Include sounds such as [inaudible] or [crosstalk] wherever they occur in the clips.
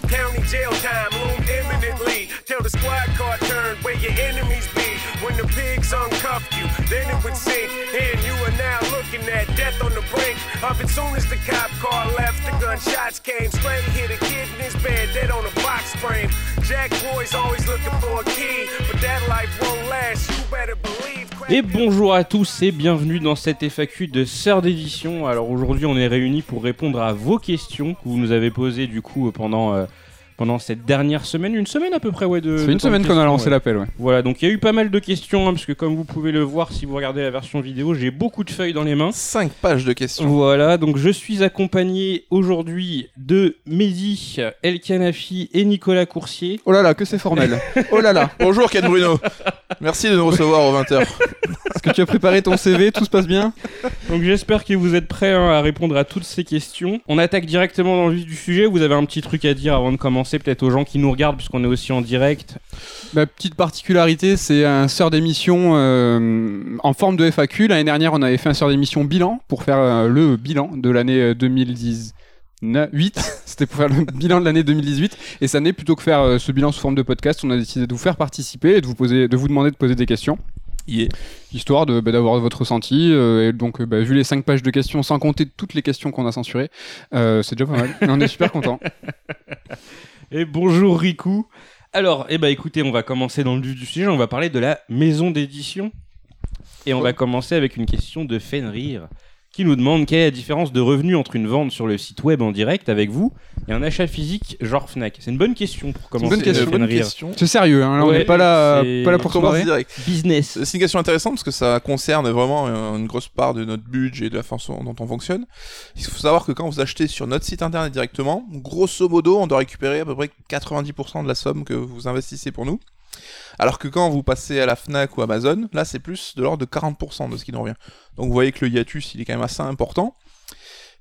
County jail time loomed imminently. Till the squad car turned where your enemies be. When the pigs uncuffed you, then it would sink. And you are now looking at death on the brink of it. Soon as the cop car left, the gunshots came. Straight hit a kid in his bed, dead on a box frame. Jack Boy's always looking for a key, but that life won't last. You better believe. Et bonjour à tous et bienvenue dans cette FAQ de Sœur d'édition. Alors aujourd'hui on est réunis pour répondre à vos questions que vous nous avez posées du coup pendant, euh, pendant cette dernière semaine, une semaine à peu près ouais de... Fait une semaine qu'on a lancé ouais. l'appel, ouais. Voilà donc il y a eu pas mal de questions hein, parce que comme vous pouvez le voir si vous regardez la version vidéo j'ai beaucoup de feuilles dans les mains. 5 pages de questions. Voilà, donc je suis accompagné aujourd'hui de Mehdi, El Kanafi et Nicolas Coursier. Oh là là, que c'est formel. [laughs] oh là là. Bonjour Ken Bruno. Merci de nous recevoir aux 20h. Est-ce que tu as préparé ton CV Tout se passe bien? Donc j'espère que vous êtes prêts hein, à répondre à toutes ces questions. On attaque directement dans le vif du sujet. Vous avez un petit truc à dire avant de commencer, peut-être aux gens qui nous regardent, puisqu'on est aussi en direct. Ma petite particularité, c'est un sœur d'émission euh, en forme de FAQ. L'année dernière, on avait fait un sœur d'émission bilan pour faire euh, le bilan de l'année euh, 2018. [laughs] C'était pour faire le bilan de l'année 2018. Et cette année, plutôt que faire euh, ce bilan sous forme de podcast, on a décidé de vous faire participer et de vous, poser, de vous demander de poser des questions. Yeah. Histoire de, bah, d'avoir votre ressenti. euh, et donc, euh, bah, vu les 5 pages de questions, sans compter toutes les questions qu'on a censurées, euh, c'est déjà pas mal. On est super content. [laughs] Et bonjour Riku. Alors, eh ben écoutez, on va commencer dans le vif du sujet. On va parler de la maison d'édition. Et on va commencer avec une question de Fenrir qui nous demande quelle est la différence de revenus entre une vente sur le site web en direct avec vous et un achat physique genre Fnac. C'est une bonne question pour commencer. bonne question, euh, bonne question. C'est sérieux, hein, là, on n'est pas là, pas pour se commence barrer. direct. Business. C'est une question intéressante parce que ça concerne vraiment euh, une grosse part de notre budget et de la façon dont on fonctionne. Il faut savoir que quand vous achetez sur notre site internet directement, grosso modo, on doit récupérer à peu près 90% de la somme que vous investissez pour nous. Alors que quand vous passez à la Fnac ou Amazon, là c'est plus de l'ordre de 40% de ce qui nous revient. Donc vous voyez que le hiatus il est quand même assez important.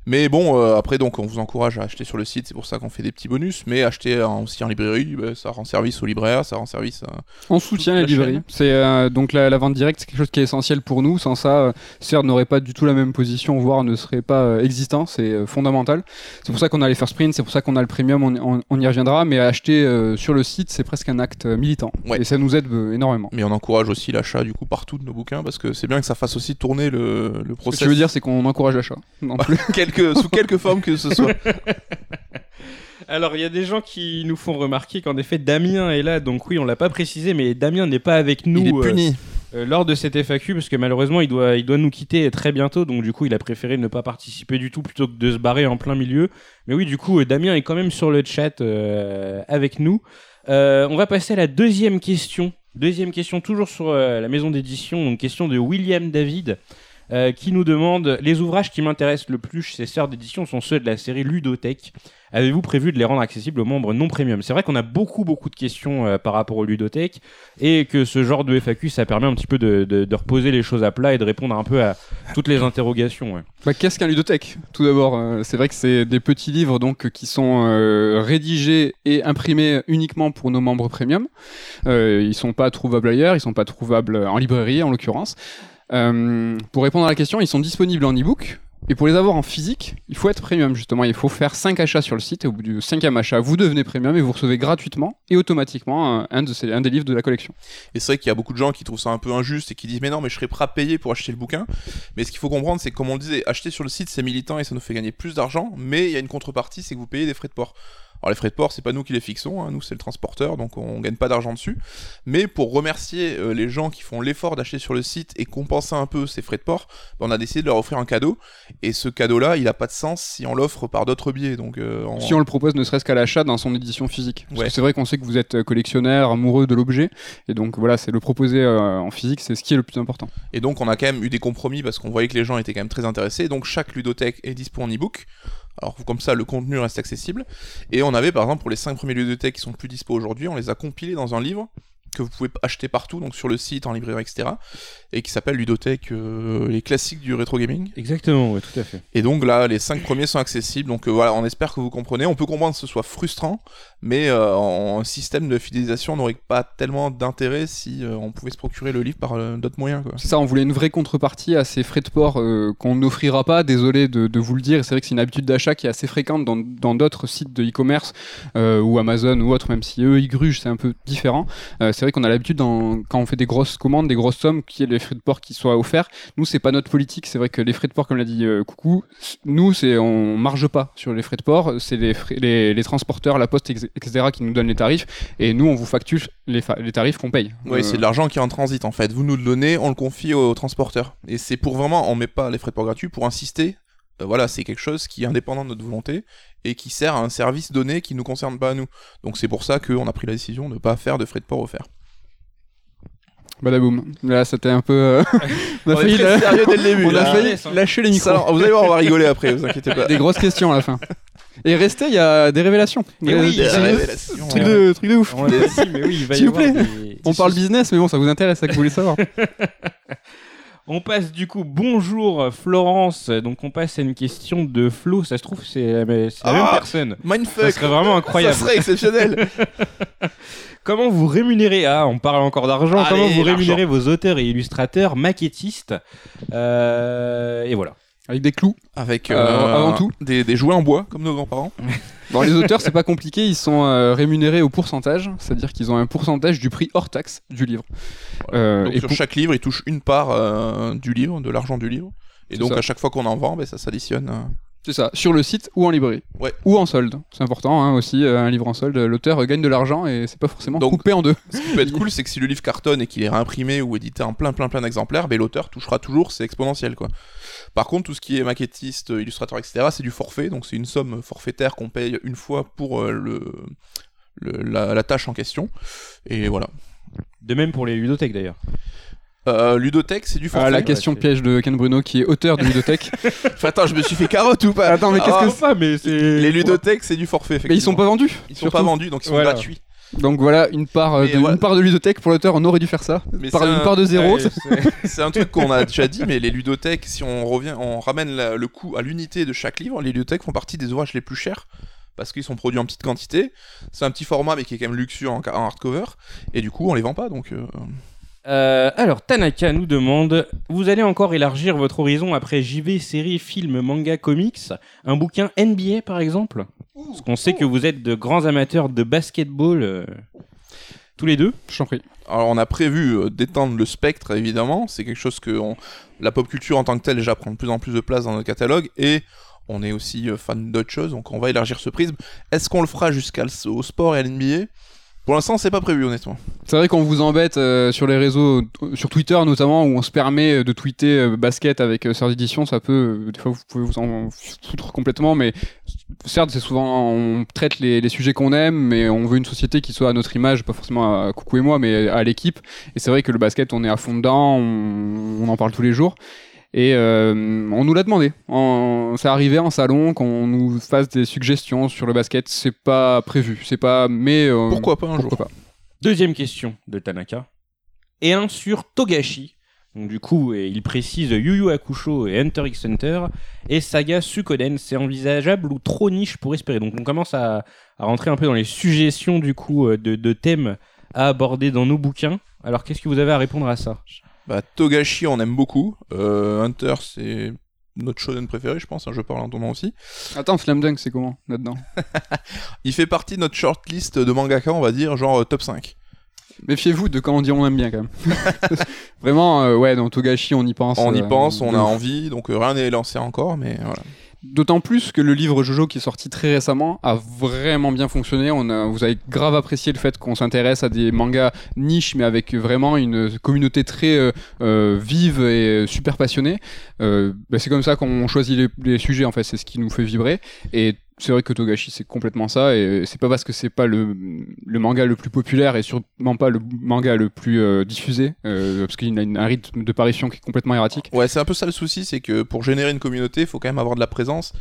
Mais bon, euh, après donc on vous encourage à acheter sur le site, c'est pour ça qu'on fait des petits bonus, mais acheter en- aussi en librairie, bah, ça rend service aux libraires, ça rend service à, On soutient Toute la la librairie. chaîne. C'est euh, donc la, la vente directe, c'est quelque chose qui est essentiel pour nous. Sans ça, euh, CERD n'aurait pas du tout la même position, voire ne serait pas existant. C'est fondamental. C'est pour ça qu'on a les first print, c'est pour ça qu'on a le premium. On, on- on y reviendra, mais acheter sur le site, c'est presque un acte militant, Ouais. et ça nous aide énormément. Mais on encourage aussi l'achat du coup partout de nos bouquins parce que c'est bien que ça fasse aussi tourner le, le Ce que process. tu veux dire, c'est qu'on encourage l'achat. Non [laughs] plus. Quelque- sous quelque forme que ce soit. [laughs] Alors, il y a des gens qui nous font remarquer qu'en effet, Damien est là. Donc, oui, on l'a pas précisé, mais Damien n'est pas avec nous Il est euh, puni. euh, lors de cette FAQ parce que malheureusement, il doit, il doit nous quitter très bientôt. Donc, du coup, il a préféré ne pas participer du tout plutôt que de se barrer en plein milieu. Mais oui, du coup, euh, Damien est quand même sur le chat euh, avec nous. Euh, on va passer à la deuxième question. Deuxième question, toujours sur euh, la maison d'édition. Donc, question de William David. Euh, qui nous demande les ouvrages qui m'intéressent le plus chez Sœurs d'édition sont ceux de la série Ludothèque. Avez-vous prévu de les rendre accessibles aux membres non premium? C'est vrai qu'on a beaucoup beaucoup de questions euh, par rapport au Ludothèque et que ce genre de FAQ ça permet un petit peu de, reposer les choses à plat et de répondre un peu à toutes les interrogations. Bah, Qu'est-ce qu'un ludothèque? Tout d'abord, euh, c'est vrai que c'est des petits livres donc qui sont rédigés et imprimés uniquement pour nos membres premium. Ils sont pas trouvables ailleurs, ils sont pas trouvables en librairie en l'occurrence. Euh, pour répondre à la question, ils sont disponibles en e-book. Et pour les avoir en physique, il faut être premium justement. Il faut faire 5 achats sur le site et au bout du cinquième achat, vous devenez premium et vous recevez gratuitement et automatiquement un, un un des livres de la collection. Et c'est vrai qu'il y a beaucoup de gens qui trouvent ça un peu injuste et qui disent mais non mais je serais prêt à payer pour acheter le bouquin. Mais ce qu'il faut comprendre c'est que comme on le disait, acheter sur le site c'est militant et ça nous fait gagner plus d'argent, mais il y a une contrepartie c'est que vous payez des frais de port. Alors les frais de port c'est pas nous qui les fixons, hein, nous c'est le transporteur donc on gagne pas d'argent dessus. Mais pour remercier euh, les gens qui font l'effort d'acheter sur le site et compenser un peu ces frais de port, ben, on a décidé de leur offrir un cadeau. Et ce cadeau là il a pas de sens si on l'offre par d'autres biais. Donc euh, on- Si on le propose ne serait-ce qu'à l'achat dans son édition physique. Parce Ouais. que c'est vrai qu'on sait que vous êtes collectionneur, amoureux de l'objet, et donc voilà, c'est le proposer euh, en physique, c'est ce qui est le plus important. Et donc on a quand même eu des compromis parce qu'on voyait que les gens étaient quand même très intéressés. Donc chaque ludothèque est dispo en e-book. Alors comme ça le contenu reste accessible. Et on avait par exemple pour les 5 premiers ludothèques qui sont plus dispo aujourd'hui, on les a compilés dans un livre que vous pouvez acheter partout, donc sur le site, en librairie, etc. Et qui s'appelle Ludothèque, euh, les classiques du rétro gaming. Exactement, ouais, tout à fait. Et donc là, les cinq premiers sont accessibles. Donc euh, voilà, on espère que vous comprenez. On peut comprendre que ce soit frustrant, mais euh, en un système de fidélisation n'aurait pas tellement d'intérêt si euh, on pouvait se procurer le livre par euh, d'autres moyens. C'est ça, on voulait une vraie contrepartie à ces frais de port euh, qu'on n'offrira pas. Désolé de, de vous le dire. C'est vrai que c'est une habitude d'achat qui est assez fréquente dans d'autres sites de e-commerce euh, ou Amazon ou autres, même si eux ils grugent, c'est un peu différent. C'est vrai qu'on a l'habitude quand on fait des grosses commandes, des grosses sommes, qu'il y ait les frais de port qui soient offerts. Nous, c'est pas notre politique. C'est vrai que les frais de port, comme l'a dit euh, Coucou, nous, c'est on marge pas sur les frais de port. C'est les, frais- les, les transporteurs, la poste, etc., qui nous donnent les tarifs, et nous, on vous facture les, fa- les tarifs qu'on paye. Oui, Euh, c'est de l'argent qui est en transit en fait. Vous nous le donnez, on le confie au transporteur. Et c'est pour vraiment, on met pas les frais de port gratuits pour insister. Euh, voilà, c'est quelque chose qui est indépendant de notre volonté et qui sert à un service donné qui nous concerne pas à nous. Donc c'est pour ça qu'on a pris la décision de ne pas faire de frais de port offerts. Badaboum. Là, c'était un peu. euh, [laughs] on a On est failli, très là- sérieux dès le début. on a là. failli Ça, lâcher les micros. Ça, vous allez voir, on va rigoler après, vous [laughs] inquiétez pas. Des grosses questions à la fin. Et restez, il y a des révélations. Des- oui, des- Des c'est- révélations. trucs de, trucs de ouf. L'a oui, S'il vous plaît. des- On parle business, mais bon, ça vous intéresse, ça que vous voulez savoir. [laughs] On passe du coup, bonjour Florence. Donc on passe à une question de Flo. Ça se trouve, c'est la, même- c'est la même Ah, personne. Mindfuck. Ça serait vraiment incroyable. Ça serait exceptionnel. [laughs] Comment vous rémunérez Ah, on parle encore d'argent. Allez, Comment vous l'argent. rémunérez vos auteurs et illustrateurs, maquettistes Euh, Et voilà. Avec des clous. Avec Euh, euh, avant tout. des, des jouets en bois comme nos grands-parents. [laughs] Bon, les auteurs, c'est pas compliqué, ils sont euh, rémunérés au pourcentage, c'est-à-dire qu'ils ont un pourcentage du prix hors taxe du livre. Donc et sur pour- chaque livre, ils touchent une part du livre, de l'argent du livre. Et donc ça. à chaque fois qu'on en vend, ben, ça s'additionne. C'est ça, sur le site ou en librairie. Ouais. Ou en solde. C'est important hein, aussi, un livre en solde, l'auteur gagne de l'argent et c'est pas forcément Donc- coupé en deux. Ce qui peut être [laughs] cool, c'est que si le livre cartonne et qu'il est réimprimé ou édité en plein plein plein d'exemplaires, ben, l'auteur touchera toujours, c'est exponentiel quoi. Par contre, tout ce qui est maquettiste, illustrateur, etc., c'est du forfait, donc c'est une somme forfaitaire qu'on paye une fois pour euh, le, le- la, la tâche en question. Et voilà. De même pour les ludothèques d'ailleurs. Euh, Ludothèque, c'est du forfait. Ah, la ouais, question c'est- piège de Ken Bruno qui est auteur de Ludothèque. [laughs] Enfin, attends, je me suis fait carotte ou pas Attends, mais qu'est-ce Ah, que Mais c'est. Les ludothèques, c'est du forfait, mais ils sont effectivement. pas vendus. Ils sont surtout. pas vendus, donc ils sont Voilà. gratuits. Donc voilà, une part, euh, Mais de, voilà. une part de ludothèque pour l'auteur, on aurait dû faire ça. Mais Par, une un- part de zéro. Ouais, [laughs] c'est- C'est un truc qu'on a déjà dit, mais les ludothèques, si on revient, on ramène la- le coût à l'unité de chaque livre, les ludothèques font partie des ouvrages les plus chers parce qu'ils sont produits en petite quantité. C'est un petit format, mais qui est quand même luxueux en, en hardcover, et du coup, on les vend pas. Donc, euh, Euh, alors, Tanaka nous demande Vous allez encore élargir votre horizon après JV, séries, films, manga, comics? Un bouquin NBA par exemple? Parce qu'on sait que vous êtes de grands amateurs de basketball, euh, tous les deux. Je t'en prie. alors, on a prévu euh, d'étendre le spectre, évidemment. C'est quelque chose que on- la pop culture en tant que telle déjà prend de plus en plus de place dans notre catalogue, et on est aussi fan d'autres choses, donc on va élargir ce prisme. Est-ce qu'on le fera jusqu'au sport et à l'NBA Pour l'instant, c'est pas prévu, honnêtement. C'est vrai qu'on vous embête euh, sur les réseaux, euh, sur Twitter notamment, où on se permet euh, de tweeter basket avec euh, d'édition. Ça peut, des fois, vous pouvez vous en foutre complètement, mais certes, c'est souvent, on traite les, sujets qu'on aime, mais on veut une société qui soit à notre image, pas forcément à Coucou et moi, mais à l'équipe. Et c'est vrai que le basket, on est à fond dedans, on en parle tous les jours. Et euh, on nous l'a demandé. En- C'est arrivé en salon qu'on nous fasse des suggestions sur le basket. C'est pas prévu, c'est pas. Mais euh, Pourquoi pas un jour pas. Deuxième question de Tanaka. Et un sur Togashi. Donc, du coup, il précise Yu Yu Hakusho et Hunter x Hunter. Et Saga Sukoden. C'est envisageable ou trop niche pour espérer? Donc, on commence à, à rentrer un peu dans les suggestions, du coup, euh, de, de thèmes à aborder dans nos bouquins. Alors, qu'est-ce que vous avez à répondre à ça? Bah, Togashi, on aime beaucoup. Euh, Hunter, c'est notre shonen préféré, je pense. hein, je parle en ton nom aussi. Attends, Slam Dunk, c'est comment là-dedans [laughs] Il fait partie de notre shortlist de mangaka, on va dire, genre euh, top 5. Méfiez-vous de quand on dit on aime bien quand même. [laughs] Vraiment, euh, ouais, dans Togashi, on y pense. On y euh, pense, on a envie, donc rien n'est lancé encore, mais voilà. D'autant plus que le livre Jojo qui est sorti très récemment a vraiment bien fonctionné. On a, vous avez grave apprécié le fait qu'on s'intéresse à des mangas niches, mais avec vraiment une communauté très euh, euh, vive et super passionnée. Euh, bah, c'est comme ça qu'on choisit les, les sujets, en fait, c'est ce qui nous fait vibrer. Et c'est vrai que Togashi, c'est complètement ça. Et c'est pas parce que c'est pas le, le manga le plus populaire et sûrement pas le manga le plus euh, diffusé, euh, parce qu'il a une- un rythme de parution qui est complètement erratique. Ouais, c'est un peu ça le souci, c'est que pour générer une communauté, il faut quand même avoir de la présence.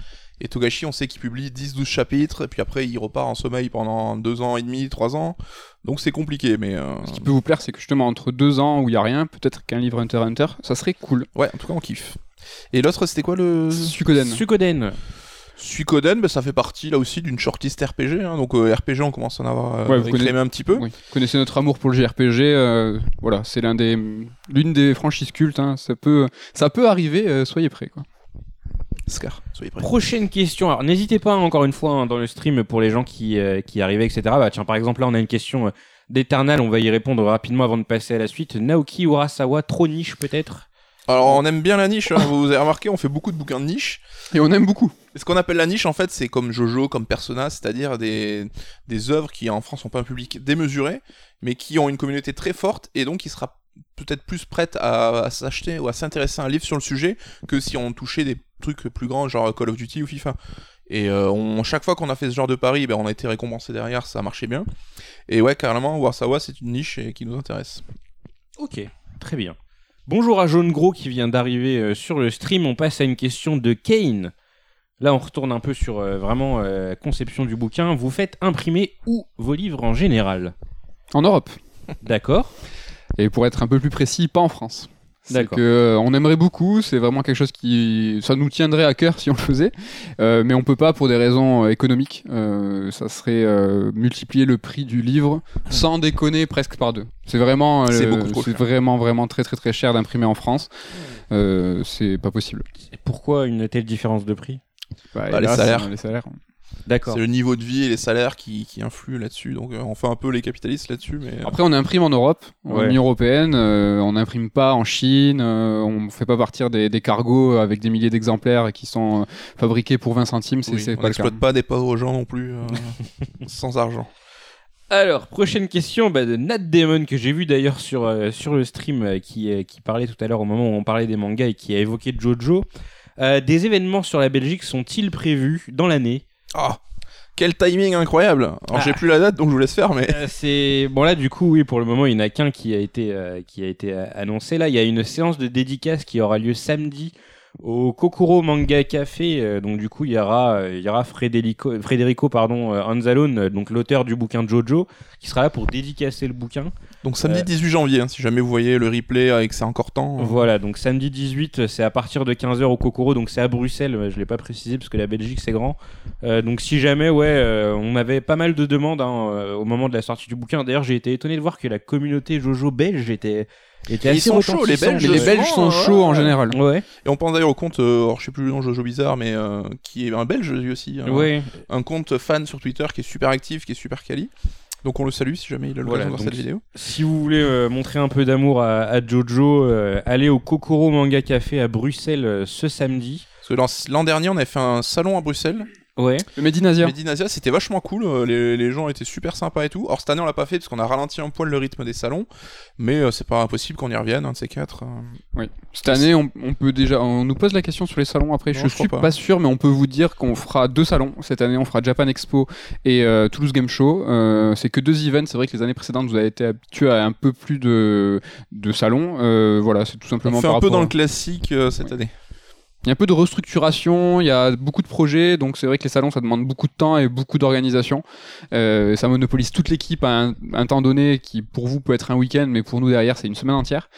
Et Togashi, on sait qu'il publie 10-12 chapitres, et puis après il repart en sommeil pendant 2 ans et demi, 3 ans. Donc c'est compliqué, mais... euh, Ce qui peut vous plaire, c'est que justement, entre deux ans où il y a rien, peut-être qu'un livre Hunter Hunter, ça serait cool. Ouais, en tout cas on kiffe. Et l'autre, c'était quoi le... Suikoden. Suikoden. Suikoden, bah, ça fait partie là aussi d'une shortlist RPG. hein. Donc euh, RPG, on commence à en avoir euh, Ouais, vous connaissez- un petit peu. Oui. Vous connaissez notre amour pour le JRPG, euh, voilà, c'est l'un des, l'une des franchises cultes. hein. Ça peut, ça peut arriver. euh, soyez prêts, quoi. Scar, soyez prêts. Prochaine question. Alors n'hésitez pas encore une fois hein, dans le stream pour les gens qui euh, qui arrivaient etc. Bah tiens par exemple là on a une question d'Eternal, on va y répondre rapidement avant de passer à la suite. Naoki Urasawa, trop niche peut-être? Alors on aime bien la niche, hein. vous avez remarqué, on fait beaucoup de bouquins de niche. Et on aime beaucoup. Et ce qu'on appelle la niche, en fait, c'est comme Jojo, comme Persona, c'est-à-dire des, des œuvres qui en France n'ont pas un public démesuré, mais qui ont une communauté très forte et donc qui sera peut-être plus prête à, à s'acheter ou à s'intéresser à un livre sur le sujet que si on touchait des trucs plus grands, genre Call of Duty ou FIFA. Et euh, on, chaque fois qu'on a fait ce genre de pari, ben, on a été récompensé derrière, ça a marché bien. Et ouais, carrément, Warsawa, c'est une niche et qui nous intéresse. Ok, très bien. Bonjour à Jaune Gros qui vient d'arriver euh, sur le stream. On passe à une question de Kane. Là, on retourne un peu sur euh, vraiment euh, la conception du bouquin. Vous faites imprimer où vos livres en général? En Europe. D'accord. Et pour être un peu plus précis, pas en France. C'est que euh, on aimerait beaucoup, c'est vraiment quelque chose qui ça nous tiendrait à cœur [laughs] si on le faisait, euh, mais on peut pas pour des raisons euh, économiques. Euh, ça serait euh, multiplier le prix du livre sans déconner presque par deux. C'est vraiment, C'est euh, beaucoup trop c'est cher. vraiment vraiment très très très cher d'imprimer en France. Euh, c'est pas possible. Et pourquoi une telle différence de prix? Bah, Bah, les salaires. les salaires. D'accord. C'est le niveau de vie et les salaires qui, qui influent là-dessus. Donc euh, on fait un peu les capitalistes là-dessus, mais... euh, Après, on imprime en Europe, en Ouais. Union européenne. euh, on n'imprime pas en Chine. euh, on fait pas partir des, des cargos avec des milliers d'exemplaires qui sont fabriqués pour 20 centimes. C'est oui, c'est on n'exploite pas des pauvres gens non plus euh, [laughs] sans argent. Alors, prochaine question bah, de Nat Damon, que j'ai vu d'ailleurs sur, euh, sur le stream, euh, qui, euh, qui parlait tout à l'heure au moment où on parlait des mangas et qui a évoqué Jojo. Euh, des événements sur la Belgique sont-ils prévus dans l'année? Ah Quel timing incroyable Alors Ah. j'ai plus la date donc je vous laisse faire, mais... Euh, C'est bon là du coup oui pour le moment il n'y en a qu'un qui a été euh, qui a été euh, annoncé là il y a une séance de dédicace qui aura lieu samedi au Kokoro Manga Café euh, donc du coup il y aura euh, il y aura Federico Federico pardon euh, Anzalone donc l'auteur du bouquin Jojo qui sera là pour dédicacer le bouquin Donc samedi Euh. 18 janvier, hein, si jamais vous voyez le replay avec c'est encore temps. Voilà, donc samedi 18, c'est à partir de 15h au Kokoro, donc c'est à Bruxelles, je l'ai pas précisé parce que la Belgique c'est grand. Euh, donc si jamais, ouais, euh, on avait pas mal de demandes hein, au moment de la sortie du bouquin. D'ailleurs, j'ai été étonné de voir que la communauté Jojo belge était, était Ils assez sont chauds, les. Belges, Mais les Belges sont euh, chauds en ouais. général. Ouais, Et on pense d'ailleurs au compte, euh, alors je sais plus le nom, Jojo Bizarre, mais euh, qui est un belge lui aussi. hein. ouais. Un compte fan sur Twitter qui est super actif, qui est super quali. Donc on le salue si jamais il a l'occasion Voilà, de voir cette vidéo. Si vous voulez euh, montrer un peu d'amour à, à Jojo, euh, allez au Kokoro Manga Café à Bruxelles euh, ce samedi. Parce que l'an- l'an dernier on avait fait un salon à Bruxelles. Ouais. Le Medinasia. Medinasia, c'était vachement cool, euh, les, les gens étaient super sympas et tout. Alors cette année on l'a pas fait parce qu'on a ralenti un poil le rythme des salons, mais euh, c'est pas impossible qu'on y revienne, un de ces quatre. euh. Oui. Cette année, on, on peut déjà. On nous pose la question sur les salons après. Non, je je suis pas. pas. sûr, mais on peut vous dire qu'on fera deux salons. Cette année, on fera Japan Expo et euh, Toulouse Game Show. Euh, c'est que deux events. C'est vrai que les années précédentes, vous avez été habitués à un peu plus de, de salons. Euh, voilà, c'est tout simplement On fait par un peu dans à- le classique euh, cette Oui. année. Il y a un peu de restructuration, il y a beaucoup de projets, donc c'est vrai que les salons ça demande beaucoup de temps et beaucoup d'organisation. Euh, ça monopolise toute l'équipe à un, un temps donné qui pour vous peut être un week-end, mais pour nous derrière c'est une semaine entière.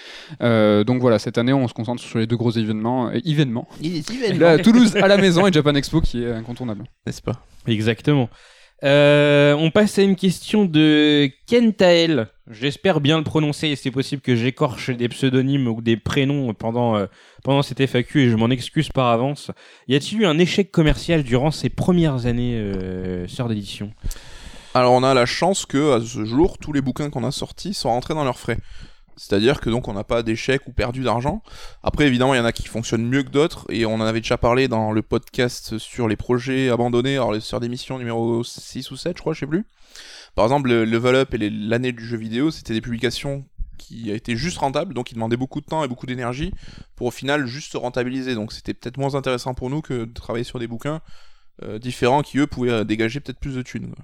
Euh, donc voilà, cette année on se concentre sur les deux gros événements. euh, événements. Là, Toulouse à la maison et Japan Expo qui est incontournable. N'est-ce pas? Exactement. Euh, on passe à une question de Kentael. J'espère bien le prononcer et c'est possible que j'écorche des pseudonymes ou des prénoms pendant, euh, cette FAQ et je m'en excuse par avance. Y a-t-il eu un échec commercial durant ces premières années euh, sœurs d'édition? Alors on a la chance que à ce jour tous les bouquins qu'on a sortis sont rentrés dans leurs frais. C'est-à-dire que donc on n'a pas d'échec ou perdu d'argent. Après évidemment il y en a qui fonctionnent mieux que d'autres et on en avait déjà parlé dans le podcast sur les projets abandonnés, alors sur d'émission numéro 6 ou 7 je crois, je sais plus. Par exemple le Level Up et l'année du jeu vidéo c'était des publications qui été juste rentable, donc ils demandaient beaucoup de temps et beaucoup d'énergie pour au final juste se rentabiliser. Donc c'était peut-être moins intéressant pour nous que de travailler sur des bouquins euh, différents qui eux pouvaient euh, dégager peut-être plus de thunes.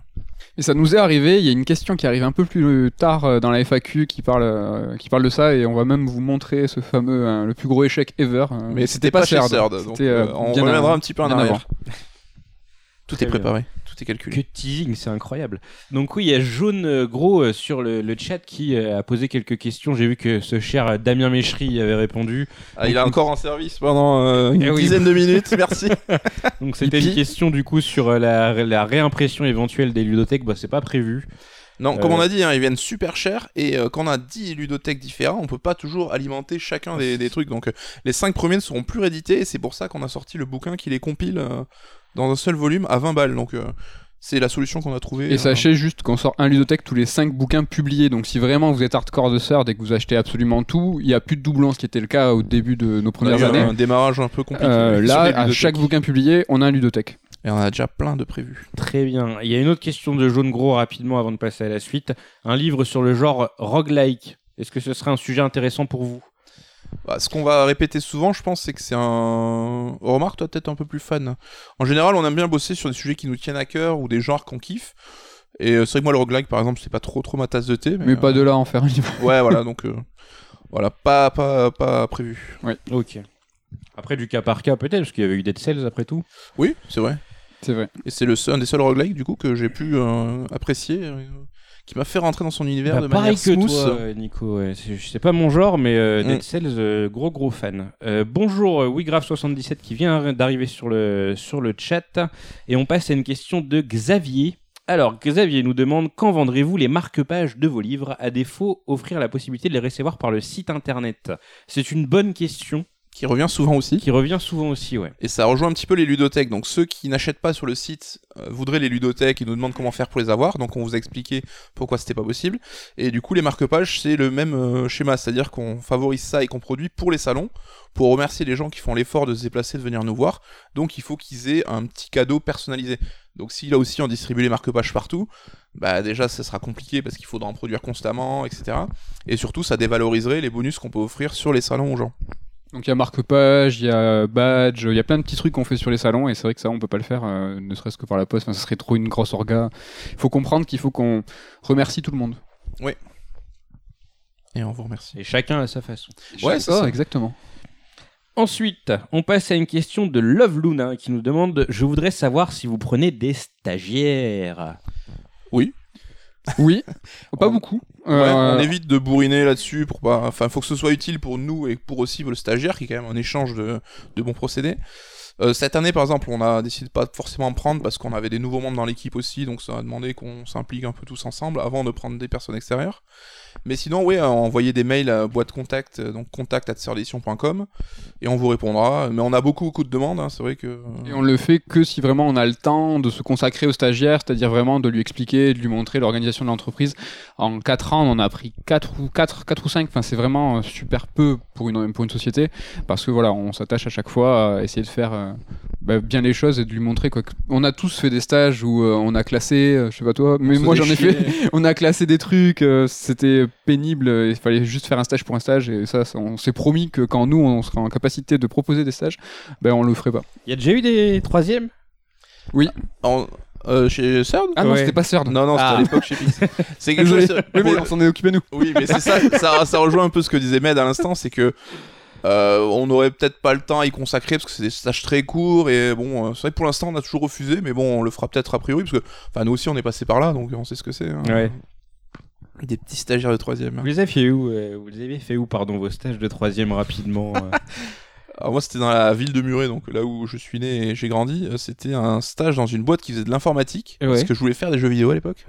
Et ça nous est arrivé, il y a une question qui arrive un peu plus tard euh, dans la FAQ qui parle, euh, qui parle de ça et on va même vous montrer ce fameux, euh, le plus gros échec ever. euh, Mais c'était pas chez Third, Third, donc c'était, euh, on reviendra un petit peu en arrière. avant. Tout Très est préparé, est calculé. Que teasing, c'est incroyable. Donc oui, il y a Jaune euh, Gros euh, sur le, le chat qui euh, a posé quelques questions. J'ai vu que ce cher Damien Méchery avait répondu. Ah, il est encore en service pendant euh, une Eh oui. dizaine de minutes, merci. [laughs] Donc c'était une question du coup sur la, la réimpression éventuelle des ludothèques. Bah c'est pas prévu. Non, comme on a dit, hein, ils viennent super chers et euh, quand on a 10 ludothèques différents, on peut pas toujours alimenter chacun des, des trucs. Donc euh, les 5 premiers ne seront plus réédités et c'est pour ça qu'on a sorti le bouquin qui les compile euh, dans un seul volume à 20 balles. Donc euh, c'est la solution qu'on a trouvée. Et euh, sachez juste qu'on sort un ludothèque tous les 5 bouquins publiés. Donc si vraiment vous êtes hardcore de Third et que vous achetez absolument tout, il n'y a plus de doublons, ce qui était le cas au début de nos premières années. un démarrage un peu compliqué. Euh, là, à chaque bouquin publié, on a un ludothèque. Et on a déjà plein de prévus. Très bien. Il y a une autre question de Jaune Gros rapidement avant de passer à la suite. Un livre sur le genre roguelike. Est-ce que ce serait un sujet intéressant pour vous? Bah, ce qu'on va répéter souvent, je pense, c'est que c'est un. Remarque, toi, peut-être un peu plus fan. En général, on aime bien bosser sur des sujets qui nous tiennent à cœur ou des genres qu'on kiffe. Et euh, c'est vrai que moi, le roguelike, par exemple, c'est pas trop trop ma tasse de thé. Mais, Mais pas euh, de là à en faire un livre. Ouais, voilà, donc. euh, Voilà, pas, pas, pas prévu. Ok. Après du cas par cas peut-être parce qu'il y avait eu Dead Cells après tout. Oui, c'est vrai. C'est vrai. Et c'est le seul, un des seuls roguelikes, du coup, que j'ai pu euh, apprécier, euh, qui m'a fait rentrer dans son univers Bah, de pareil manière que smooth. toi, euh, Nico. ouais. C'est pas mon genre, mais euh, Mm. Cells, euh, gros gros fan. Euh, bonjour, euh, WeGrave77 qui vient d'arriver sur le, sur le chat. Et on passe à une question de Xavier. Alors, Xavier nous demande quand vendrez-vous les marque-pages de vos livres? À défaut, offrir la possibilité de les recevoir par le site internet. C'est une bonne question Qui revient souvent aussi. qui revient souvent aussi, ouais. Et ça rejoint un petit peu les ludothèques. Donc ceux qui n'achètent pas sur le site euh, voudraient les ludothèques et nous demandent comment faire pour les avoir. Donc on vous a expliqué pourquoi c'était pas possible. Et du coup les marque-pages c'est le même euh, schéma, c'est-à-dire qu'on favorise ça et qu'on produit pour les salons, pour remercier les gens qui font l'effort de se déplacer, de venir nous voir. Donc il faut qu'ils aient un petit cadeau personnalisé. Donc si là aussi on distribue les marque-pages partout, bah déjà ça sera compliqué parce qu'il faudra en produire constamment, etc. Et surtout ça dévaloriserait les bonus qu'on peut offrir sur les salons aux gens. Donc il y a marque-page, il y a badge, il y a plein de petits trucs qu'on fait sur les salons et c'est vrai que ça on peut pas le faire, euh, ne serait-ce que par la poste. Enfin, ça serait trop une grosse orga. Il faut comprendre qu'il faut qu'on remercie tout le monde. Et on vous remercie. Et chacun à sa façon. Ouais, c'est ça. exactement. Ensuite, on passe à une question de Love Luna qui nous demande Je voudrais savoir si vous prenez des stagiaires. Oui, pas On- beaucoup. Ouais, Euh, on évite de bourriner là-dessus pour pas. Enfin, faut que ce soit utile pour nous et pour aussi le stagiaire, qui est quand même un échange de, de bons procédés. Euh, cette année, par exemple, on a décidé de pas forcément en prendre parce qu'on avait des nouveaux membres dans l'équipe aussi, donc ça a demandé qu'on s'implique un peu tous ensemble avant de prendre des personnes extérieures. Mais sinon, oui, envoyer des mails à boîte contact, euh, donc contact et on vous répondra. Mais on a beaucoup, beaucoup de demandes, hein, c'est vrai que. Et on le fait que si vraiment on a le temps de se consacrer au stagiaire, c'est-à-dire vraiment de lui expliquer, de lui montrer l'organisation de l'entreprise. En 4 ans, on en a pris 4 ou 4, 4 ou 5, enfin c'est vraiment euh, super peu pour une, pour une société, parce que voilà, on s'attache à chaque fois à essayer de faire euh, bah, bien les choses et de lui montrer quoi. On a tous fait des stages où euh, on a classé, euh, je sais pas toi, mais moi j'en ai fait, [laughs] on a classé des trucs, euh, c'était pénible, euh, il fallait juste faire un stage pour un stage et ça, ça, on s'est promis que quand nous on sera en capacité de proposer des stages, ben on le ferait pas. Il y a déjà eu des troisièmes? En- euh, chez CERN Ah non, Ouais. c'était pas CERN. Non, non, c'était Ah. à l'époque chez Pix. [laughs] C'est quelque chose. Oui, mais on s'en est occupé nous. Oui, mais c'est ça, ça, ça rejoint un peu ce que disait Med à l'instant, c'est que euh, on n'aurait peut-être pas le temps à y consacrer parce que c'est des stages très courts et bon, euh, c'est vrai que pour l'instant on a toujours refusé, mais bon, on le fera peut-être a priori parce que, enfin, nous aussi on est passé par là, donc on sait ce que c'est. hein. Ouais. Des petits stagiaires de troisième. Vous les avez fait où euh, Vous les avez fait où, pardon, vos stages de troisième rapidement euh [laughs] Alors moi c'était dans la ville de Muret, donc là où je suis né et j'ai grandi, euh, c'était un stage dans une boîte qui faisait de l'informatique, parce que je voulais faire des jeux vidéo à l'époque.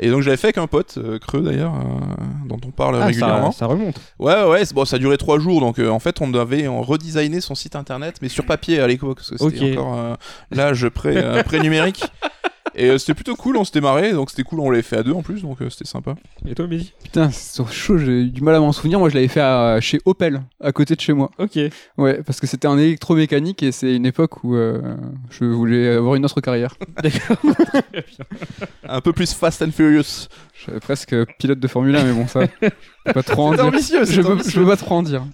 Et donc j'avais fait avec un pote, euh, Creux d'ailleurs, euh, dont on parle Ah, régulièrement. ça, ça remonte. Ouais, ouais, bon, ça a duré trois jours, donc euh, en fait, on avait euh, redesigné son site internet, mais sur papier à l'époque, parce que c'était Ok. encore l'âge pré, pré-numérique. [laughs] Et euh, c'était plutôt cool, on s'était marré, donc c'était cool, on l'avait fait à deux en plus, donc euh, c'était sympa. Et toi, Mehdi Putain, c'est chaud, j'ai eu du mal à m'en souvenir. Moi, je l'avais fait à- chez Opel, à côté de chez moi. Ok. Ouais, parce que c'était en électromécanique et c'est une époque où euh, je voulais avoir une autre carrière. [laughs] D'accord. Un peu plus Fast and Furious. Je serais presque pilote de Formule 1, mais bon, ça, je pas trop en C'est dire. ambitieux, c'est Je peux, ambitieux. je peux pas trop en dire.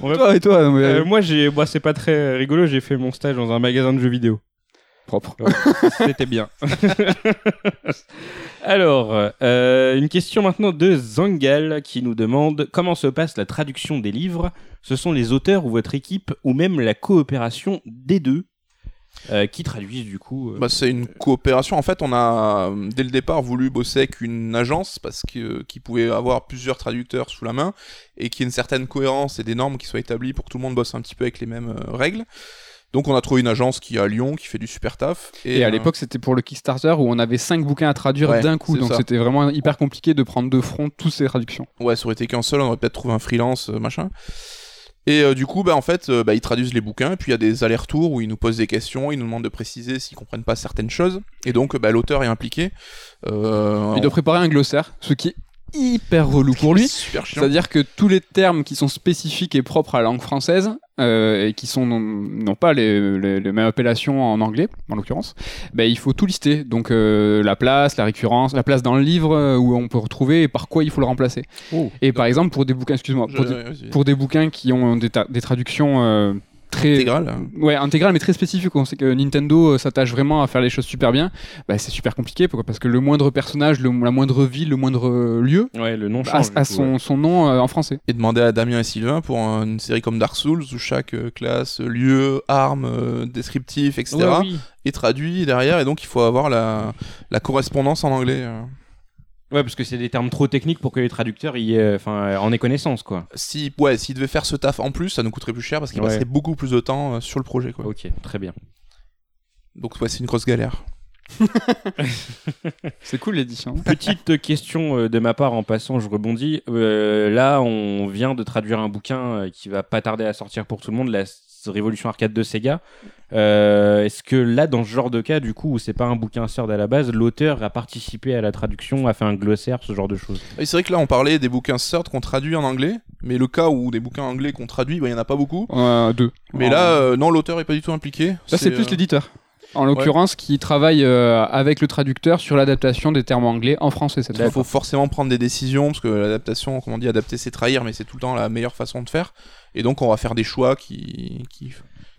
On va- Toi et toi, non, mais, Euh, moi, j'ai, moi, c'est pas très rigolo. J'ai fait mon stage dans un magasin de jeux vidéo. Propre. C'était bien. [laughs] Alors, euh, une question maintenant de Zangal qui nous demande comment se passe la traduction des livres? Ce sont les auteurs ou votre équipe ou même la coopération des deux? Euh, qui traduisent du coup. euh, Bah, c'est une coopération. En fait, on a dès le départ voulu bosser avec une agence parce que qui pouvait avoir plusieurs traducteurs sous la main et qu'il y ait une certaine cohérence et des normes qui soient établies pour que tout le monde bosse un petit peu avec les mêmes règles. Donc, on a trouvé une agence qui est à Lyon, qui fait du super taf. Et, à euh, l'époque, c'était pour le Kickstarter où on avait cinq bouquins à traduire Ouais, d'un coup. Donc c'était vraiment hyper compliqué de prendre de front toutes ces traductions. Ouais, ça aurait été qu'un seul, on aurait peut-être trouvé un freelance, euh, machin. Et euh, du coup, bah, en fait, euh, bah, ils traduisent les bouquins, puis il y a des allers-retours où ils nous posent des questions, ils nous demandent de préciser s'ils comprennent pas certaines choses. Et donc, bah, l'auteur est impliqué. Euh, Il doit préparer un glossaire, ce qui hyper relou pour lui. C'est-à-dire que tous les termes qui sont spécifiques et propres à la langue française, euh, et qui sont non, n'ont pas les, les- les mêmes appellations en anglais, en l'occurrence, ben, il faut tout lister. Donc euh, la place, la récurrence, la place dans le livre euh, où on peut retrouver et par quoi il faut le remplacer. Oh. Et par exemple, pour des bouquins, excuse-moi, pour, des, vas-y. pour des bouquins qui ont des, des traductions euh, très Intégrale. Ouais, intégrale mais très spécifique. On sait que Nintendo euh, s'attache vraiment à faire les choses super bien. Bah, c'est super compliqué pourquoi? Parce que le moindre personnage, le- la moindre ville, le moindre euh, lieu Ouais, le nom a, change. a coup, son, ouais. son nom euh, en français. Et demander à Damien et Sylvain pour un- une série comme Dark Souls où chaque euh, classe, lieu, arme, euh, descriptif, etc. Ouais, oui. est traduit derrière et donc il faut avoir la, la correspondance en anglais. Ouais, parce que c'est des termes trop techniques pour que les traducteurs y aient- enfin, en aient connaissance, quoi. Si, ouais, s'il devait faire ce taf en plus, ça nous coûterait plus cher parce qu'il Ouais. passerait beaucoup plus de temps euh, sur le projet. Quoi. Ok, très bien. Donc ouais, c'est une grosse galère. [laughs] C'est cool l'édition. Petite question euh, de ma part en passant, je rebondis. Euh, là, on vient de traduire un bouquin qui va pas tarder à sortir pour tout le monde, la Révolution Arcade de Sega. Euh, Est-ce que là, dans ce genre de cas, du coup, où c'est pas un bouquin sort à la base, l'auteur a participé à la traduction, a fait un glossaire, ce genre de choses? C'est vrai que là on parlait des bouquins sorts qu'on traduit en anglais, mais le cas où des bouquins anglais qu'on traduit, bah, il y en a pas beaucoup. Euh, deux. Mais là, euh, non, l'auteur est pas du tout impliqué. Là, c'est plus l'éditeur. En l'occurrence, qui travaille euh, avec le traducteur sur l'adaptation des termes anglais en français cette Il faut forcément prendre des décisions parce que l'adaptation, comme on dit, adapter c'est trahir, mais c'est tout le temps la meilleure façon de faire. Et donc on va faire des choix qui, qui...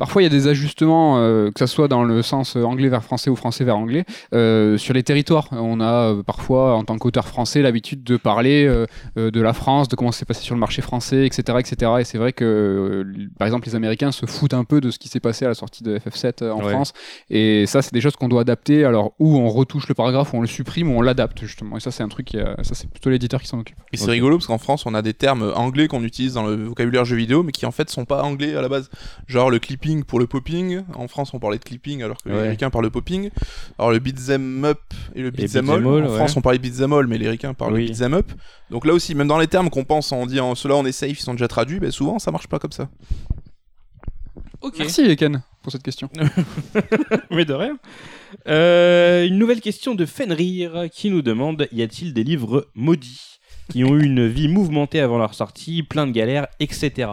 Parfois, il y a des ajustements, euh, que ce soit dans le sens euh, anglais vers français ou français vers anglais, euh, sur les territoires. On a parfois, en tant qu'auteur français, l'habitude de parler de la France, de comment ça s'est passé sur le marché français, etc. etc. Et c'est vrai que, par exemple, les Américains se foutent un peu de ce qui s'est passé à la sortie de FF7 euh, en Ouais. France. Et ça, c'est des choses qu'on doit adapter. Alors, ou on retouche le paragraphe, ou on le supprime, ou on l'adapte, justement. Et ça, c'est un truc, qui, ça, c'est plutôt l'éditeur qui s'en occupe. Et c'est rigolo parce qu'en France, on a des termes anglais qu'on utilise dans le vocabulaire jeu vidéo, mais qui en fait sont pas anglais à la base. Genre le clipping pour le popping. En France, on parlait de clipping alors que les Ouais. Américains parlent de popping. Alors le beat'em up et le beat'em all. all, En ouais. France, on parlait beat'em all, mais les Américains parlent Oui. de beat'em up. Donc là aussi, même dans les termes qu'on pense, on dit en cela on est safe, ils sont déjà traduits, ben souvent ça marche pas comme ça. Ok. Merci, Ken, pour cette question. [laughs] [laughs] Mais de rien. Euh, une nouvelle question de Fenrir qui nous demande y a-t-il des livres maudits qui ont eu une vie mouvementée avant leur sortie, plein de galères, etc.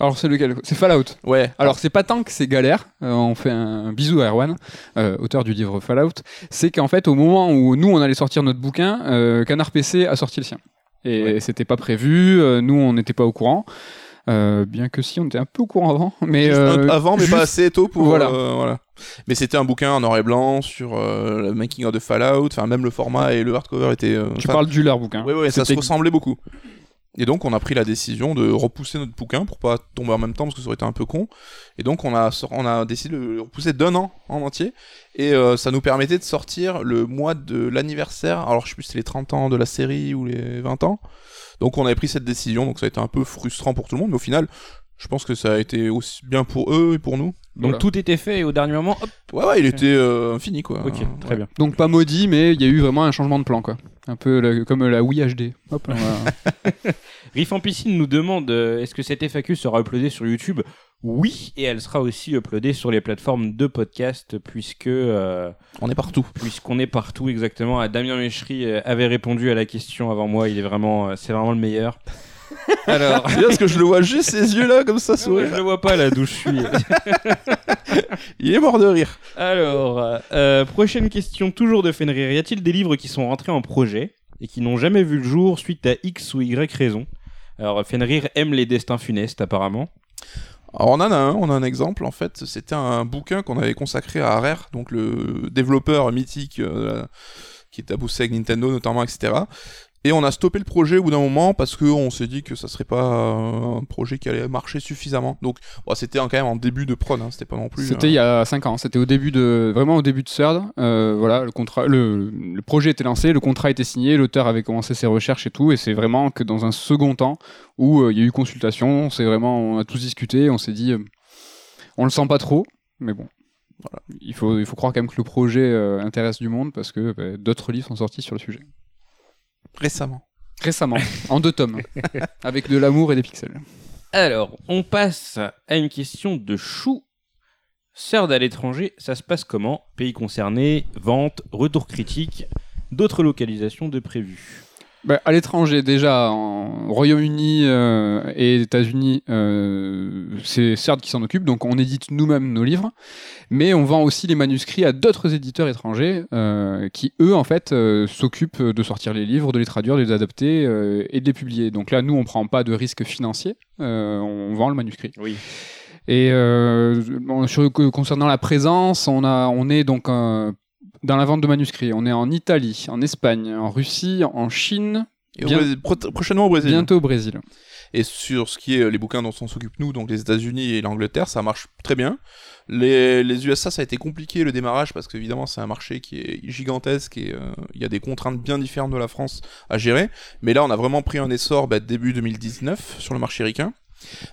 Alors, c'est lequel? C'est Fallout. Ouais. Alors, c'est pas tant que c'est galère, euh, on fait un bisou à Erwan, euh, auteur du livre Fallout, c'est qu'en fait, au moment où nous, on allait sortir notre bouquin, euh, Canard PC a sorti le sien. Et Ouais. c'était pas prévu, nous, on n'était pas au courant. Bien que si, on était un peu au courant avant. [laughs] Mais avant, mais juste- pas assez tôt pour. Voilà. voilà. Mais c'était un bouquin en noir et blanc sur le making of de Fallout. Enfin, même le format et le hardcover étaient. Tu parles du leur bouquin. Ouais, ouais, ça se ressemblait beaucoup. Et donc, on a pris la décision de repousser notre bouquin pour pas tomber en même temps parce que ça aurait été un peu con. Et donc, on a, on a décidé de le repousser d'un an en entier. Et euh, ça nous permettait de sortir le mois de l'anniversaire. Alors, je sais plus si c'est les 30 ans de la série ou les 20 ans. Donc, on avait pris cette décision. Donc, ça a été un peu frustrant pour tout le monde. Mais au final, je pense que ça a été aussi bien pour eux et pour nous. Donc Voilà. tout était fait et au dernier moment, hop, Ouais, ouais, il était euh, fini quoi. ok, très Ouais. bien. Donc pas maudit, mais il y a eu vraiment un changement de plan, quoi. Un peu la- comme la Wii HD. Hop, on va- [laughs] Riff en piscine nous demande euh, est-ce que cette FAQ sera uploadée sur YouTube? Oui, et elle sera aussi uploadée sur les plateformes de podcast puisque euh, On est partout. puisqu'on est partout exactement. Damien Méchery euh, avait répondu à la question avant moi. Il est vraiment, c'est vraiment le meilleur. Alors, parce que je le vois juste ses yeux là comme ça sourire. je le vois pas là d'où je suis. [laughs] Il est mort de rire. Alors, euh, prochaine question, toujours de Fenrir. Y a-t-il des livres qui sont rentrés en projet et qui n'ont jamais vu le jour suite à X ou Y raison? Alors, Fenrir aime les destins funestes, apparemment. Alors on en a un, on a un exemple en fait, c'était un bouquin qu'on avait consacré à Rare, donc le développeur mythique euh, qui est à Nintendo notamment, etc. Et on a stoppé le projet au bout d'un moment parce qu'on s'est dit que ça serait pas un projet qui allait marcher suffisamment. Donc c'était quand même en début de prod, hein, c'était pas non plus. C'était il y a 5 ans, c'était au début de vraiment au début de Third. Euh, voilà, le projet était lancé, le contrat était signé, l'auteur avait commencé ses recherches et tout, et c'est vraiment que dans un second temps où euh, il y a eu consultation, c'est vraiment on a tous discuté, on s'est dit euh, on le sent pas trop, mais bon. Il faut, il faut croire quand même que le projet intéresse du monde parce que bah, d'autres livres sont sortis sur le sujet. Récemment. Récemment, en deux tomes, [laughs] avec de l'amour et des pixels. Alors, on passe à une question de Chou. Sœur à l'étranger, ça se passe comment? Pays concerné, vente, retour critique, d'autres localisations de prévues. Bah, à l'étranger, déjà, en Royaume-Uni euh, et États-Unis, euh, c'est CERD qui s'en occupe, donc on édite nous-mêmes nos livres, mais on vend aussi les manuscrits à d'autres éditeurs étrangers euh, qui, eux, en fait, s'occupent de sortir les livres, de les traduire, de les adapter et de les publier. Donc là, nous, on prend pas de risque financier, on vend le manuscrit. Oui. Et euh, bon, sur- que- concernant la présence, on, a, on est donc euh, dans la vente de manuscrits. On est en Italie, en Espagne, en Russie, en Chine, Et au Bien- Brésil- pro- prochainement au Brésil. bientôt au Brésil. Et sur ce qui est euh, les bouquins dont on s'occupe nous, donc les États-Unis et l'Angleterre, ça marche très bien. Les, les USA, ça a été compliqué le démarrage parce qu'évidemment c'est un marché qui est gigantesque et euh, il y a des contraintes bien différentes de la France à gérer. Mais là, on a vraiment pris un essor bah, début 2019 sur le marché ricain.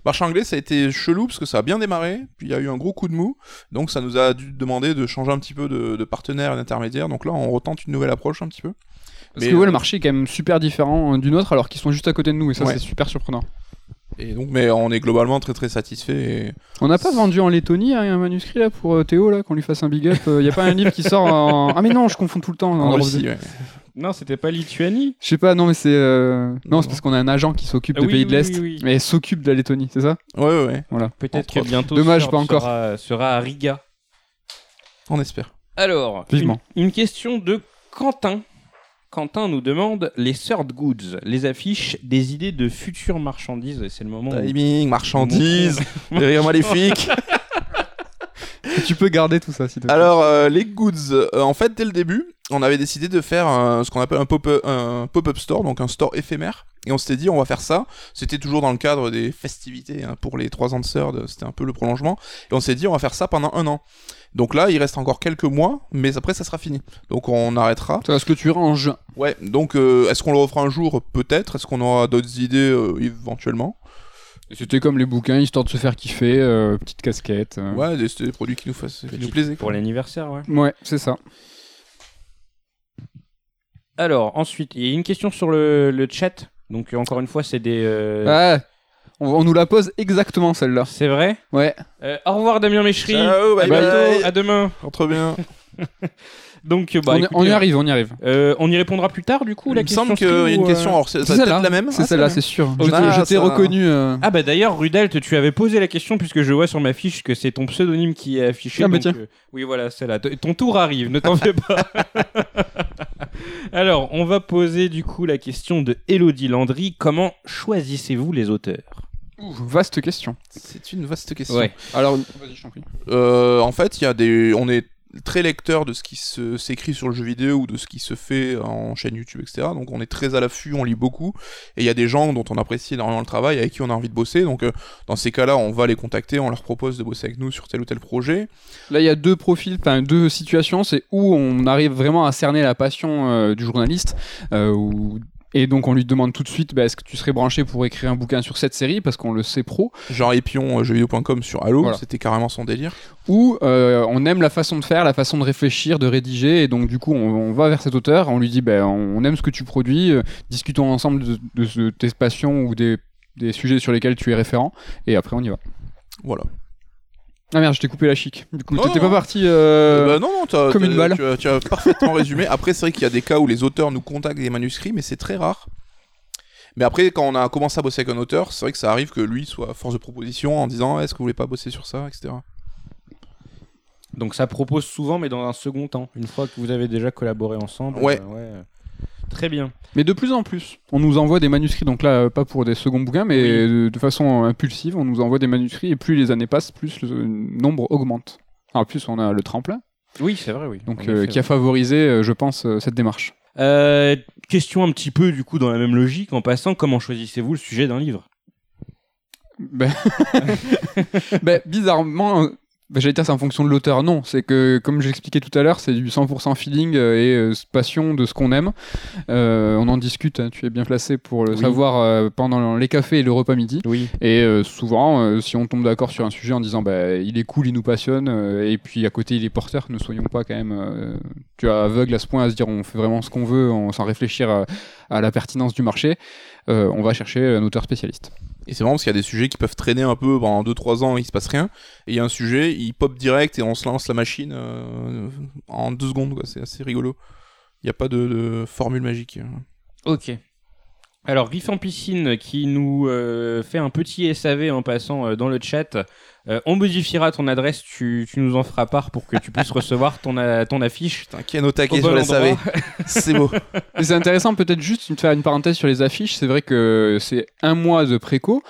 Marché anglais, ça a été chelou parce que ça a bien démarré, puis il y a eu un gros coup de mou, donc ça nous a dû demander de changer un petit peu de, de partenaire et d'intermédiaire. Donc là, on retente une nouvelle approche un petit peu. Parce Mais, que ouais, euh, le marché est quand même super différent euh, du nôtre alors qu'ils sont juste à côté de nous et ça Ouais. c'est super surprenant. Et donc, mais on est globalement très très satisfait. Et... On n'a pas vendu en Lettonie hein, un manuscrit là pour euh, Théo là qu'on lui fasse un big up. Il y a pas un livre qui sort en... Ah mais non, je confonds tout le temps. En en Russie, ouais. Non, c'était pas Lituanie Je sais pas, non mais c'est euh, non, c'est parce qu'on a un agent qui s'occupe Ah des oui, pays de l'Est, oui, oui. mais s'occupe de la Lettonie, c'est ça? Ouais, ouais. Voilà. Peut-être que bientôt Dommage, pas encore. Sera, sera à Riga. On espère. Alors, Vivement. Une, une question de Quentin. Quentin nous demande les Third Goods, les affiches des idées de futures marchandises. Et C'est le moment où... Timing, marchandises, [laughs] des rires maléfiques. [laughs] tu peux garder tout ça si tu veux. Alors, euh, les goods, euh, en fait, dès le début, on avait décidé de faire un- ce qu'on appelle un pop-up store, donc un store éphémère. Et on s'était dit, on va faire ça. C'était toujours dans le cadre des festivités hein, pour les 3 ans de Third, c'était un peu le prolongement. Et on s'est dit, on va faire ça pendant un an. Donc là, il reste encore quelques mois, mais après, ça sera fini. Donc on arrêtera. Ça va se clôturer en juin? Ouais, donc euh, est-ce qu'on le refera un jour? Peut-être. Est-ce qu'on aura d'autres idées euh, éventuellement? C'était comme les bouquins, histoire de se faire kiffer, euh, petite casquette. euh. Ouais, des, des produits qui nous, fassent, qui nous plaisaient. Pour l'anniversaire, ouais. Ouais, c'est ça. Alors, ensuite, il y a une question sur le, le chat. Donc, encore une fois, c'est des... euh, Ouais. On, on nous la pose exactement celle-là. C'est vrai Ouais. Euh, Au revoir, Damien Méchery. Ciao, bye À bientôt, bye. à demain. Entre bien. [laughs] Donc, euh, bah, on, y- écoutez, on y arrive, on y arrive. euh, on y répondra plus tard, du coup, Il la me question semble qu'il y a stream, une ou, question, euh, alors c'est ça va celle-là, la même c'est Ah, celle-là, c'est sûr. Ok. Je t'ai- Ah, je t'ai ça- reconnu. euh, Ah bah d'ailleurs Rudelt tu avais posé la question puisque je vois sur ma fiche que c'est ton pseudonyme qui est affiché. Ah, bah donc, tiens. euh, oui voilà c'est là. T- Ton tour arrive, ne t'en fais pas. [laughs] Alors on va poser du coup la question de Elodie Landry. Comment choisissez-vous les auteurs? Ouh, vaste question. C'est une vaste question. Alors, vas-y, je t'en prie. Euh, en fait, il y a des, on est très lecteur de ce qui s'écrit sur le jeu vidéo ou de ce qui se fait en chaîne YouTube, etc. Donc on est très à l'affût, on lit beaucoup. Et il y a des gens dont on apprécie énormément le travail, avec qui on a envie de bosser. Donc euh, dans ces cas-là, on va les contacter, on leur propose de bosser avec nous sur tel ou tel projet. Là, il y a deux profils, enfin deux situations. C'est où on arrive vraiment à cerner la passion euh, du journaliste, euh, et donc on lui demande tout de suite, bah, est-ce que tu serais branché pour écrire un bouquin sur cette série, parce qu'on le sait pro, Genre Epion, euh, jeuxvideo.com sur Halo, Voilà. c'était carrément son délire. ou euh, on aime la façon de faire, la façon de réfléchir, de rédiger, et donc du coup on, on va vers cet auteur, on lui dit, bah, on aime ce que tu produis, euh, discutons ensemble de, de- de tes passions ou des, des sujets sur lesquels tu es référent, et après on y va. Voilà. Ah merde, je t'ai coupé la chic. Du coup, Non, t'étais non. pas parti. euh, bah non, non, t'as- comme une balle. Tu as, tu as parfaitement résumé. Après, c'est vrai qu'il y a des cas où les auteurs nous contactent des manuscrits, mais c'est très rare. Mais après, quand on a commencé à bosser avec un auteur, c'est vrai que ça arrive que lui soit force de proposition en disant est-ce que vous voulez pas bosser sur ça, etc. Donc ça propose souvent mais dans un second temps. Une fois que vous avez déjà collaboré ensemble. Ouais. euh, Très bien. Mais de plus en plus, on nous envoie des manuscrits, donc là, euh, pas pour des seconds bouquins, mais Oui. de, de façon impulsive, on nous envoie des manuscrits, et plus les années passent, plus le nombre augmente. En plus, on a le tremplin, Oui c'est vrai oui. donc euh, qui a favorisé, euh, je pense, euh, cette démarche. Euh, question un petit peu du coup dans la même logique. En passant, comment choisissez-vous le sujet d'un livre? Ben, [laughs] ben, bizarrement, ben, j'allais dire c'est en fonction de l'auteur. Non, c'est que comme j'expliquais tout à l'heure, c'est du 100% feeling euh, et euh, passion de ce qu'on aime. Euh, on en discute. hein, tu es bien placé pour le Oui. savoir euh, pendant les cafés et le repas midi. Oui. Et souvent, si on tombe d'accord sur un sujet en disant bah, il est cool, il nous passionne, et puis à côté il est porteur, ne soyons pas quand même tu vois, aveugles à ce point à se dire on fait vraiment ce qu'on veut on- sans réfléchir à, à la pertinence du marché, on va chercher un auteur spécialiste. Et c'est marrant parce qu'il y a des sujets qui peuvent traîner un peu pendant 2-3 ans il se passe rien. Et il y a un sujet, il pop direct et on se lance la machine euh, en 2 secondes. C'est assez rigolo. Il n'y a pas de, de formule magique. Ok. Alors, Riff en piscine qui nous euh, fait un petit SAV en passant euh, dans le chat. Euh, on modifiera ton adresse, tu, tu nous en feras part pour que tu puisses [laughs] recevoir ton, a- ton affiche. Ken au taquet bon sur les SAV. C'est beau. C'est intéressant peut-être juste de faire une parenthèse sur les affiches, c'est vrai que c'est un mois de préco.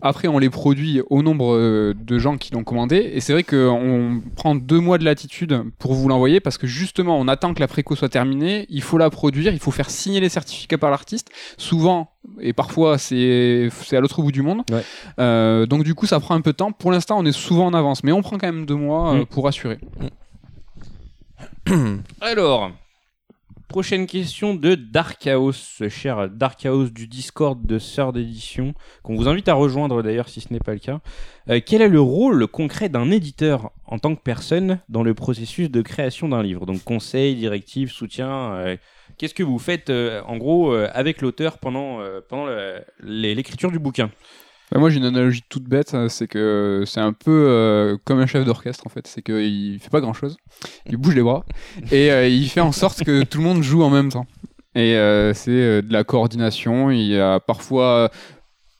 Après, on les produit au nombre euh, de gens qui l'ont commandé. Et c'est vrai qu'on prend deux mois de latitude pour vous l'envoyer parce que justement, on attend que la préco soit terminée. Il faut la produire, il faut faire signer les certificats par l'artiste. Souvent, et parfois, c'est à l'autre bout du monde. Ouais. Euh, donc, du coup, ça prend un peu de temps. Pour l'instant, on est souvent en avance, mais on prend quand même deux mois euh, Mm. pour assurer. [clears throat] Alors, prochaine question de Dark ce cher Dark Chaos du Discord de Sœur d'édition, qu'on vous invite à rejoindre d'ailleurs si ce n'est pas le cas. Euh, quel est le rôle concret d'un éditeur en tant que personne dans le processus de création d'un livre? Donc conseil, directive, soutien. euh, Qu'est-ce que vous faites euh, en gros avec l'auteur pendant, l'écriture du bouquin? Bah, moi j'ai une analogie toute bête, euh, c'est que c'est un peu euh, comme un chef d'orchestre en fait, c'est qu'il fait pas grand chose, il bouge les bras. Et euh, il fait en sorte que tout le monde joue en même temps. Et euh, c'est euh, de la coordination, il y a parfois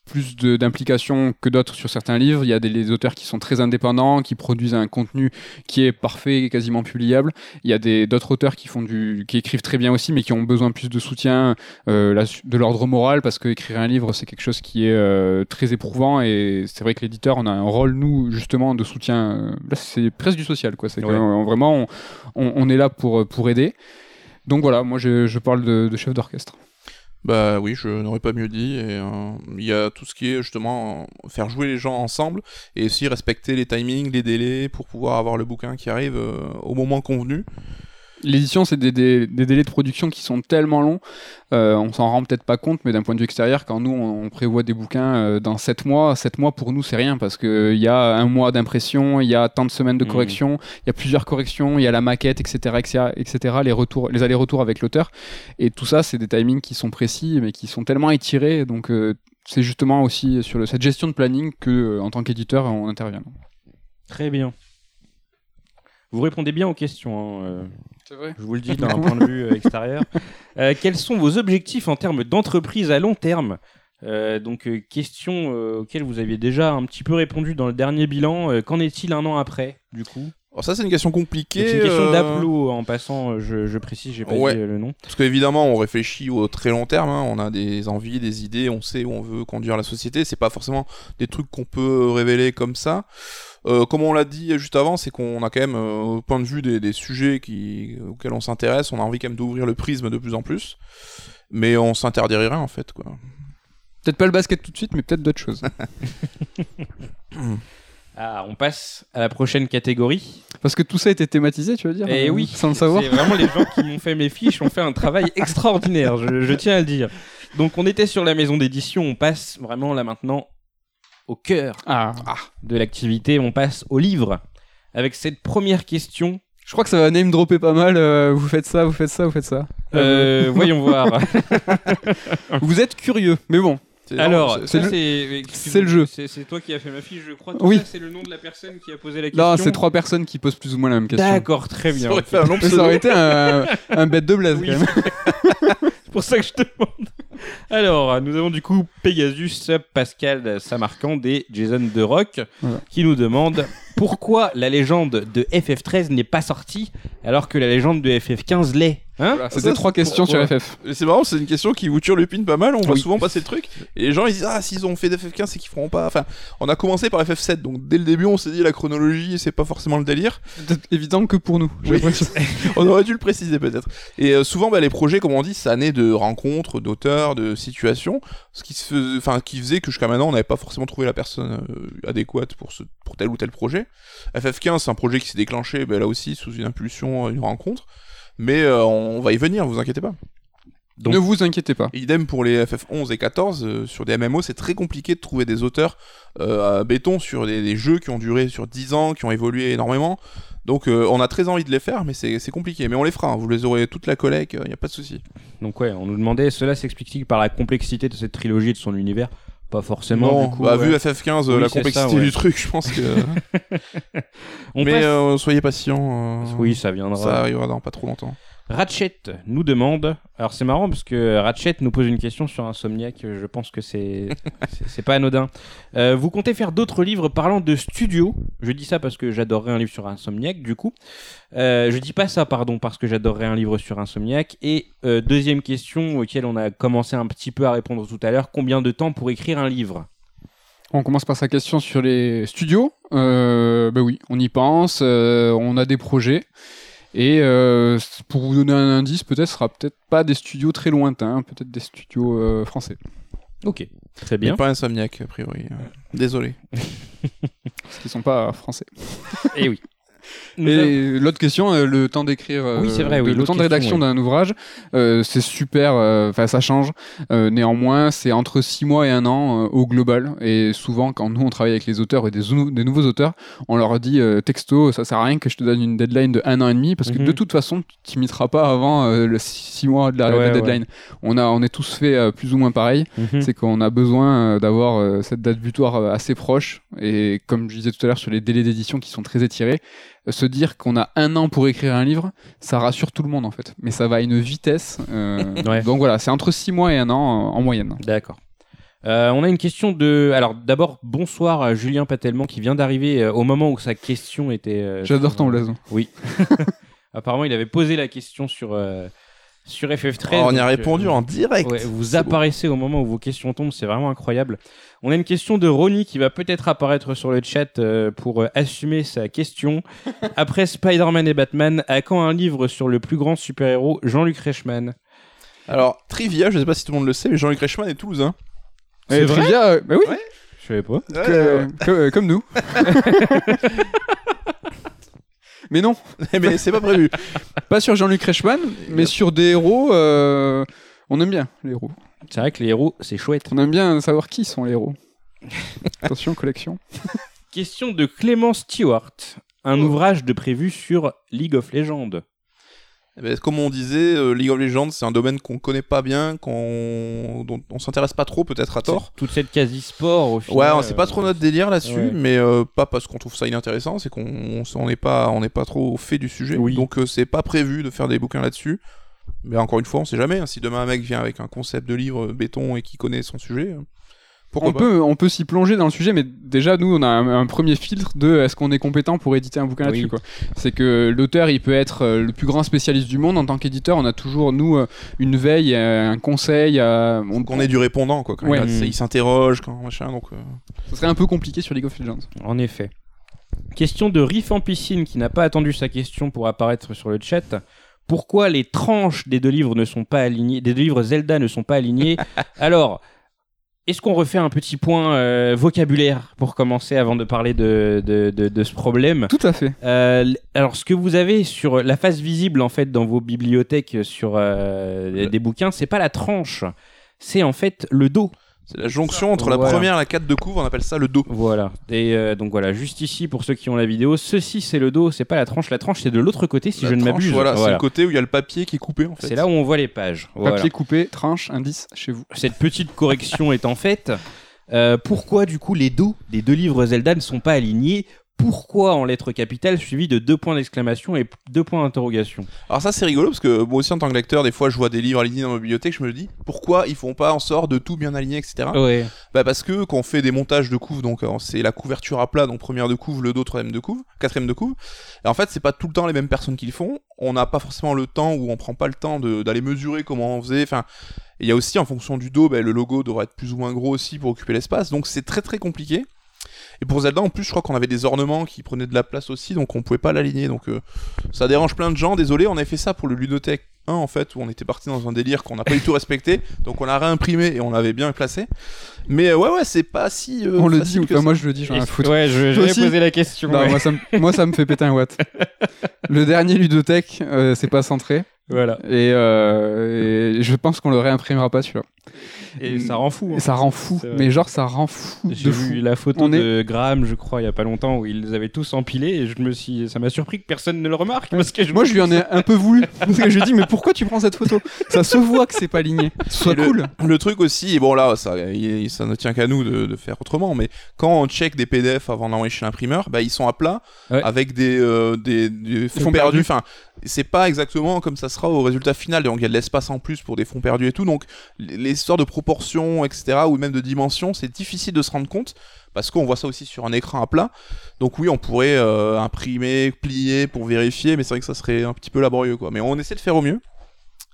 plus d'implication que d'autres sur certains livres, il y a des auteurs qui sont très indépendants, qui produisent un contenu qui est parfait et quasiment publiable, il y a d'autres auteurs qui, font du, qui écrivent très bien aussi mais qui ont besoin plus de soutien euh, de l'ordre moral parce que écrire un livre c'est quelque chose qui est euh, très éprouvant. Et c'est vrai que l'éditeur on a un rôle nous justement de soutien euh, là c'est presque du social quoi. C'est Ouais. vraiment on, on- on est là pour pour aider. Donc voilà moi je, je parle de, de chef d'orchestre Bah oui, je n'aurais pas mieux dit. Et euh, il y a tout ce qui est justement faire jouer les gens ensemble et aussi respecter les timings, les délais pour pouvoir avoir le bouquin qui arrive euh, au moment convenu. L'édition, c'est des, des- des délais de production qui sont tellement longs, euh, on s'en rend peut-être pas compte, mais d'un point de vue extérieur, quand nous on, on prévoit des bouquins euh, dans 7 mois, 7 mois pour nous c'est rien parce qu'il y a un mois d'impression, il y a tant de semaines de Mhm. correction, il y a plusieurs corrections, il y a la maquette, etc., etc., etc., les, retours, les allers-retours avec l'auteur, et tout ça c'est des timings qui sont précis mais qui sont tellement étirés, donc euh, c'est justement aussi sur le- cette gestion de planning que euh, en tant qu'éditeur on intervient. Très bien. Vous répondez bien aux questions. hein, euh. C'est vrai. Je vous le dis [laughs] d'un point de vue euh, extérieur. Euh, quels sont vos objectifs en termes d'entreprise à long terme? Euh, donc euh, question euh, auxquelles vous aviez déjà un petit peu répondu dans le dernier bilan. Qu'en est-il un an après, du coup? Alors ça c'est une question compliquée. C'est une question euh, d'Aplo en passant. euh, Je, je précise, j'ai pas Ouais. dit euh, le nom. Parce qu'évidemment, on réfléchit au très long terme, hein. on a des envies, des idées, on sait où on veut conduire la société. C'est pas forcément des trucs qu'on peut révéler comme ça. Euh, comme on l'a dit juste avant, c'est qu'on a quand même, euh, au point de vue des, des sujets qui, auxquels on s'intéresse, on a envie quand même d'ouvrir le prisme de plus en plus. Mais on s'interdirait rien en fait. Quoi. Peut-être pas le basket tout de suite, mais peut-être d'autres choses. [laughs] [laughs] Ah, on passe à la prochaine catégorie. Parce que tout ça a été thématisé, tu veux dire Et euh, oui, Sans le savoir. C'est vraiment les gens qui m'ont fait mes fiches ont fait un travail [laughs] extraordinaire, je, je tiens à le dire. Donc on était sur la maison d'édition, on passe vraiment là maintenant au cœur Ah, de l'activité, on passe au livre. Avec cette première question, je crois que ça va name dropper pas mal. euh, vous faites ça, vous faites ça, vous faites ça. euh, [laughs] voyons voir. [laughs] Vous êtes curieux, mais bon. Alors, c'est- le- jeu. C'est toi qui as fait ma fiche, je crois. Tout Oui. c'est le nom de la personne qui a posé la question. Là, c'est trois personnes qui posent plus ou moins la même question. D'accord, très bien. ça aurait fait un long ça aurait été un, un bête de blaze Oui. quand même. [laughs] C'est pour ça que je te demande. Alors, nous avons du coup Pegasus, Pascal Samarcand et Jason De Rock Voilà. qui nous demandent pourquoi la légende de FF13 n'est pas sortie alors que la légende de FF15 l'est. Hein Voilà, C'était trois c'est questions sur. FF. C'est marrant, c'est une question qui vous turlupine pas mal. On voit Oui. souvent passer le truc. Et les gens ils disent Ah, s'ils ont fait d'FF15, c'est qu'ils feront pas. Enfin, on a commencé par FF7. Donc dès le début, on s'est dit la chronologie, c'est pas forcément le délire. Évident que pour nous. Oui. [laughs] on aurait dû le préciser peut-être. Et euh, souvent, bah, les projets, comme on dit, ça naît de rencontres, d'auteurs, de situations. Ce qui, se faisait, enfin, qui faisait que jusqu'à maintenant, on n'avait pas forcément trouvé la personne euh, adéquate pour, ce, pour tel ou tel projet. FF15, c'est un projet qui s'est déclenché bah, là aussi sous une impulsion, une rencontre. Mais euh, on va y venir, vous inquiétez pas. Donc- Ne vous inquiétez pas. Idem pour les FF11 et 14, euh, sur des MMO, c'est très compliqué de trouver des auteurs euh, à béton sur des, des jeux qui ont duré sur 10 ans, qui ont évolué énormément. Donc euh, on a très envie de les faire, mais c'est compliqué. Mais on les fera, hein. vous les aurez toute la collecte, il n'y a pas de souci. Donc ouais, on nous demandait, cela s'explique par la complexité de cette trilogie et de son univers? Pas forcément, Non, du coup. bah, vu FF15, euh, Oui, la complexité ça, ouais. du truc, je pense que. [laughs] On mais passe- euh, soyez patient. Oui, ça viendra. Ça arrivera dans pas trop longtemps. Ratchet nous demande. Alors c'est marrant parce que Ratchet nous pose une question sur Insomniac. Je pense que [laughs] c'est c'est- pas anodin. Euh, vous comptez faire d'autres livres parlant de studio? Je dis ça parce que j'adorerais un livre sur Insomniac. Du coup, euh, je dis pas ça pardon parce que j'adorerais un livre sur Insomniac. Et euh, deuxième question auquel on a commencé un petit peu à répondre tout à l'heure combien de temps pour écrire un livre? On commence par sa question sur les studios. Euh, bah oui, on y pense, euh, on a des projets. Et euh, pour vous donner un indice, peut-être ce sera peut-être pas des studios très lointains, peut-être des studios euh, français. Ok, très bien. pas Insomniac, a priori. euh. Désolé. [laughs] Parce qu'ils sont pas français. Et oui. Et l'autre question, euh, le temps d'écrire, euh, Oui, c'est vrai, de- oui, le l'autre temps de rédaction d'un ouvrage, euh, c'est super, euh, enfin ça change. Euh, néanmoins, c'est entre 6 mois et un an euh, au global. Et souvent, quand nous on travaille avec les auteurs et des, des nouveaux auteurs, on leur dit euh, texto, ça sert à rien que je te donne une deadline de un an et demi, parce que Mhm. de toute façon, tu t'imiteras pas avant euh, le 6 mois de la, Ouais, deadline. On a, on est tous fait euh, plus ou moins pareil. Mhm. C'est qu'on a besoin euh, d'avoir euh, cette date butoir euh, assez proche. Et comme je disais tout à l'heure sur les délais d'édition qui sont très étirés, se dire qu'on a un an pour écrire un livre, ça rassure tout le monde en fait. Mais ça va à une vitesse. euh, [laughs] Ouais. Donc voilà, c'est entre 6 mois et un an euh, en moyenne. D'accord. Euh, on a une question de. Alors d'abord, bonsoir à Julien Patelman qui vient d'arriver euh, au moment où sa question était. J'adore ton blason. [laughs] Apparemment, il avait posé la question sur, sur FF13. Oh, on y a répondu euh, en direct. ouais, vous C'est beau. apparaissez au moment où vos questions tombent, c'est vraiment incroyable. On a une question de Ronnie qui va peut-être apparaître sur le chat euh, pour euh, assumer sa question. [laughs] Après Spider-Man et Batman, à quand un livre sur le plus grand super-héros, Jean-Luc Reichmann? Alors, Trivia, je sais pas si tout le monde le sait, mais Jean-Luc Reichmann est toulousain. Et vrai Trivia, euh, bah oui, Ouais. Je savais pas. que- que- comme nous. [laughs] [laughs] mais non, [laughs] mais c'est pas prévu. pas sur Jean-Luc Reichmann, mais sur des héros. euh, On aime bien les héros. C'est vrai que les héros, c'est chouette. On aime bien savoir qui sont les héros. [laughs] Attention, collection. Question de Clément Stewart. Un Oh. ouvrage de prévu sur League of Legends. Eh ben, comme on disait, euh, League of Legends, c'est un domaine qu'on connaît pas bien, qu'on dont on s'intéresse pas trop, peut-être à tort. Toute cette quasi-sport au final. Ouais, on- c'est pas euh, trop notre délire là-dessus, ouais. mais euh, pas parce qu'on trouve ça inintéressant, c'est qu'on on on n'est pas, on n'est pas trop au fait du sujet. Oui. Donc euh, c'est pas prévu de faire des bouquins là-dessus. Mais encore une fois, on sait jamais. hein, si demain un mec vient avec un concept de livre euh, béton et qui connaît son sujet, euh, pourquoi On pas peut, on peut s'y plonger dans le sujet, mais déjà, nous, on a un, un premier filtre de est-ce qu'on est compétent pour éditer un bouquin Oui. là-dessus. quoi. C'est que l'auteur, il peut être euh, le plus grand spécialiste du monde. En tant qu'éditeur, on a toujours, nous, euh, une veille, euh, un conseil. on, Qu'on ait du répondant, quoi. Quand Ouais. il, a- Mm. il s'interroge, quand machin, donc. euh, Ce serait un peu compliqué sur League of Legends. En effet. Question de Riff en piscine qui n'a pas attendu sa question pour apparaître sur le chat. Pourquoi les tranches des deux livres ne sont pas alignées, des deux livres Zelda ne sont pas alignées [laughs] Alors, est-ce qu'on refait un petit point euh, vocabulaire pour commencer avant de parler de, de, de- de ce problème? Tout à fait. Euh, alors, ce que vous avez sur la face visible en fait dans vos bibliothèques sur euh, des bouquins, c'est pas la tranche, c'est en fait le dos. C'est la jonction entre la Voilà. première et la 4 de couvre, on appelle ça le dos. Voilà. Et euh, donc voilà, juste ici pour ceux qui ont la vidéo, ceci c'est le dos, c'est pas la tranche. La tranche c'est de l'autre côté si La je ne m'abuse. Voilà, c'est le côté où il y a le papier qui est coupé, en fait. C'est là où on voit les pages. Voilà. Papier coupé, tranche, indice chez vous. Cette petite correction étant faite, euh, pourquoi du coup les dos des deux livres Zelda ne sont pas alignés pourquoi en lettres capitales suivi de deux points d'exclamation et deux points d'interrogation. Alors ça c'est rigolo parce que moi aussi en tant que lecteur, des fois je vois des livres alignés dans ma bibliothèque, je me dis pourquoi ils font pas en sorte de tout bien aligner, etc. Ouais. Bah parce que quand on fait des montages de couve, donc euh, c'est la couverture à plat, donc première de couve, le dos, troisième de couve, quatrième de couve. Et en fait c'est pas tout le temps les mêmes personnes qui le font. On n'a pas forcément le temps ou on prend pas le temps d'aller mesurer comment on faisait. Enfin, il y a aussi en fonction du dos, bah, le logo devrait être plus ou moins gros aussi pour occuper l'espace. Donc c'est très très compliqué. Et pour Zelda, en plus, je crois qu'on avait des ornements qui prenaient de la place aussi, donc on pouvait pas l'aligner. Donc euh, ça dérange plein de gens. Désolé, on avait fait ça pour le Ludothèque 1 en fait, où on était parti dans un délire qu'on n'a pas du tout respecté. Donc on l'a réimprimé et on l'avait bien placé. Mais euh, ouais, ouais, c'est pas si. euh, On le dit ou pas ça. Moi, je le dis, j'en ai foutre. Ouais, je, aussi posé la question. Non, ouais. moi, ça me, moi, ça me fait péter un watt. [laughs] le dernier ludothèque, euh, c'est pas centré. Voilà. Et, euh, et je pense qu'on le réimprimera pas celui-là. Et ça rend fou. hein. Ça rend fou. Mais genre, ça rend fou J'ai de fou. vu la photo On est- de Graham, je crois, il y a pas longtemps, où ils les avaient tous empilés et je me suis, ça m'a surpris que personne ne le remarque parce que je Moi, je lui en ai un peu voulu. [laughs] Parce que je lui ai dit, mais pourquoi tu prends cette photo Ça se voit que c'est pas aligné. Et le- cool. Le truc aussi, et bon là, ça, il- ça ne tient qu'à nous de, de faire autrement, mais quand on check des PDF avant d'envoyer chez l'imprimeur, bah, ils sont à plat Ouais. avec des, euh, des, des fonds, fonds perdus. perdus. Enfin, c'est pas exactement comme ça sera au résultat final. Donc il y a de l'espace en plus pour des fonds perdus et tout. Donc les les histoires de proportions, etc., ou même de dimensions, c'est difficile de se rendre compte parce qu'on voit ça aussi sur un écran à plat. Donc oui, on pourrait euh, imprimer, plier pour vérifier, mais c'est vrai que ça serait un petit peu laborieux, quoi. Mais on essaie de faire au mieux.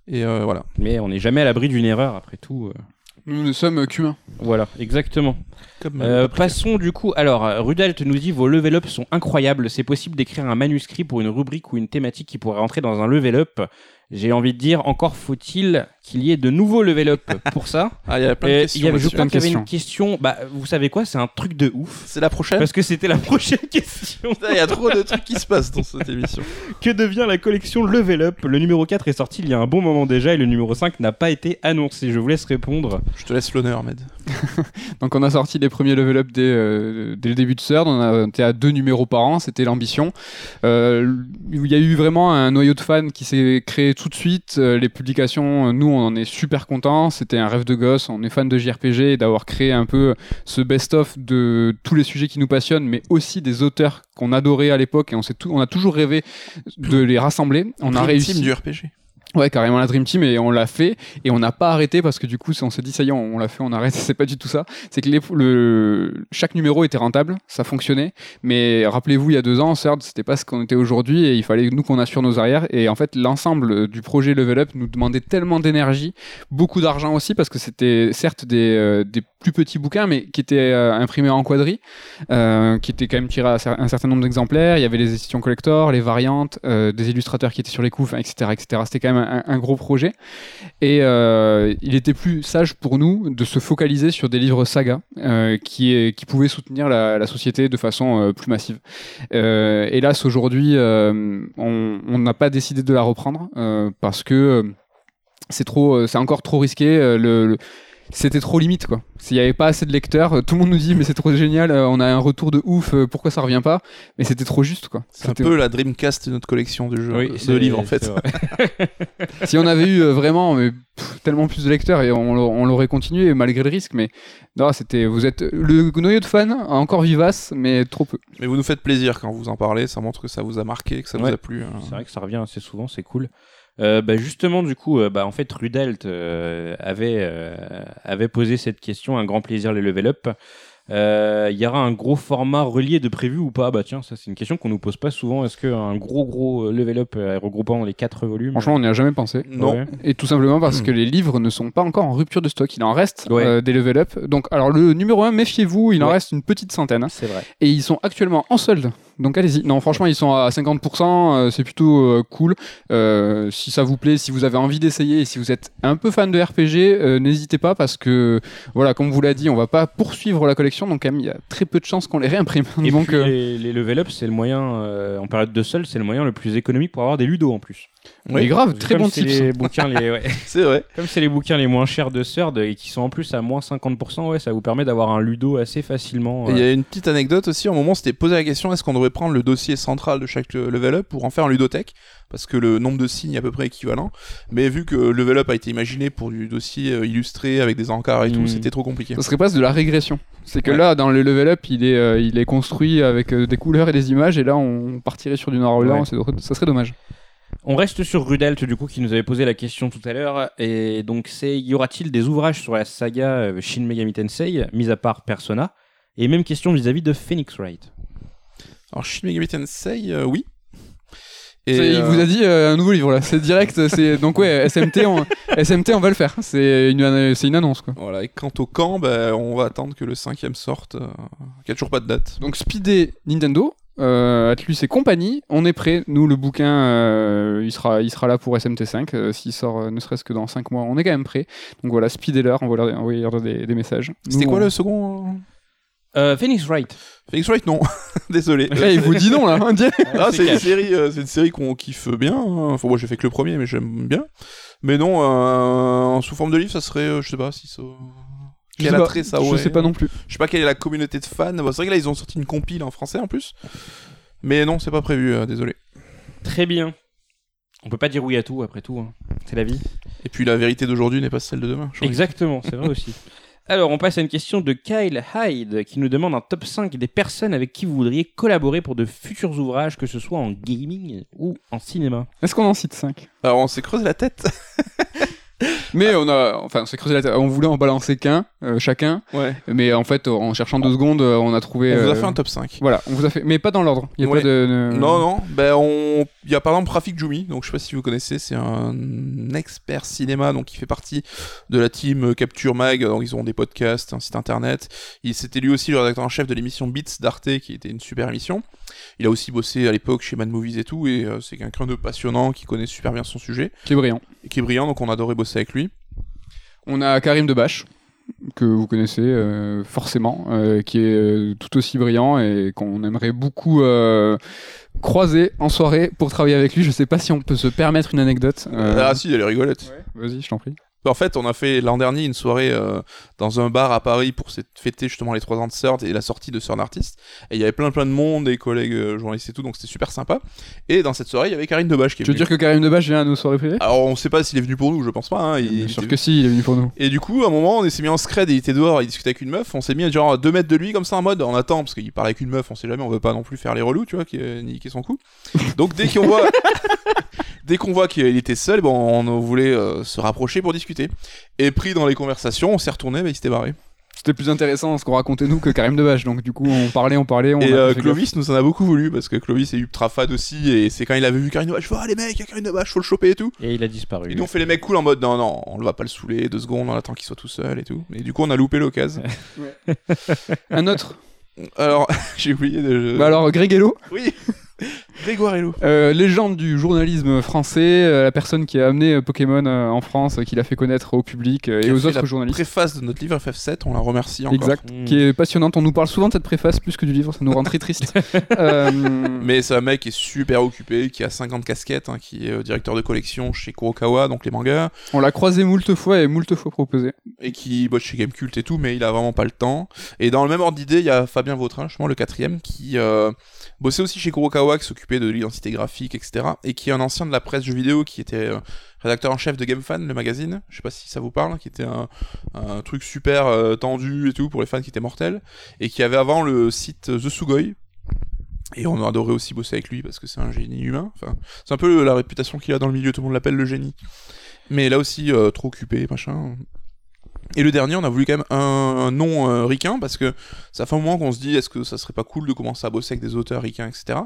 Et euh, voilà. Mais on n'est jamais à l'abri d'une erreur après tout. euh. Nous ne sommes qu'humains. Voilà, exactement. Comme, Euh, passons du coup. Alors, euh, Rudalt nous dit vos level up sont incroyables. C'est possible d'écrire un manuscrit pour une rubrique ou une thématique qui pourrait rentrer dans un level up. J'ai envie de dire, encore faut-il qu'il y ait de nouveaux level up [laughs] pour ça. Ah, il y a plein de questions. il y avait, je crois qu'il y avait une question. Bah, vous savez quoi? C'est un truc de ouf. C'est la prochaine? Parce que c'était la prochaine question. Il y a trop de trucs qui se passent dans cette émission. [laughs] Que devient la collection Level Up? Le numéro 4 est sorti il y a un bon moment déjà et le numéro 5 n'a pas été annoncé. Je vous laisse répondre. Je te laisse l'honneur, Med. [laughs] Donc on a sorti les premiers level up dès, euh, dès le début de Third, on a été à deux numéros par an, c'était l'ambition. Euh, il y a eu vraiment un noyau de fans qui s'est créé tout de suite, Euh, les publications, nous on en est super contents, c'était un rêve de gosse, on est fan de JRPG et d'avoir créé un peu ce best-of de tous les sujets qui nous passionnent, mais aussi des auteurs qu'on adorait à l'époque et on, s'est tout- on a toujours rêvé de les rassembler. On a réussi. Du RPG. Ouais, carrément la Dream Team et on l'a fait et on n'a pas arrêté parce que du coup, on s'est dit ça y est, on, l'a fait, on arrête. [laughs] C'est pas du tout ça. C'est que chaque numéro était rentable, ça fonctionnait. Mais rappelez-vous, il y a deux ans, Third, c'était pas ce qu'on était aujourd'hui et il fallait nous qu'on assure nos arrières. Et en fait, l'ensemble du projet Level Up nous demandait tellement d'énergie, beaucoup d'argent aussi parce que c'était certes des, euh, plus petits bouquins, mais qui étaient euh, imprimés en quadri, euh, qui étaient quand même tirés à un certain nombre d'exemplaires. Il y avait les éditions collector, les variantes, des illustrateurs qui étaient sur les couves, etc., etc. C'était quand même un, gros projet. Et euh, il était plus sage pour nous de se focaliser sur des livres saga euh, qui, pouvaient soutenir la, société de façon euh, plus massive. Hélas, aujourd'hui, on n'a pas décidé de la reprendre parce que c'est encore trop risqué. C'était trop limite quoi. S'il n'y avait pas assez de lecteurs, euh, tout le monde nous dit mais c'est trop génial, euh, on a un retour de ouf, euh, pourquoi ça revient pas? Mais c'était trop juste quoi. C'est un C'était- peu la Dreamcast de notre collection de jeux, de livres en fait. [laughs] si on avait eu vraiment mais, pff, tellement plus de lecteurs et on, l'a- on l'aurait continué malgré le risque, mais non, c'était vous êtes le noyau de fans encore vivace, mais trop peu. Mais vous nous faites plaisir quand vous en parlez, ça montre que ça vous a marqué, que ça Ouais. vous a plu. hein. C'est vrai que ça revient assez souvent, c'est cool. Euh, bah, justement, du coup, euh, bah, en fait, Rudelt euh, avait, euh, avait posé cette question, un grand plaisir les level up. Euh, Il y aura un gros format relié de prévu ou pas? Bah tiens, ça c'est une question qu'on nous pose pas souvent. Est-ce qu'un gros gros level up euh, regroupant les quatre volumes Franchement, on n'y a jamais pensé. Non. Ouais. Et tout simplement parce que les livres ne sont pas encore en rupture de stock. Il en reste Ouais. euh, des level up. Donc, alors le numéro 1, méfiez-vous, il en Ouais. reste une petite centaine. C'est vrai. Et ils sont actuellement en solde. Donc allez-y. Non, franchement, ils sont à 50%. euh, c'est plutôt euh, cool. Euh, si ça vous plaît, si vous avez envie d'essayer et si vous êtes un peu fan de RPG, n'hésitez pas parce que, voilà, comme vous l'a dit, on va pas poursuivre la collection. Donc, quand même, il y a très peu de chances qu'on les réimprime. Et [laughs] donc, puis, les, les level up, c'est le moyen, en période de sol, c'est le moyen le plus économique pour avoir des ludos en plus. Mais grave, très Comme bon c'est tips. les bouquins les, ouais. [laughs] C'est vrai. Comme c'est les bouquins les moins chers de Third et qui sont en plus à moins 50%, ouais, ça vous permet d'avoir un ludo assez facilement. Il y euh, a une petite anecdote aussi, au moment on s'était posé la question est-ce qu'on devrait prendre le dossier central de chaque euh, level up pour en faire un ludothèque, parce que le nombre de signes est à peu près équivalent. Mais vu que level up a été imaginé pour du dossier euh, illustré avec des encarts et tout, Mhm. c'était trop compliqué. Ça serait presque de la régression. C'est que Ouais. là, dans le level up, il est, euh, il est construit avec euh, des couleurs et des images, et là, on partirait sur du noir et blanc. Ouais. c'est- Ça serait dommage. On reste sur Rudelt, du coup, qui nous avait posé la question tout à l'heure. Et donc, c'est y aura-t-il des ouvrages sur la saga euh, Shin Megami Tensei, mis à part Persona? Et même question vis-à-vis de Phoenix Wright. Alors Shin Megami Tensei, euh, oui. Et, Il euh, vous a dit euh, un nouveau livre là, c'est direct. c'est Donc ouais, SMT, on... SMT, on va le faire. C'est une, c'est une annonce quoi. Voilà, et quant au camp, ben, on va attendre que le cinquième sorte, euh, qui a toujours pas de date. Donc Speedé Nintendo, euh, Atlus et compagnie, on est prêt. Nous, le bouquin, euh, il, sera, il sera là pour SMT5. euh, S'il sort euh, ne serait-ce que dans 5 mois, on est quand même prêt. Donc voilà, speedez-leur, envoyez-leur envoyez-leur des, des messages. C'était quoi on- le second Phoenix Wright. Phoenix Wright, non. [laughs] Désolé. Eh, il vous dit non là, [laughs] on. Ah, c'est une série, euh, c'est une série qu'on kiffe bien. hein. Enfin, moi, j'ai fait que le premier, mais j'aime bien. Mais non, euh, sous forme de livre, ça serait, euh, je sais pas si ça. Je Quel sais pas, attrait ça Je aurait sais pas non plus. Je sais pas quelle est la communauté de fans. Bon, c'est vrai que là, ils ont sorti une compile en français en plus. Mais non, c'est pas prévu, euh, désolé. Très bien. On peut pas dire oui à tout, après tout. hein. C'est la vie. Et puis la vérité d'aujourd'hui n'est pas celle de demain. je crois. Exactement, c'est vrai aussi. [laughs] Alors, on passe à une question de Kyle Hyde qui nous demande un top 5 des personnes avec qui vous voudriez collaborer pour de futurs ouvrages, que ce soit en gaming ou en cinéma. Est-ce qu'on en cite 5 Alors, on s'est creusé la tête. [laughs] Mais on a, enfin, on s'est creusé la tête. On voulait en balancer qu'un, euh, chacun. Ouais. Mais en fait, en cherchant deux secondes, euh, on a trouvé. On vous a euh, fait un top 5. Voilà, on vous a fait, mais pas dans l'ordre. Il y a Ouais. pas de. de- Non, non, ben on... il y a par exemple Rafik Djoumi, donc je sais pas si vous connaissez, c'est un expert cinéma, donc il fait partie de la team Capture Mag, donc ils ont des podcasts, un site internet. Il c'était lui aussi le rédacteur en chef de l'émission Beats d'Arte, qui était une super émission. Il a aussi bossé à l'époque chez Mad Movies et tout, et euh, c'est quelqu'un de passionnant qui connaît super bien son sujet, Qui est brillant. et qui est brillant, donc on adorait bosser avec lui. On a Karim Debache, que vous connaissez euh, forcément, euh, qui est euh, tout aussi brillant et qu'on aimerait beaucoup croiser en soirée pour travailler avec lui. Je sais pas si on peut se permettre une anecdote. Ah si, il est rigolette. Vas-y, je t'en prie. En fait, on a fait l'an dernier une soirée euh, dans un bar à Paris pour fêter justement les 3 ans de Third et la sortie de Third Artist. Et il y avait plein plein de monde, des collègues euh, journalistes et tout, donc c'était super sympa. Et dans cette soirée, il y avait Karine Debache qui est Tu veux venue. dire que Karim Debache vient à nos soirées privées? Alors on sait pas s'il est venu pour nous, je pense pas. Hein, il- Bien sûr était- que si, il est venu pour nous. Et du coup, à un moment, on s'est mis en scred et il était dehors, il discutait avec une meuf. On s'est mis genre à 2 mètres de lui, comme ça en mode on attend, parce qu'il parle avec une meuf, on sait jamais, on veut pas non plus faire les relous, tu vois, qui euh, niquer son coup. Donc dès qu'on voit. [laughs] Dès qu'on voit qu'il était seul, bon, on voulait euh, se rapprocher pour discuter. Et pris dans les conversations, on s'est retourné, bah, il s'était barré. C'était plus intéressant ce qu'on racontait nous que Karim Debache. Donc du coup, on parlait, on parlait. On et a euh, gaffe. Clovis nous en a beaucoup voulu parce que Clovis est ultra fan aussi et c'est quand il avait vu Karine Debache, je vois les mecs, il y a Karine Debache, faut le choper et tout. Et il a disparu. Et nous on fait les mecs cool en mode non non, on va pas le saouler deux secondes, on attend qu'il soit tout seul et tout. Et du coup on a loupé l'occasion. [laughs] Un autre? alors [laughs] j'ai oublié de. Bah alors, Greg Hello, Oui. Grégoire Hello. euh, légende du journalisme français, euh, la personne qui a amené euh, Pokémon en France, qui l'a fait connaître au public et aux autres la journalistes. Préface de notre livre FF7, on la remercie encore. Exact. Mm. Qui est passionnante. On nous parle souvent de cette préface plus que du livre, ça nous rend très triste. [laughs] Mais c'est un mec qui est super occupé, qui a 50 casquettes, hein, qui est directeur de collection chez Kurokawa, donc les mangas, on l'a croisé moult fois et moult fois proposé. et qui bosse chez Gamecult et tout, mais il a vraiment pas le temps. Et dans le même ordre d'idée, il y a Fabien Vautrin, justement le quatrième, qui bossait aussi chez Kurokawa, qui s'occupait de l'identité graphique, etc. Et qui est un ancien de la presse jeux vidéo, qui était euh, rédacteur en chef de GameFan, le magazine. Je sais pas si ça vous parle, qui était un, truc super euh, tendu et tout pour les fans qui étaient mortels, et qui avait avant le site The Sugoi. Et on a adoré aussi bosser avec lui parce que c'est un génie humain. C'est un peu la réputation qu'il a dans le milieu, tout le monde l'appelle le génie. Mais là aussi, euh, trop occupé, machin. Et le dernier, on a voulu quand même un, un nom euh, ricain parce que ça fait un moment qu'on se dit est-ce que ça serait pas cool de commencer à bosser avec des auteurs ricains, etc.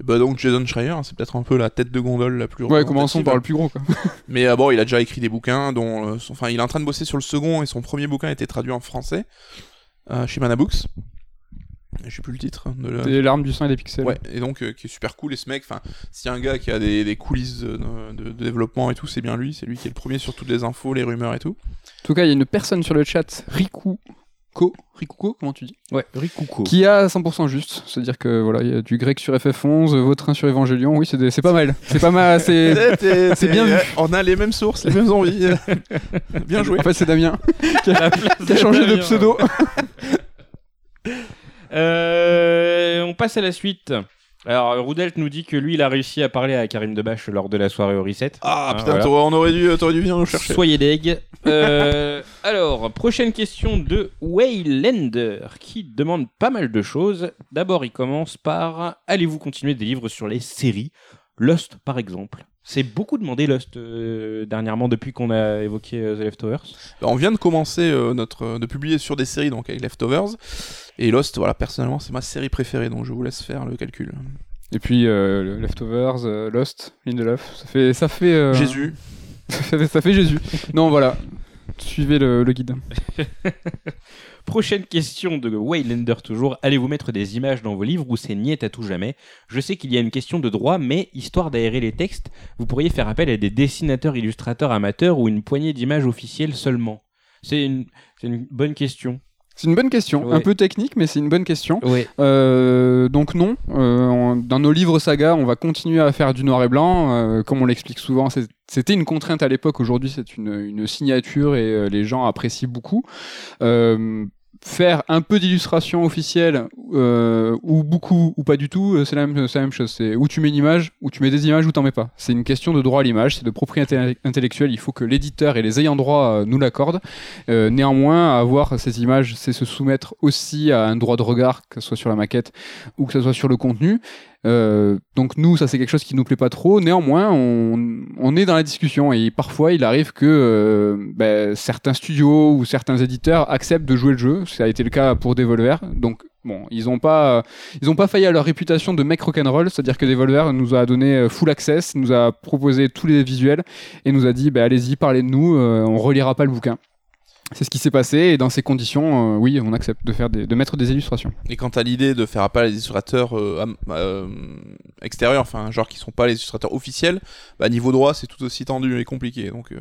Et bah donc Jason Schreier, hein, c'est peut-être un peu la tête de gondole la plus Ouais, commençons par le plus gros. Quoi. [laughs] Mais euh, bon, il a déjà écrit des bouquins, dont, euh, enfin, il est en train de bosser sur le second et son premier bouquin a été traduit en français euh, chez Manabooks. Je sais plus le titre. De la- Des larmes du sang et des pixels. Ouais, et donc euh, qui est super cool. Et ce mec, enfin, s'il y a un gars qui a des, des coulisses de, de- de développement et tout, c'est bien lui. C'est lui qui est le premier sur toutes les infos, les rumeurs et tout. En tout cas, il y a une personne sur le chat, Rikuko. Rikuko, comment tu dis Ouais, Rikuko. Qui a 100% juste. C'est-à-dire que voilà, il y a du grec sur FF11, Vautrin sur Evangelion. Oui, c'est pas mal. C'est pas mal. C'est. [laughs] Bien vu. On a les mêmes sources, les mêmes envies. [laughs] bien joué. En fait, c'est Damien [laughs] qui a, place qui a changé de pseudo. Euh, on passe à la suite. Alors, Roudelt nous dit que lui, il a réussi à parler à Karim Debache lors de la soirée au reset. Ah, Ah, putain, voilà. on aurait dû, t'aurais dû venir nous chercher. Soyez deg. Euh, [laughs] alors, prochaine question de Waylander qui demande pas mal de choses. D'abord, il commence par Allez-vous continuer des livres sur les séries Lost, par exemple? C'est beaucoup demandé Lost euh, dernièrement depuis qu'on a évoqué euh, The Leftovers. Bah, On vient de commencer euh, notre, euh, de publier sur des séries donc avec Leftovers et Lost. Voilà, personnellement, c'est ma série préférée, donc je vous laisse faire le calcul. Et puis euh, le Leftovers, euh, Lost, Lindelof, ça fait, ça fait, euh, Jésus. [laughs] ça fait, ça fait Jésus. non, voilà. Suivez le, le guide. [laughs] Prochaine question de Waylander toujours. Allez-vous mettre des images dans vos livres ou c'est niet à tout jamais? Je sais qu'il y a une question de droit, mais histoire d'aérer les textes, vous pourriez faire appel à des dessinateurs illustrateurs amateurs ou une poignée d'images officielles seulement. C'est une, bonne question. C'est une bonne question, Ouais. un peu technique, mais c'est une bonne question. Ouais. Euh, donc non, Euh, dans nos livres saga, on va continuer à faire du noir et blanc. Euh, comme on l'explique souvent, c'était une contrainte à l'époque. Aujourd'hui, c'est une, une signature et les gens apprécient beaucoup. Faire un peu d'illustration officielle euh, ou beaucoup ou pas du tout, euh, c'est la même, c'est la même chose. C'est où tu mets une image, ou tu mets des images, ou t'en mets pas. C'est une question de droit à l'image, c'est de propriété intellectuelle. Il faut que l'éditeur et les ayants droit euh, nous l'accordent. Euh, néanmoins, avoir ces images, c'est se soumettre aussi à un droit de regard, que ce soit sur la maquette ou que ce soit sur le contenu. Euh, donc nous, ça c'est quelque chose qui nous plaît pas trop. Néanmoins, on, est dans la discussion et parfois il arrive que euh, ben, certains studios ou certains éditeurs acceptent de jouer le jeu. Ça a été le cas pour Devolver. Donc bon, ils ont pas, ils pas failli à leur réputation de mec rock'n'roll, c'est-à-dire que Devolver nous a donné euh, full access, nous a proposé tous les visuels et nous a dit ben, allez-y, parlez de nous, euh, on relira pas le bouquin. C'est ce qui s'est passé et dans ces conditions, euh, oui, on accepte de faire des, de mettre des illustrations. Et quant à l'idée de faire appel à des illustrateurs euh, euh, extérieurs, enfin, genre qui sont pas les illustrateurs officiels, bah, niveau droit, c'est tout aussi tendu et compliqué. Donc, euh,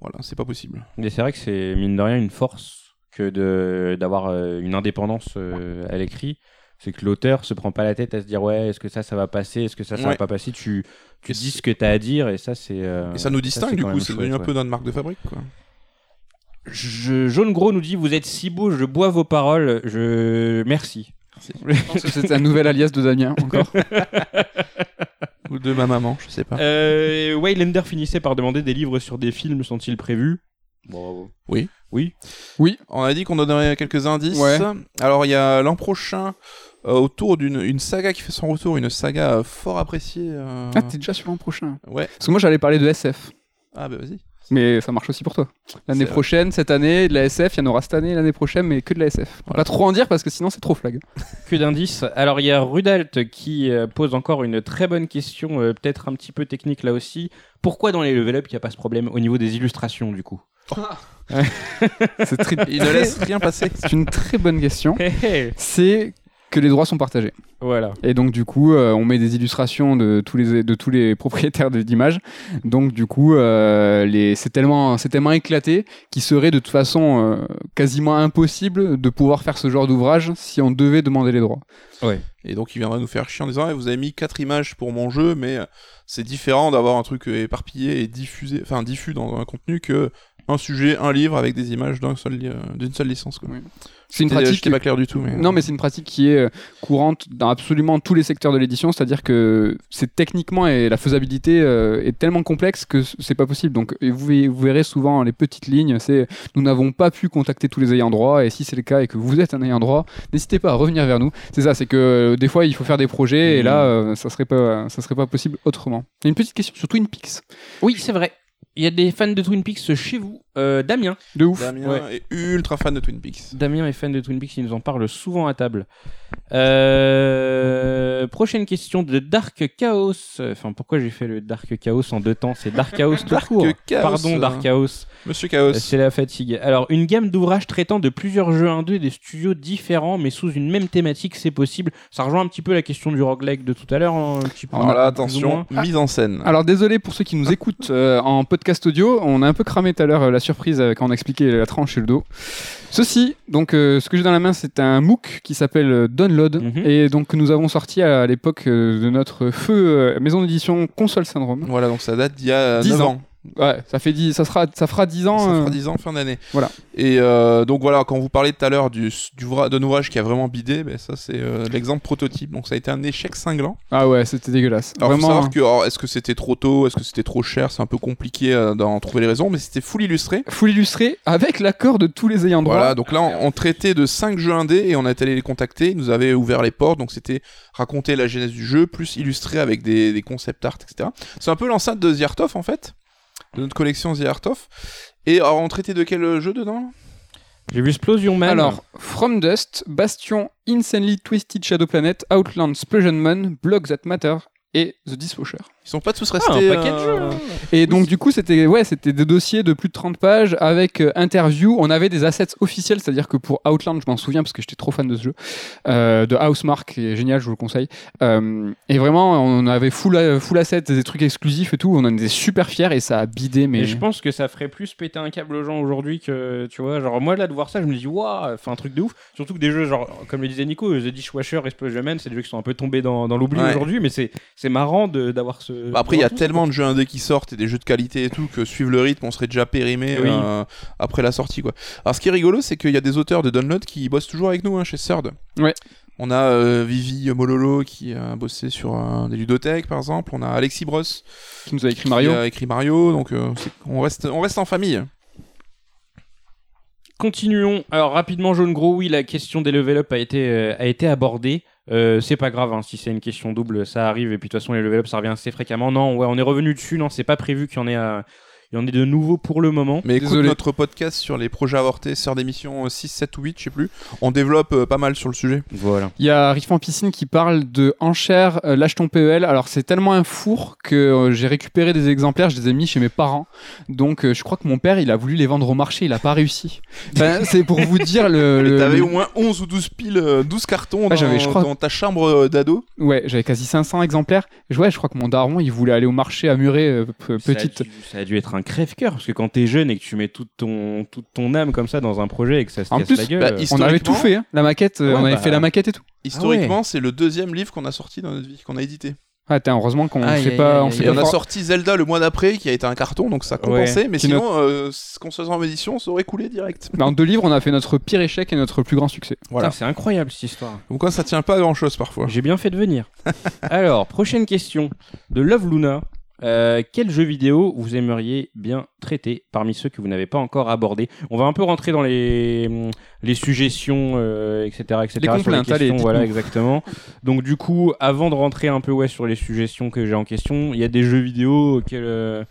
voilà, c'est pas possible. Mais c'est vrai que c'est mine de rien une force que de d'avoir euh, une indépendance euh, à l'écrit. C'est que l'auteur se prend pas la tête à se dire ouais est-ce que ça ça va passer est-ce que ça ça va pas passer? Tu dis ce que tu as à dire et ça c'est euh, Et ça nous distingue, du coup, c'est devenu un peu notre marque de fabrique, quoi. Je- Jaune Gros nous dit Vous êtes si beau, je bois vos paroles. Je. Merci. Je pense que c'est un nouvel alias de Damien encore. [laughs] Ou de ma maman, je sais pas. Euh, Waylander finissait par demander des livres sur des films sont-ils prévus? Bravo. Oui. Oui. On a dit qu'on donnerait quelques indices. Ouais. Alors, il y a l'an prochain, euh, autour d'une une saga qui fait son retour, une saga euh, fort appréciée. euh, Ah, t'es déjà sur l'an prochain. Ouais. Parce que moi j'allais parler de SF. Ah, bah vas-y. Mais ça marche aussi pour toi. L'année prochaine, cette année, de la SF, il y en aura cette année, l'année prochaine, mais que de la SF. Voilà. Pas trop en dire parce que sinon c'est trop flag. Que d'indices. Alors, il y a Rudalt qui euh, pose encore une très bonne question, euh, peut-être un petit peu technique là aussi. Pourquoi dans les level up il n'y a pas ce problème au niveau des illustrations du coup? [laughs] Très- Il ne laisse rien passer. c'est une très bonne question. C'est que les droits sont partagés. Voilà. Et donc du coup, euh, on met des illustrations de tous les de tous les [laughs] propriétaires de- d'images. Donc du coup, euh, les c'est tellement c'est tellement éclaté qu'il serait de toute façon euh, quasiment impossible de pouvoir faire ce genre d'ouvrage si on devait demander les droits. Et donc il viendra nous faire chier en disant Eh, vous avez mis quatre images pour mon jeu, mais c'est différent d'avoir un truc éparpillé et diffusé, enfin diffus dans un contenu que un sujet, un livre avec des images d'un seul li- euh, d'une seule licence. Quoi. Oui. C'est une J'étais- pratique j'étais pas clair du tout, mais Non, mais c'est une pratique qui est euh, courante dans absolument tous les secteurs de l'édition, c'est-à-dire que c'est techniquement et la faisabilité euh, est tellement complexe que c'est pas possible. Donc, et vous, vous verrez souvent les petites lignes, c'est nous n'avons pas pu contacter tous les ayants droit, et si c'est le cas et que vous êtes un ayant droit, n'hésitez pas à revenir vers nous. C'est ça, c'est que euh, des fois il faut faire des projets et là euh, ça serait pas, ça serait pas possible autrement. Une petite question sur Twin Peaks. Oui, c'est vrai. Il y a des fans de Twin Peaks chez vous. Euh, Damien. De ouf. Damien Ouais. est ultra fan de Twin Peaks. Damien est fan de Twin Peaks, il nous en parle souvent à table. Euh, prochaine question de Dark Chaos. Enfin, pourquoi j'ai fait le Dark Chaos en deux temps? C'est Dark Chaos tout Dark court. Chaos, Pardon, Dark Chaos. Monsieur Chaos. Euh, C'est la fatigue. Alors, une gamme d'ouvrages traitant de plusieurs jeux 1-2 des studios différents, mais sous une même thématique, c'est possible. Ça rejoint un petit peu la question du roguelike de tout à l'heure. hein, un petit peu. Alors là, plus ou attention, mise en scène. Alors désolé pour ceux qui nous écoutent euh, en podcast audio, on a un peu cramé tout à l'heure euh, la surprise euh, quand on a expliqué la tranche et le dos. Ceci, donc euh, ce que j'ai dans la main, c'est un MOOC qui s'appelle euh, Download Mhm. et donc que nous avons sorti à, l'époque euh, de notre feu euh, maison d'édition Console Syndrome. Voilà, donc ça date d'il y a 10 9 ans. ans. Ouais, ça fait 10, ça sera, ça fera 10 ans. Ça euh, fera 10 ans fin d'année. Voilà. Et euh, donc voilà, quand vous parlez tout à l'heure du, du d'un ouvrage qui a vraiment bidé, ben ça c'est euh, l'exemple prototype. Donc ça a été un échec cinglant. Ah ouais, c'était dégueulasse. Alors faut Vraiment. savoir que alors, est-ce que c'était trop tôt, est-ce que c'était trop cher, c'est un peu compliqué euh, d'en trouver les raisons, mais c'était full illustré. Full illustré avec l'accord de tous les ayants droit. Voilà, donc là on, on traitait de 5 jeux indés et on est allé les contacter, ils nous avaient ouvert les portes, donc c'était raconter la genèse du jeu, plus illustré avec des, des concept art, etc. C'est un peu l'enceinte de The Art of en fait, de notre collection The Art of. Et alors on traitait de quel jeu dedans? J'ai vu Explosion Man. Alors, From Dust, Bastion, Insanely Twisted Shadow Planet, Outland, Splosion Man, Blocks That Matter et The Dishwasher. Ils sont pas tous Ah, restés. un paquet de euh, jeux. hein. Et donc du coup c'était ouais c'était des dossiers de plus de 30 pages avec euh, interview. On avait des assets officiels, c'est-à-dire que pour Outland, je m'en souviens parce que j'étais trop fan de ce jeu, euh, de Housemark, qui est génial, je vous le conseille. Euh, et vraiment on avait full euh, full assets, des trucs exclusifs et tout. On en était super fiers et ça a bidé mais. Et je pense que ça ferait plus péter un câble aux gens aujourd'hui que, tu vois, genre moi là de voir ça, je me dis, waouh, fait un truc de ouf. Surtout que des jeux, genre, comme le disait Nico, The Dishwasher, Explosion Man, c'est des jeux qui sont un peu tombés dans, dans l'oubli Ouais. aujourd'hui, mais c'est c'est marrant de- d'avoir ce. Bah après, il y a tellement de jeux indés qui sortent et des jeux de qualité et tout que suivre le rythme, on serait déjà périmé Oui. euh, après la sortie quoi. Alors ce qui est rigolo, c'est qu'il y a des auteurs de Download qui bossent toujours avec nous hein, chez Third. Ouais. On a euh, Vivi Mololo qui a bossé sur euh, des ludothèques par exemple. On a Alexis Bros qui nous a écrit Mario. qui a écrit Mario. Donc euh, on reste, on reste en famille. Continuons. Alors rapidement, jaune gros, oui, la question des level up a été, euh, a été abordée. Euh, c'est pas grave hein, si c'est une question double, ça arrive et puis de toute façon les level up ça revient assez fréquemment. Non, ouais, on est revenu dessus. Non, c'est pas prévu qu'il y en ait, à- il y en ait de nouveau pour le moment. Mais écoute Désolé. notre podcast sur les projets avortés, sœur d'émission 6, 7 ou 8, je sais plus. On développe euh, pas mal sur le sujet. Voilà. Il y a Riff en piscine qui parle de enchères euh, lâche ton PEL. Alors c'est tellement un four que euh, j'ai récupéré des exemplaires, je les ai mis chez mes parents. Donc euh, je crois que mon père il a voulu les vendre au marché, il a pas réussi. [laughs] Ben, c'est pour vous dire le. [laughs] Le- T'avais le- au moins 11 ou 12 piles, euh, 12 cartons Ah, dans, j'avais, je crois- dans ta chambre d'ado. Ouais, j'avais quasi 500 exemplaires. Je- Ouais, je crois que mon daron il voulait aller au marché à Muret euh, p- Ça a petite. dû- Ça a, dû, être un crève-cœur parce que quand t'es jeune et que tu mets toute ton, toute ton âme comme ça dans un projet et que ça se En casse plus, la gueule. bah, euh, On avait tout Historiquement- fait, hein. la maquette, euh, Ouais, on avait bah, fait la maquette et tout. Historiquement, c'est le deuxième livre qu'on a sorti dans notre vie, qu'on a édité. Ah, t'es heureusement qu'on Aïe, fait aïe, pas, aïe, on aïe, fait Et pas on a sorti Zelda le mois d'après, qui a été un carton, donc ça a compensé. Mais Qui sinon, euh, ce qu'on se faisait en édition, ça aurait coulé direct. Mais en deux livres, on a fait notre pire échec et notre plus grand succès. Voilà. Putain, c'est incroyable cette histoire. Donc quoi, ça tient pas à grand chose parfois. J'ai bien fait de venir. Alors, prochaine question de Love Luna. Euh, quel jeu vidéo vous aimeriez bien traiter parmi ceux que vous n'avez pas encore abordés? On va un peu rentrer dans les, les suggestions, euh, etc., etc. Les sur allez, questions, voilà, exactement. Donc du coup, avant de rentrer un peu ouais, sur les suggestions que j'ai en question, il y a des jeux vidéo auxquels euh,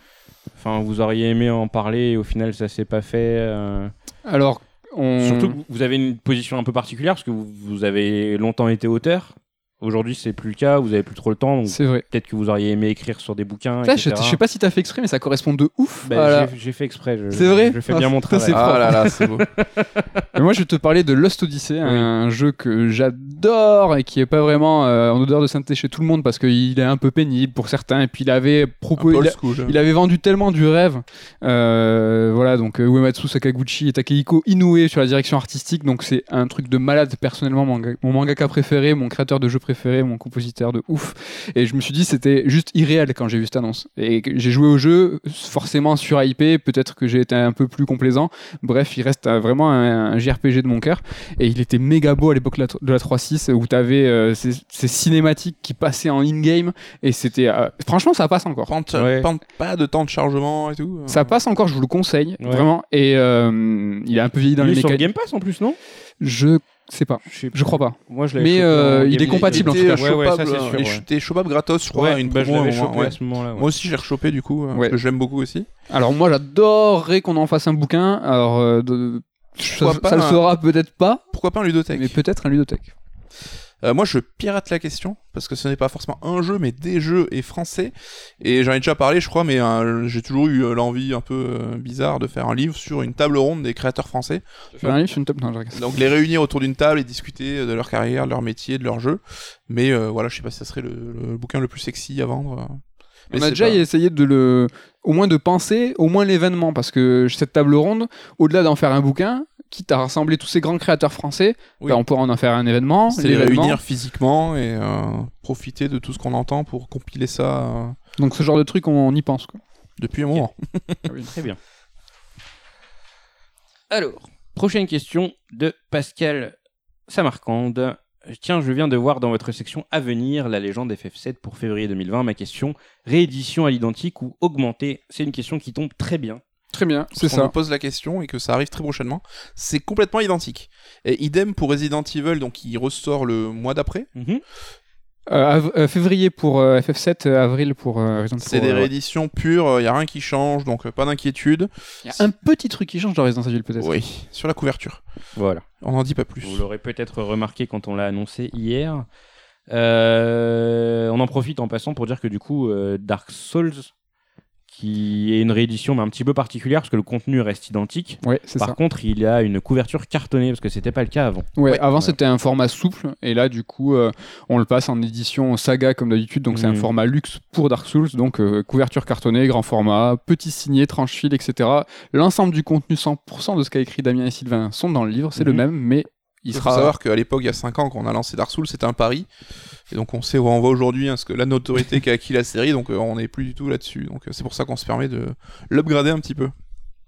enfin, vous auriez aimé en parler et au final ça s'est pas fait. euh. Alors, on... Surtout que vous avez une position un peu particulière parce que vous, vous avez longtemps été auteur. Aujourd'hui, c'est plus le cas, vous avez plus trop le temps, donc c'est vrai. peut-être que vous auriez aimé écrire sur des bouquins. Ça, je, etc. je sais pas si t'as fait exprès, mais ça correspond de ouf. Bah, Voilà. j'ai- J'ai fait exprès. je- C'est vrai Je fais Ah, bien mon putain, travail. c'est Ah là là, c'est beau. [laughs] Mais moi, je vais te parler de Lost Odyssey, un jeu que j'adore et qui est pas vraiment euh, en odeur de sainteté chez tout le monde parce qu'il est un peu pénible pour certains. Et puis, il avait proposé. Il, old school. il avait vendu tellement du rêve. Euh, voilà, donc euh, Uematsu Sakaguchi et Takehiko Inoue sur la direction artistique. Donc, c'est un truc de malade. Personnellement, mon, manga- mon mangaka préféré, mon créateur de jeux préféré, mon compositeur de ouf. Et je me suis dit, c'était juste irréel quand j'ai vu cette annonce. Et j'ai joué au jeu, forcément sur IP, peut-être que j'ai été un peu plus complaisant. Bref, il reste euh, vraiment un, un JRPG de mon cœur. Et il était méga beau à l'époque de la- de la 3.6 où tu avais ces, ces cinématiques qui passaient en in-game. Et c'était. euh, franchement, ça passe encore. Ouais. prends pas de temps de chargement et tout. euh. Ça passe encore, je vous le conseille, Ouais. vraiment. Et euh, il est un peu vieilli dans Il les est sur. Game Pass en plus, non? Je sais pas. Je Je crois pas. Moi, je Mais, euh, il est compatible, en tout cas. Ouais, ouais, ça, sûr, chopable gratos, je crois, Ouais, une bah, je promo. chopé à ce moment-là. ouais. Moi aussi, je l'ai rechopé du coup, euh, que je l'aime beaucoup aussi. Alors moi, j'adorerais qu'on en fasse un bouquin. Alors, euh, de- ça, pas ça le un- sera peut-être pas, Pourquoi pas un ludothèque? Mais peut-être un ludothèque. Euh, moi, je pirate la question parce que ce n'est pas forcément un jeu, mais des jeux et français. Et j'en ai déjà parlé, je crois, mais euh, j'ai toujours eu euh, l'envie un peu euh, bizarre de faire un livre sur une table ronde des créateurs français. Faire un livre sur une table. Non, je. Donc les réunir autour d'une table et discuter de leur carrière, de leur métier, de leur jeu. Mais euh, voilà, je sais pas si ça serait le, le bouquin le plus sexy à vendre. Mais On a déjà pas- essayé de le, au moins de penser, au moins l'événement, parce que cette table ronde, au-delà d'en faire un bouquin, quitte à rassembler tous ces grands créateurs français, Oui. bah, on pourra en faire un événement. C'est les réunir physiquement et euh, profiter de tout ce qu'on entend pour compiler ça. euh. Donc ce genre de truc, on, on y pense. Quoi. Depuis un moment. [laughs] Très bien. Alors, prochaine question de Pascal Samarcande. Tiens, je viens de voir dans votre section à venir la légende FF7 pour février 2020. Ma question, réédition à l'identique ou augmentée? C'est une question qui tombe très bien. Très bien, c'est On me ça. pose la question et que ça arrive très prochainement. C'est complètement identique. Et idem pour Resident Evil, donc il ressort le mois d'après. Mhm. Euh, av- euh, février pour euh, FF7, euh, avril pour euh, Resident C'est Evil. des ouais. rééditions pures, il y a rien qui change, donc euh, pas d'inquiétude. Il y a un petit truc qui change dans Resident Evil peut-être. Oui, sur la couverture. Voilà. On n'en dit pas plus. Vous l'aurez peut-être remarqué quand on l'a annoncé hier. Euh, on en profite en passant pour dire que du coup, euh, Dark Souls, qui est une réédition mais un petit peu particulière parce que le contenu reste identique. Ouais, c'est Par ça. contre, il y a une couverture cartonnée parce que c'était pas le cas avant. Ouais, Ouais. avant Ouais. c'était un format souple et là du coup euh, on le passe en édition saga comme d'habitude donc c'est un Mhm. format luxe pour Dark Souls donc euh, couverture cartonnée, grand format, petit signé, tranche fil, etc. L'ensemble du contenu 100% de ce qu'a écrit Damien et Sylvain sont dans le livre, c'est le Mhm. même mais il Il faut sera savoir qu'à l'époque, il y a 5 ans, quand on a lancé Dark Souls, c'était un pari. Et donc on sait où on va aujourd'hui, hein, parce que la notoriété [laughs] qu'a acquis la série, donc euh, on n'est plus du tout là-dessus. Donc euh, c'est pour ça qu'on se permet de l'upgrader un petit peu.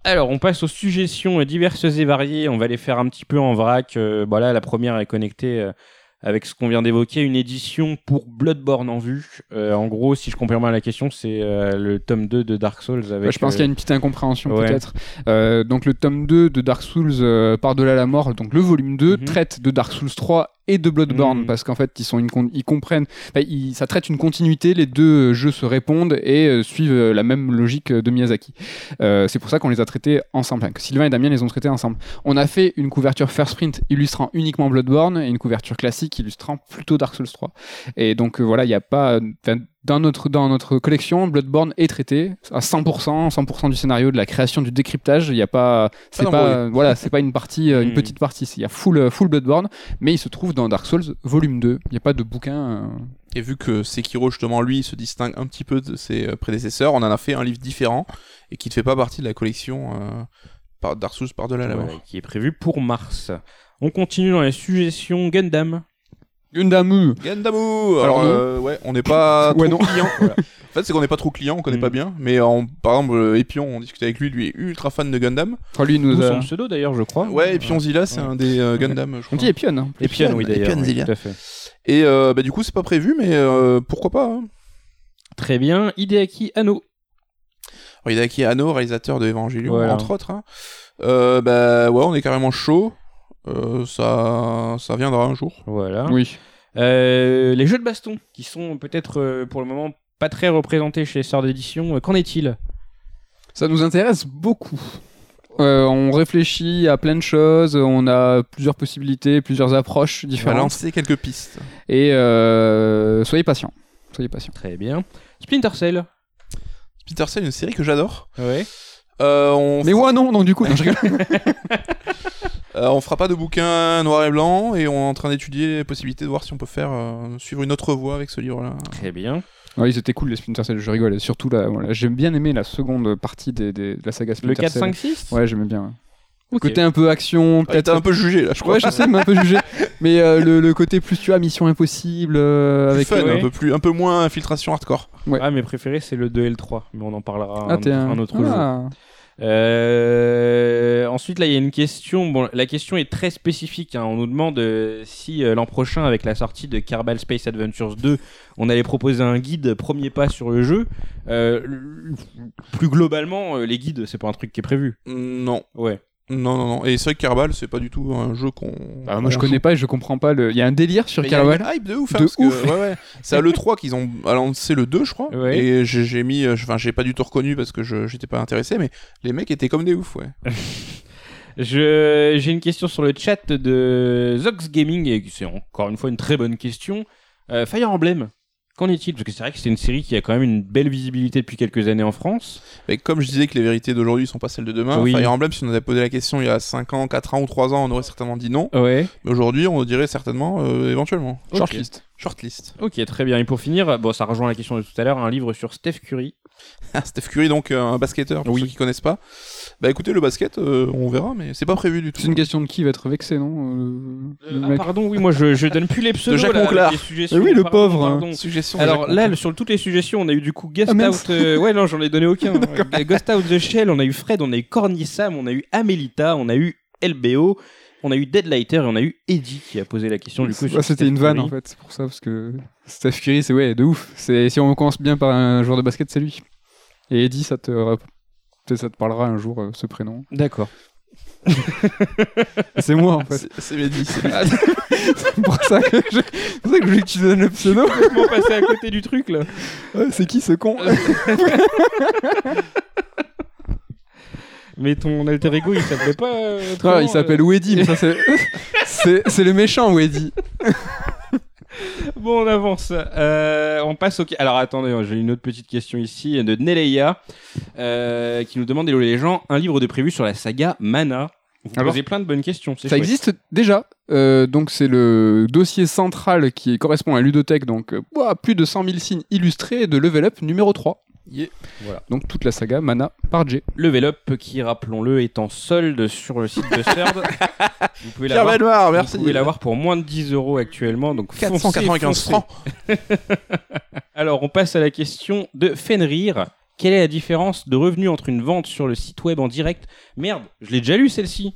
Alors, on passe aux suggestions diverses et variées. On va les faire un petit peu en vrac. Euh, voilà, la première est connectée avec ce qu'on vient d'évoquer, une édition pour Bloodborne en vue. Euh, en gros, si je comprends bien la question, c'est euh, le tome 2 de Dark Souls avec. Ouais, je pense euh, qu'il y a une petite incompréhension ouais. peut-être. Donc le tome 2 de Dark Souls Par-delà la mort, donc le volume 2 Mhm. traite de Dark Souls 3 et de Bloodborne Mhm. parce qu'en fait ils sont une ils comprennent ils- ça traite une continuité les deux jeux se répondent et euh, suivent euh, la même logique de Miyazaki. Euh, c'est pour ça qu'on les a traités ensemble. Que Sylvain et Damien les ont traités ensemble. On a fait une couverture first print illustrant uniquement Bloodborne et une couverture classique illustrant plutôt Dark Souls 3 et donc voilà il n'y a pas dans notre, dans notre collection, Bloodborne est traité à 100%, 100% du scénario, de la création, du décryptage. Il n'y a pas, c'est Pas pas, d'embrouille. voilà, c'est pas une partie, euh, une Mm. petite partie. Il y a full, euh, full Bloodborne, mais il se trouve dans Dark Souls volume 2. Il n'y a pas de bouquin. euh, Et vu que Sekiro, justement, lui, se distingue un petit peu de ses euh, prédécesseurs, on en a fait un livre différent et qui ne fait pas partie de la collection euh, par Dark Souls par-delà la voilà, mort. qui est prévu pour mars. On continue dans les suggestions Gundam. Gundam. Gandamu Alors, euh, ouais, on n'est pas [laughs] Ouais, trop non. client. [laughs] En fait, c'est qu'on n'est pas trop client, on connaît Mm. pas bien. Mais en- par exemple, euh, Epion, on discutait avec lui, lui est ultra fan de Gundam. Enfin, lui, il nous a... son pseudo d'ailleurs, je crois. Ouais, Epion Zilla, c'est Ouais. un des euh, Gundam, je On crois. dit Epion. hein. Epion, oui, d'ailleurs. Epion oui, Zilla. tout à fait. Et euh, bah, du coup, c'est pas prévu, mais euh, pourquoi pas hein. Très bien. Hideaki Anno. Alors, Hideaki Anno, réalisateur de Evangelion, Voilà. entre autres. hein. Euh, bah ouais, on est carrément chaud. Euh, ça, ça viendra un jour. Voilà. Oui. Euh, les jeux de baston, qui sont peut-être euh, pour le moment pas très représentés chez Sœur d'édition, euh, qu'en est-il? Ça nous intéresse beaucoup. Euh, on réfléchit à plein de choses, on a plusieurs possibilités, plusieurs approches On va différentes. lancer quelques pistes. Et euh, soyez patients. Soyez patients. Très bien. Splinter Cell. Peter Cell, une série que j'adore. Ouais. Euh, on, Mais moi non, donc du coup, non, je rigole. [laughs] [laughs] euh, on fera pas de bouquin noir et blanc et on est en train d'étudier les possibilités de voir si on peut faire euh, suivre une autre voie avec ce livre-là. Très bien. Ouais, ils étaient cool les Splinter Cell, je rigole. Et surtout, là, voilà, j'aime bien aimé la seconde partie des, des- de la saga Le Splinter 4, Cell. 5, 6 Ouais, j'aimais bien. Côté un peu action, Ah, peut-être. T'as un peu jugé là, je crois. Ouais, je sais, il m'a un peu jugé. [laughs] Mais euh, le, le côté plus, tu vois, Mission Impossible. euh, Plus avec, fun, ouais. un peu plus, un peu moins infiltration hardcore. Ouais. Ah, mes préférés, c'est le 2 et le 3. Mais on en parlera Ah, un, t'es un... un autre jour. Euh, ensuite, là, il y a une question. Bon, la question est très spécifique. hein. On nous demande euh, si euh, l'an prochain, avec la sortie de Kerbal Space Adventures 2, on allait proposer un guide premier pas sur le jeu. Plus globalement, les guides, c'est pas un truc qui est prévu. Non, Ouais. Non, non, non. Et c'est vrai que Kerbal, c'est pas du tout un jeu qu'on. Bah, moi, je connais joue. pas et je comprends pas. Le... Il y a un délire sur Mais il y a Kerbal. une hype de ouf, hein, De parce que- ouf. ouais, ouais. C'est à l'E3 qu'ils ont lancé le 2, je crois. Ouais. Et j'ai j'ai mis. euh, Enfin, j'ai pas du tout reconnu parce que je j'étais pas intéressé, mais les mecs étaient comme des ouf, ouais. [laughs] Je, j'ai une question sur le chat de Zox Gaming, et c'est encore une fois une très bonne question. Euh, Fire Emblem, qu'en est-il Parce que c'est vrai que c'est une série qui a quand même une belle visibilité depuis quelques années en France. Et comme je disais que les vérités d'aujourd'hui sont pas celles de demain, Oui. Fire Emblem, si on nous avait posé la question il y a 5 ans, 4 ans ou 3 ans, on aurait certainement dit non. Ouais. Mais aujourd'hui, on dirait certainement euh, éventuellement. Ok. Shortlist. Shortlist. Ok, très bien. Et pour finir, bon, ça rejoint la question de tout à l'heure, un livre sur Steph Curry. [laughs] Ah, Steph Curry, donc euh, un basketteur, pour Oui. ceux qui connaissent pas. Bah écoutez, le basket, euh, on verra, mais c'est pas prévu du tout. C'est une question de qui va être vexé, non euh, ah, pardon, oui, moi je, je donne plus les [laughs] pseudos. Jacques là, Monclar. avec les suggestions. Eh oui, le Pardon, pauvre, pardon. Suggestion de Alors là, sur toutes les suggestions, on a eu du coup Guest Ah. Out. euh, ouais, non, j'en ai donné aucun. [laughs] Ghost Out the Shell, on a eu Fred, on a eu Corny Sam, on a eu Amelita, on a eu LBO, on a eu Deadlighter et on a eu Eddie qui a posé la question du coup. Ouais, C'était une vanne en fait, c'est pour ça, parce que Steph Curry, c'est ouais, de ouf. C'est Si on commence bien par un joueur de basket, c'est lui. Et Eddie, ça te, peut-être ça te parlera un jour, euh, ce prénom. D'accord. [laughs] C'est moi en fait. C'est- Mehdi, c'est lui. c'est pour ça que je, c'est pour ça que je voulais que tu donnes le pseudo. Comment passer à côté du truc là Ouais, c'est qui ce con? [laughs] Mais ton alter ego, il s'appelait pas. euh, Ah, Il s'appelle euh, Weddy, mais ça c'est. [laughs] c'est c'est le méchant Weddy. [laughs] Bon, on avance. Euh, on passe au. Alors attendez, j'ai une autre petite question ici de Neleia euh, qui nous demande Hello les gens, un livre de prévu sur la saga Mana. Vous Alors, posez plein de bonnes questions. c'est Ça chouette. existe déjà. Euh, donc c'est le dossier central qui correspond à Ludothèque, donc euh, ouah, plus de 100 000 signes illustrés de Level Up numéro 3. Yeah. Voilà. Donc toute la saga Mana par J. Level Up, qui rappelons-le, est en solde sur le site de Third. [laughs] vous pouvez l'avoir. Belmar, Vous merci. pouvez l'avoir pour moins de 10 euros actuellement, donc foncez, 495 foncez. francs. [laughs] Alors, on passe à la question de Fenrir. Quelle est la différence de revenus entre une vente sur le site web en direct? Merde, je l'ai déjà lu celle-ci.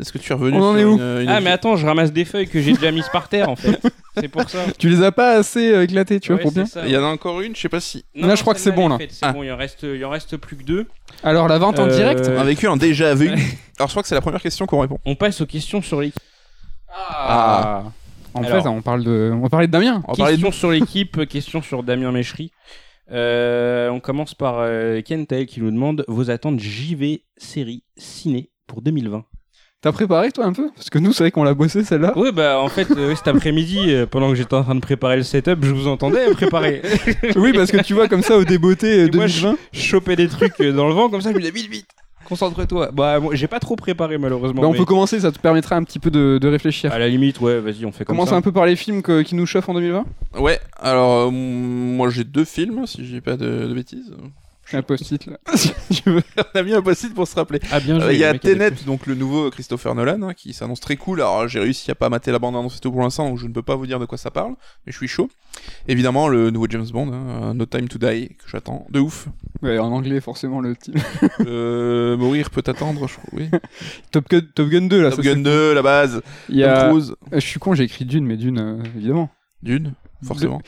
Est-ce que tu es revenu On en sur est où une- une- Ah, mais attends, je ramasse des feuilles que j'ai déjà mises par terre en fait. [laughs] C'est pour ça. Tu les as pas assez euh, éclatés, tu vois, pour bien. ça, Il y en a encore une, je sais pas si. Non, Là, je crois que c'est bon, là. C'est Ah. bon, il en reste, il en reste plus que deux. Alors la vente en Euh, direct Un vécu, un déjà vu. Alors je crois que c'est la première question qu'on répond. On passe aux questions sur l'équipe. Ah. En Alors. fait, on parle de, on va parler de Damien. On parler de Question sur l'équipe, question sur Damien Méchery. Euh, on commence par euh, Kentel qui nous demande vos attentes JV série ciné pour 2020. T'as préparé toi un peu? Parce que nous, c'est vrai qu'on l'a bossé celle-là. Oui, bah en fait, euh, cet après-midi, euh, pendant que j'étais en train de préparer le setup, je vous entendais préparer. [laughs] oui, parce que tu vois comme ça au débeauté euh, Et moi, je 2020. je chopais des trucs euh, dans le vent, comme ça, je me disais vite, vite, concentre-toi. Bah, moi, j'ai pas trop préparé malheureusement. Bah, on mais peut commencer, ça te permettra un petit peu de, de réfléchir. À la limite, ouais, vas-y, on fait comme Commence ça. un peu par les films que- qui nous chauffent en 2020. Ouais, alors euh, moi j'ai deux films, si j'ai pas de, de bêtises. J'ai un post-it là. [laughs] On a mis un post-it pour se rappeler. Ah, bien Euh, joué. Il y a Tenet, donc le nouveau Christopher Nolan, hein, qui s'annonce très cool. Alors j'ai réussi à pas mater la bande annonce et tout pour l'instant, donc je ne peux pas vous dire de quoi ça parle, mais je suis chaud. Évidemment, le nouveau James Bond, hein, No Time to Die, que j'attends de ouf. Ouais, en anglais, forcément, le titre. [laughs] Euh, mourir peut attendre, je crois. Oui. [laughs] Top Gun, Top Gun 2 là. Top ça, Gun 2, la base. Il y a... Euh, Je suis con, j'ai écrit Dune, mais Dune, euh, évidemment. Dune, forcément.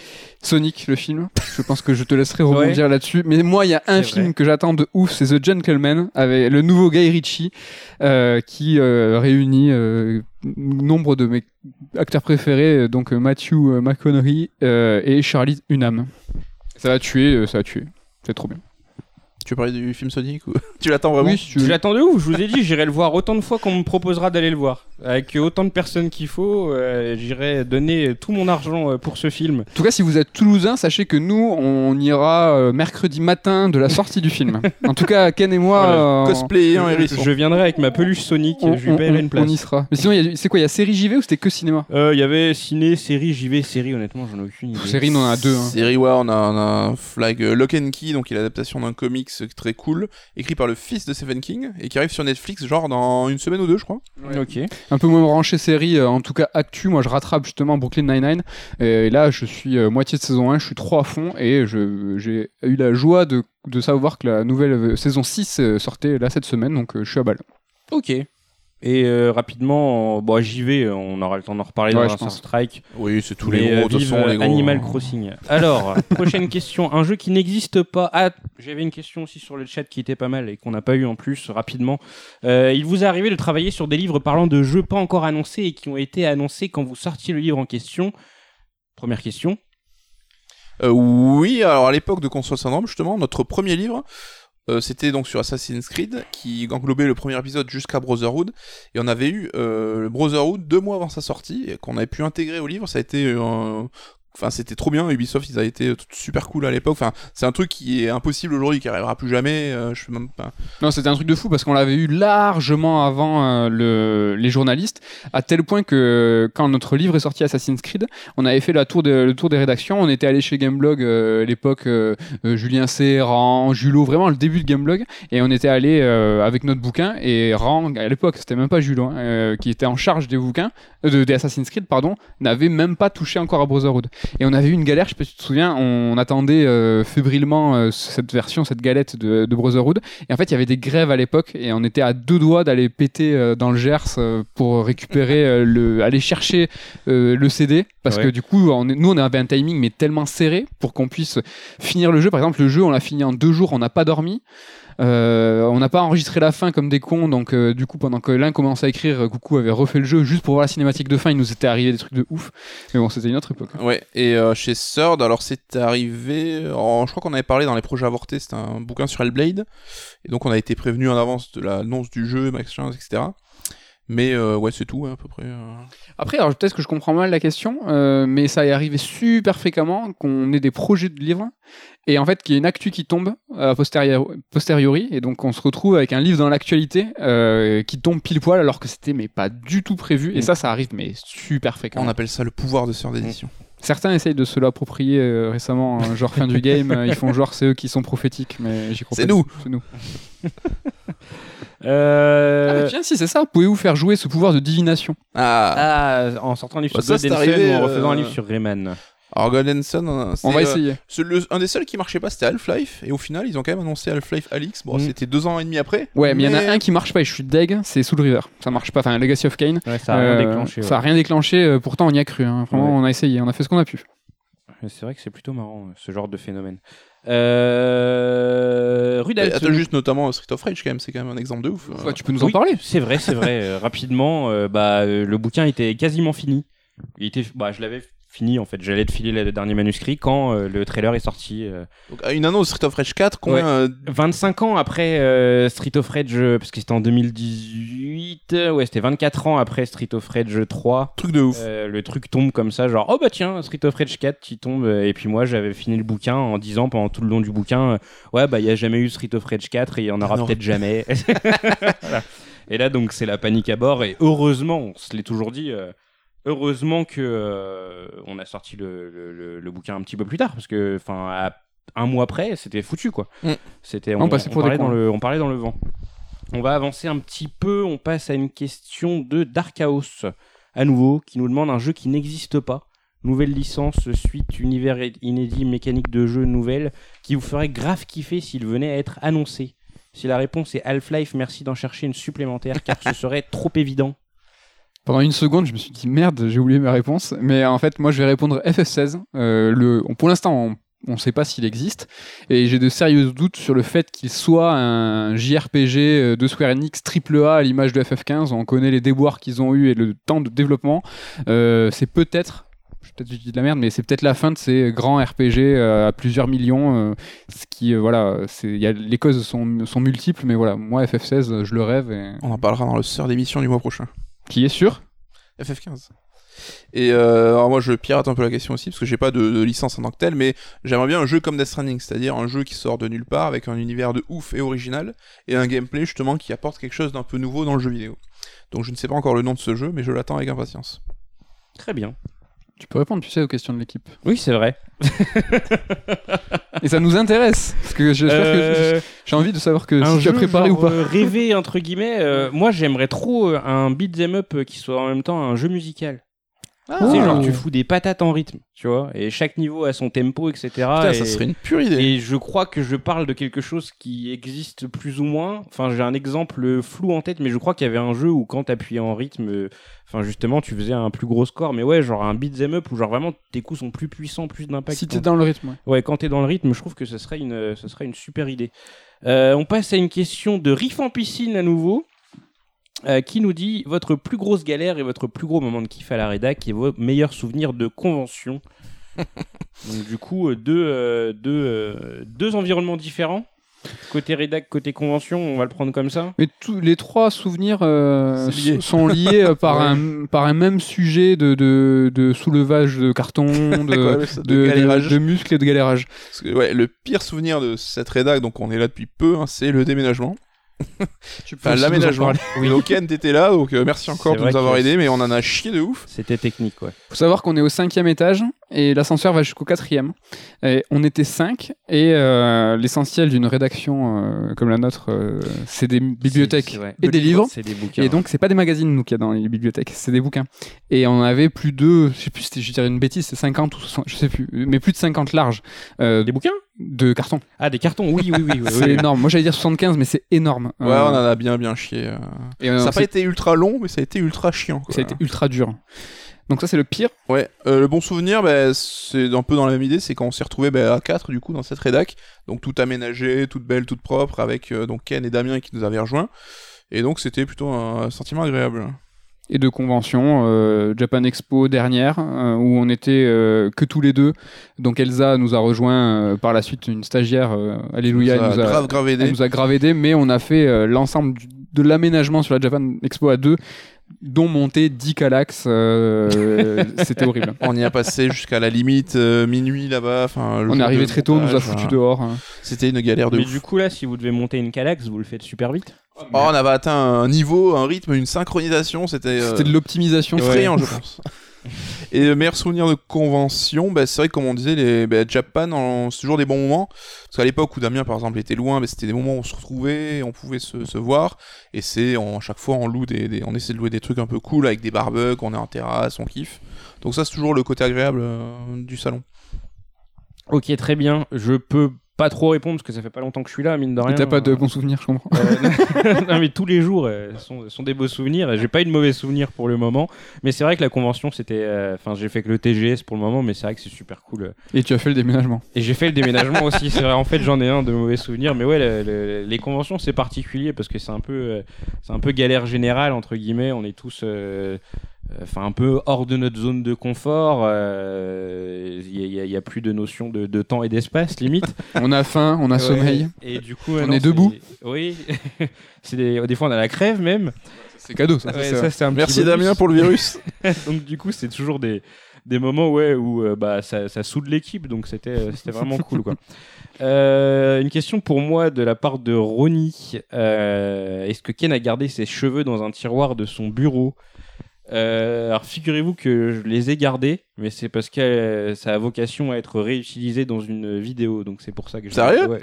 Sonic, le film. Je pense que je te laisserai rebondir là-dessus. Mais moi, il y a un film vrai. que j'attends de ouf, c'est The Gentleman, avec le nouveau Guy Ritchie, euh, qui euh, réunit euh, nombre de mes acteurs préférés, donc Matthew McConaughey et Charlie Hunnam. Ça va tuer, ça va tuer. C'est trop bien. Tu veux parler du film Sonic ou [laughs] tu l'attends vraiment oui, si tu Je l'attends de ouf, je vous ai dit, j'irai le voir autant de fois qu'on me proposera d'aller le voir. Avec autant de personnes qu'il faut, euh, j'irai donner tout mon argent euh, pour ce film. En tout cas, si vous êtes toulousain, sachez que nous, on ira euh, mercredi matin de la sortie du film. En tout cas, Ken et moi, Voilà. euh, Cosplay en je, hérisson. je viendrai avec ma peluche Sonic, on, je lui paierai une place. on y sera. Mais sinon, c'est quoi Il y a série JV ou c'était que cinéma? Euh, Il y avait ciné, série, JV, série, honnêtement, j'en ai aucune idée. Série, on en a deux. hein. Série, ouais, on a, on a un flag Lock and Key, donc l'adaptation d'un comics très cool, écrit par le fils de Stephen King, et qui arrive sur Netflix, genre dans une semaine ou deux, je crois. Ok. un peu moins branché série, euh, en tout cas actu. Moi, je rattrape justement Brooklyn Nine-Nine. Et là, je suis euh, moitié de saison 1, je suis trop à fond. Et je- j'ai eu la joie de, de savoir que la nouvelle euh, saison 6 euh, sortait là cette semaine. Donc, euh, je suis à balle. Ok. Et euh, rapidement, bon, j'y vais, on aura le temps d'en reparler Ouais, dans un. Strike. Oui, c'est tous les gros, de façon, euh, les gros. Animal Crossing. Alors, [laughs] prochaine question. Un jeu qui n'existe pas. Ah, j'avais une question aussi sur le chat qui était pas mal et qu'on n'a pas eu en plus rapidement. Euh, il vous est arrivé de travailler sur des livres parlant de jeux pas encore annoncés et qui ont été annoncés quand vous sortiez le livre en question? Première question. Euh, oui, alors à l'époque de Console Syndrome, justement, notre premier livre, euh, c'était donc sur Assassin's Creed, qui englobait le premier épisode jusqu'à Brotherhood, et on avait eu euh, Brotherhood deux mois avant sa sortie, qu'on avait pu intégrer au livre, ça a été euh, enfin c'était trop bien. Ubisoft ils avaient été super cool à l'époque. Enfin c'est un truc qui est impossible aujourd'hui qui arrivera plus jamais euh, je sais même pas. Non, c'était un truc de fou parce qu'on l'avait eu largement avant euh, le, les journalistes, à tel point que quand notre livre est sorti Assassin's Creed, on avait fait le tour des rédactions, on était allé chez Gameblog euh, à l'époque, euh, euh, Julien C, Ran, Julot, vraiment le début de Gameblog, et on était allé euh, avec notre bouquin, et Ran, à l'époque, c'était même pas Julot, hein, euh, qui était en charge des bouquins, euh, de, des Assassin's Creed, pardon, n'avait même pas touché encore à Brotherhood. Et on avait eu une galère, je sais pas si tu te souviens, on attendait euh, fébrilement euh, cette version, cette galette de, de Brotherhood, et en fait, il y avait des grèves à l'époque et on était à deux doigts d'aller péter euh, dans le Gers pour récupérer le, aller chercher le CD parce Ouais. que du coup, on nous on avait un timing mais tellement serré pour qu'on puisse finir le jeu. Par exemple, le jeu on l'a fini en deux jours, on n'a pas dormi. Euh, on n'a pas enregistré la fin comme des cons, donc euh, du coup pendant que l'un commençait à écrire, euh, Coucou avait refait le jeu juste pour voir la cinématique de fin. Il nous était arrivé des trucs de ouf, mais bon c'était une autre époque. Ouais, et chez Third, alors c'est arrivé, je crois qu'on avait parlé dans les projets avortés, c'était un bouquin sur Hellblade, et donc on a été prévenu en avance de l'annonce du jeu, machin, etc. Mais euh, ouais, c'est tout, hein, à peu près. euh. Après, alors peut-être que je comprends mal la question, euh, mais ça est arrivé super fréquemment qu'on ait des projets de livres et en fait qu'il y ait une actu qui tombe a posteriori, posteriori et donc on se retrouve avec un livre dans l'actualité euh, qui tombe pile poil alors que c'était mais pas du tout prévu et Mm. ça ça arrive mais super On fréquemment. appelle ça le pouvoir de Third d'édition. Certains essayent de se l'approprier euh, récemment, hein, genre fin du game, euh, [laughs] ils font genre c'est eux qui sont prophétiques mais j'y crois C'est pas. nous. C'est nous. [laughs] Euh, Ah, mais tiens si c'est ça, pouvez-vous faire jouer ce pouvoir de divination? Ah, ah, en sortant un livre Bah, sur ça, c'est Sun arrivé, ou en refaisant euh, un livre sur Rayman. Alors Golden Sun, euh, On va euh, essayer. ce- le- un des seuls qui marchait pas, c'était Half-Life, et au final, ils ont quand même annoncé Half-Life Alix. Bon, Mm. c'était deux ans et demi après. Ouais, mais il y en a un qui marche pas et je suis deg, c'est Soul River. Ça marche pas, enfin Legacy of Kain. Ouais, ça a rien Euh, déclenché. Ça a rien déclenché, euh, pourtant on y a cru. hein. Vraiment, Ouais. on a essayé, on a fait ce qu'on a pu. C'est vrai que c'est plutôt marrant, ce genre de phénomène. Euh... Et Rudal. Attends, juste notamment Street of Rage, quand même, c'est quand même un exemple de ouf. Ouais, tu peux nous en parler C'est vrai, c'est vrai. Rapidement, euh, bah, euh, le bouquin était quasiment fini. Il était, bah, je l'avais fini en fait. J'allais te filer le dernier manuscrit quand euh, le trailer est sorti. euh, Donc, une annonce Street of Rage 4, combien Ouais. euh, 25 ans après Street of Rage, parce que c'était en 2018. euh, Ouais, c'était 24 ans après Street of Rage 3. truc de ouf. Euh, le truc tombe comme ça, genre oh bah tiens, Street of Rage 4 qui tombe. Et puis moi j'avais fini le bouquin en disant pendant tout le long du bouquin, ouais bah il y a jamais eu Street of Rage 4 et il y en aura peut-être jamais. [laughs] [laughs] Voilà. Et là donc c'est la panique à bord et heureusement, on se l'est toujours dit, euh, heureusement que euh, on a sorti le, le- le- le bouquin un petit peu plus tard parce que enfin à un mois après c'était foutu quoi. Mm. C'était On parlait dans le, on parlait dans le vent. On va avancer un petit peu, on passe à une question de Dark Chaos à nouveau, qui nous demande un jeu qui n'existe pas. Nouvelle licence, suite, univers inédit, mécanique de jeu nouvelle, qui vous ferait grave kiffer s'il venait à être annoncé. Si la réponse est Half-Life, merci d'en chercher une supplémentaire, car ce [laughs] serait trop évident. Pendant une seconde, je me suis dit merde, j'ai oublié ma réponse. Mais en fait, moi, je vais répondre FF16. Euh, pour l'instant, on ne sait pas s'il existe. Et j'ai de sérieux doutes sur le fait qu'il soit un JRPG euh, de Square Enix triple A à l'image de FF15. On connaît les déboires qu'ils ont eu et le temps de développement. Euh, c'est peut-être. Peut-être je dis de la merde, mais c'est peut-être la fin de ces grands RPG à plusieurs millions. ce qui, voilà, les causes sont, multiples, mais voilà, moi FF16, euh, je le rêve. On en parlera dans le sœur d'émission du mois prochain. Qui est sûr FF15. Et euh, alors moi je pirate un peu la question aussi parce que j'ai pas de, de licence en tant que telle, mais j'aimerais bien un jeu comme Death Stranding, c'est-à-dire un jeu qui sort de nulle part avec un univers de ouf et original et un gameplay justement qui apporte quelque chose d'un peu nouveau dans le jeu vidéo. Donc je ne sais pas encore le nom de ce jeu, mais je l'attends avec impatience. Très bien. Tu peux répondre, tu sais, aux questions de l'équipe. Oui, c'est vrai. [laughs] Et ça nous intéresse, parce que Euh, j'ai envie de savoir que un si tu as préparé genre, ou pas. euh, rêvé entre guillemets. euh, moi, j'aimerais trop euh, un beat'em up qui soit en même temps un jeu musical. Ah, Tu sais, genre tu fous des patates en rythme, tu vois, et chaque niveau a son tempo, etc. Putain, et, ça serait une pure idée. et je crois que je parle de quelque chose qui existe plus ou moins. Enfin, j'ai un exemple flou en tête, mais je crois qu'il y avait un jeu où quand t'appuyais en rythme, enfin justement, tu faisais un plus gros score. Mais ouais, genre un beat'em up où genre vraiment tes coups sont plus puissants, plus d'impact. Si t'es dans le rythme. ouais. Ouais, quand t'es dans le rythme, je trouve que ce serait une, ce serait une super idée. Euh, on passe à une question de Riff en piscine à nouveau. Euh, qui nous dit votre plus grosse galère et votre plus gros moment de kiff à la rédac et vos meilleurs souvenirs de convention. [laughs] Donc du coup euh, deux, euh, deux, euh, deux environnements différents. Côté rédac, côté convention, on va le prendre comme ça Mais tous les trois souvenirs euh, lié. sont liés euh, par, [laughs] un, par un même sujet de, de, de soulevage de carton, [laughs] de, de de, de, galérage. de muscles et de galérage. Parce que, ouais, le pire souvenir de cette rédac, donc on est là depuis peu, hein, c'est le déménagement. Enfin, l'aménagement. Oui. Loken, t'étais là, donc euh, merci encore de nous avoir aidés, mais on en a chié de ouf. C'était technique, ouais. faut savoir qu'on est au cinquième étage et l'ascenseur va jusqu'au quatrième. Et on était cinq et euh, l'essentiel d'une rédaction euh, comme la nôtre, euh, c'est des bibliothèques et des livres. C'est des bouquins. Et donc, c'est pas des magazines, nous, qu'il y a dans les bibliothèques, c'est des bouquins. Et on avait plus de, je sais plus, c'était- je dirais une bêtise, c'est 50 ou 60, je sais plus, mais plus de 50 larges euh, Des bouquins? de carton. Ah, des cartons, oui, oui, oui. oui, [laughs] c'est oui. énorme. Moi, j'allais dire 75, mais c'est énorme. Ouais, Euh, on en a bien bien chié. euh. et, euh, ça n'a pas été ultra long, mais ça a été ultra chiant. quoi. ça a été ultra dur. Donc ça, c'est le pire. Ouais, euh, le bon souvenir, bah, c'est un peu dans la même idée, c'est quand on s'est retrouvé bah, à 4 du coup dans cette rédac, donc tout aménagé, toute belle, toute propre, avec euh, donc Ken et Damien qui nous avaient rejoints, et donc c'était plutôt un sentiment agréable. Et de convention, euh, Japan Expo dernière, où on était que tous les deux. Donc Elsa nous a rejoint par la suite, une stagiaire, Alléluia, elle nous a, grave grave aidé. Elle nous a grave aidé, mais on a fait l'ensemble de l'aménagement sur la Japan Expo à deux, dont monter 10 calax. euh, [laughs] C'était horrible. On y a passé jusqu'à la limite euh, minuit là-bas. On est arrivé très tôt, on nous a foutu hein. dehors. hein. C'était une galère de Mais ouf. du coup, là, si vous devez monter une Calax, vous le faites super vite. Oh, on avait atteint un niveau, un rythme, une synchronisation, c'était euh, de l'optimisation. effrayant, Ouais. je pense. [laughs] Et le meilleur souvenir de convention, bah, c'est vrai que comme on disait, les bah, Japan, c'est toujours des bons moments. Parce qu'à l'époque où Damien, par exemple, était loin, bah, c'était des moments où on se retrouvait, on pouvait se, voir. Et c'est à chaque fois, on loue des, des- on essaie de louer des trucs un peu cool avec des barbecues, on est en terrasse, on kiffe. Donc ça, c'est toujours le côté agréable euh, du salon. Ok, très bien. Je peux pas trop répondre parce que ça fait pas longtemps que je suis là, mine de rien. t'as pas de bons souvenirs, je comprends. Euh, [laughs] [laughs] non mais tous les jours euh, sont, sont des beaux souvenirs. J'ai pas eu de mauvais souvenirs pour le moment, mais c'est vrai que la convention c'était, euh, enfin j'ai fait que le TGS pour le moment, mais c'est vrai que c'est super cool. Et tu as fait le déménagement. Et j'ai fait le déménagement aussi. C'est vrai, en fait j'en ai un de mauvais souvenirs, mais ouais le- le- les conventions c'est particulier parce que c'est un peu, euh, c'est un peu galère générale entre guillemets. On est tous euh, enfin un peu hors de notre zone de confort. euh, Il y, a- il y a plus de notion de, de temps et d'espace limite. [laughs] On a faim, on a sommeil. Et du coup, On euh, non, est debout. Oui. [laughs] c'est des... des fois on a la crève même. C'est cadeau, ça. Ouais, un Merci bonus. Damien pour le virus. [laughs] donc du coup, c'est toujours des, des moments ouais, où euh, bah, ça, ça soude l'équipe, donc c'était euh, c'était vraiment cool. Quoi. Euh, une question pour moi de la part de Ronnie. Euh, Est-ce que Ken a gardé ses cheveux dans un tiroir de son bureau? Euh, alors figurez-vous que je les ai gardés, mais c'est parce que euh, ça a vocation à être réutilisé dans une vidéo, donc c'est pour ça que je Sérieux? Ouais.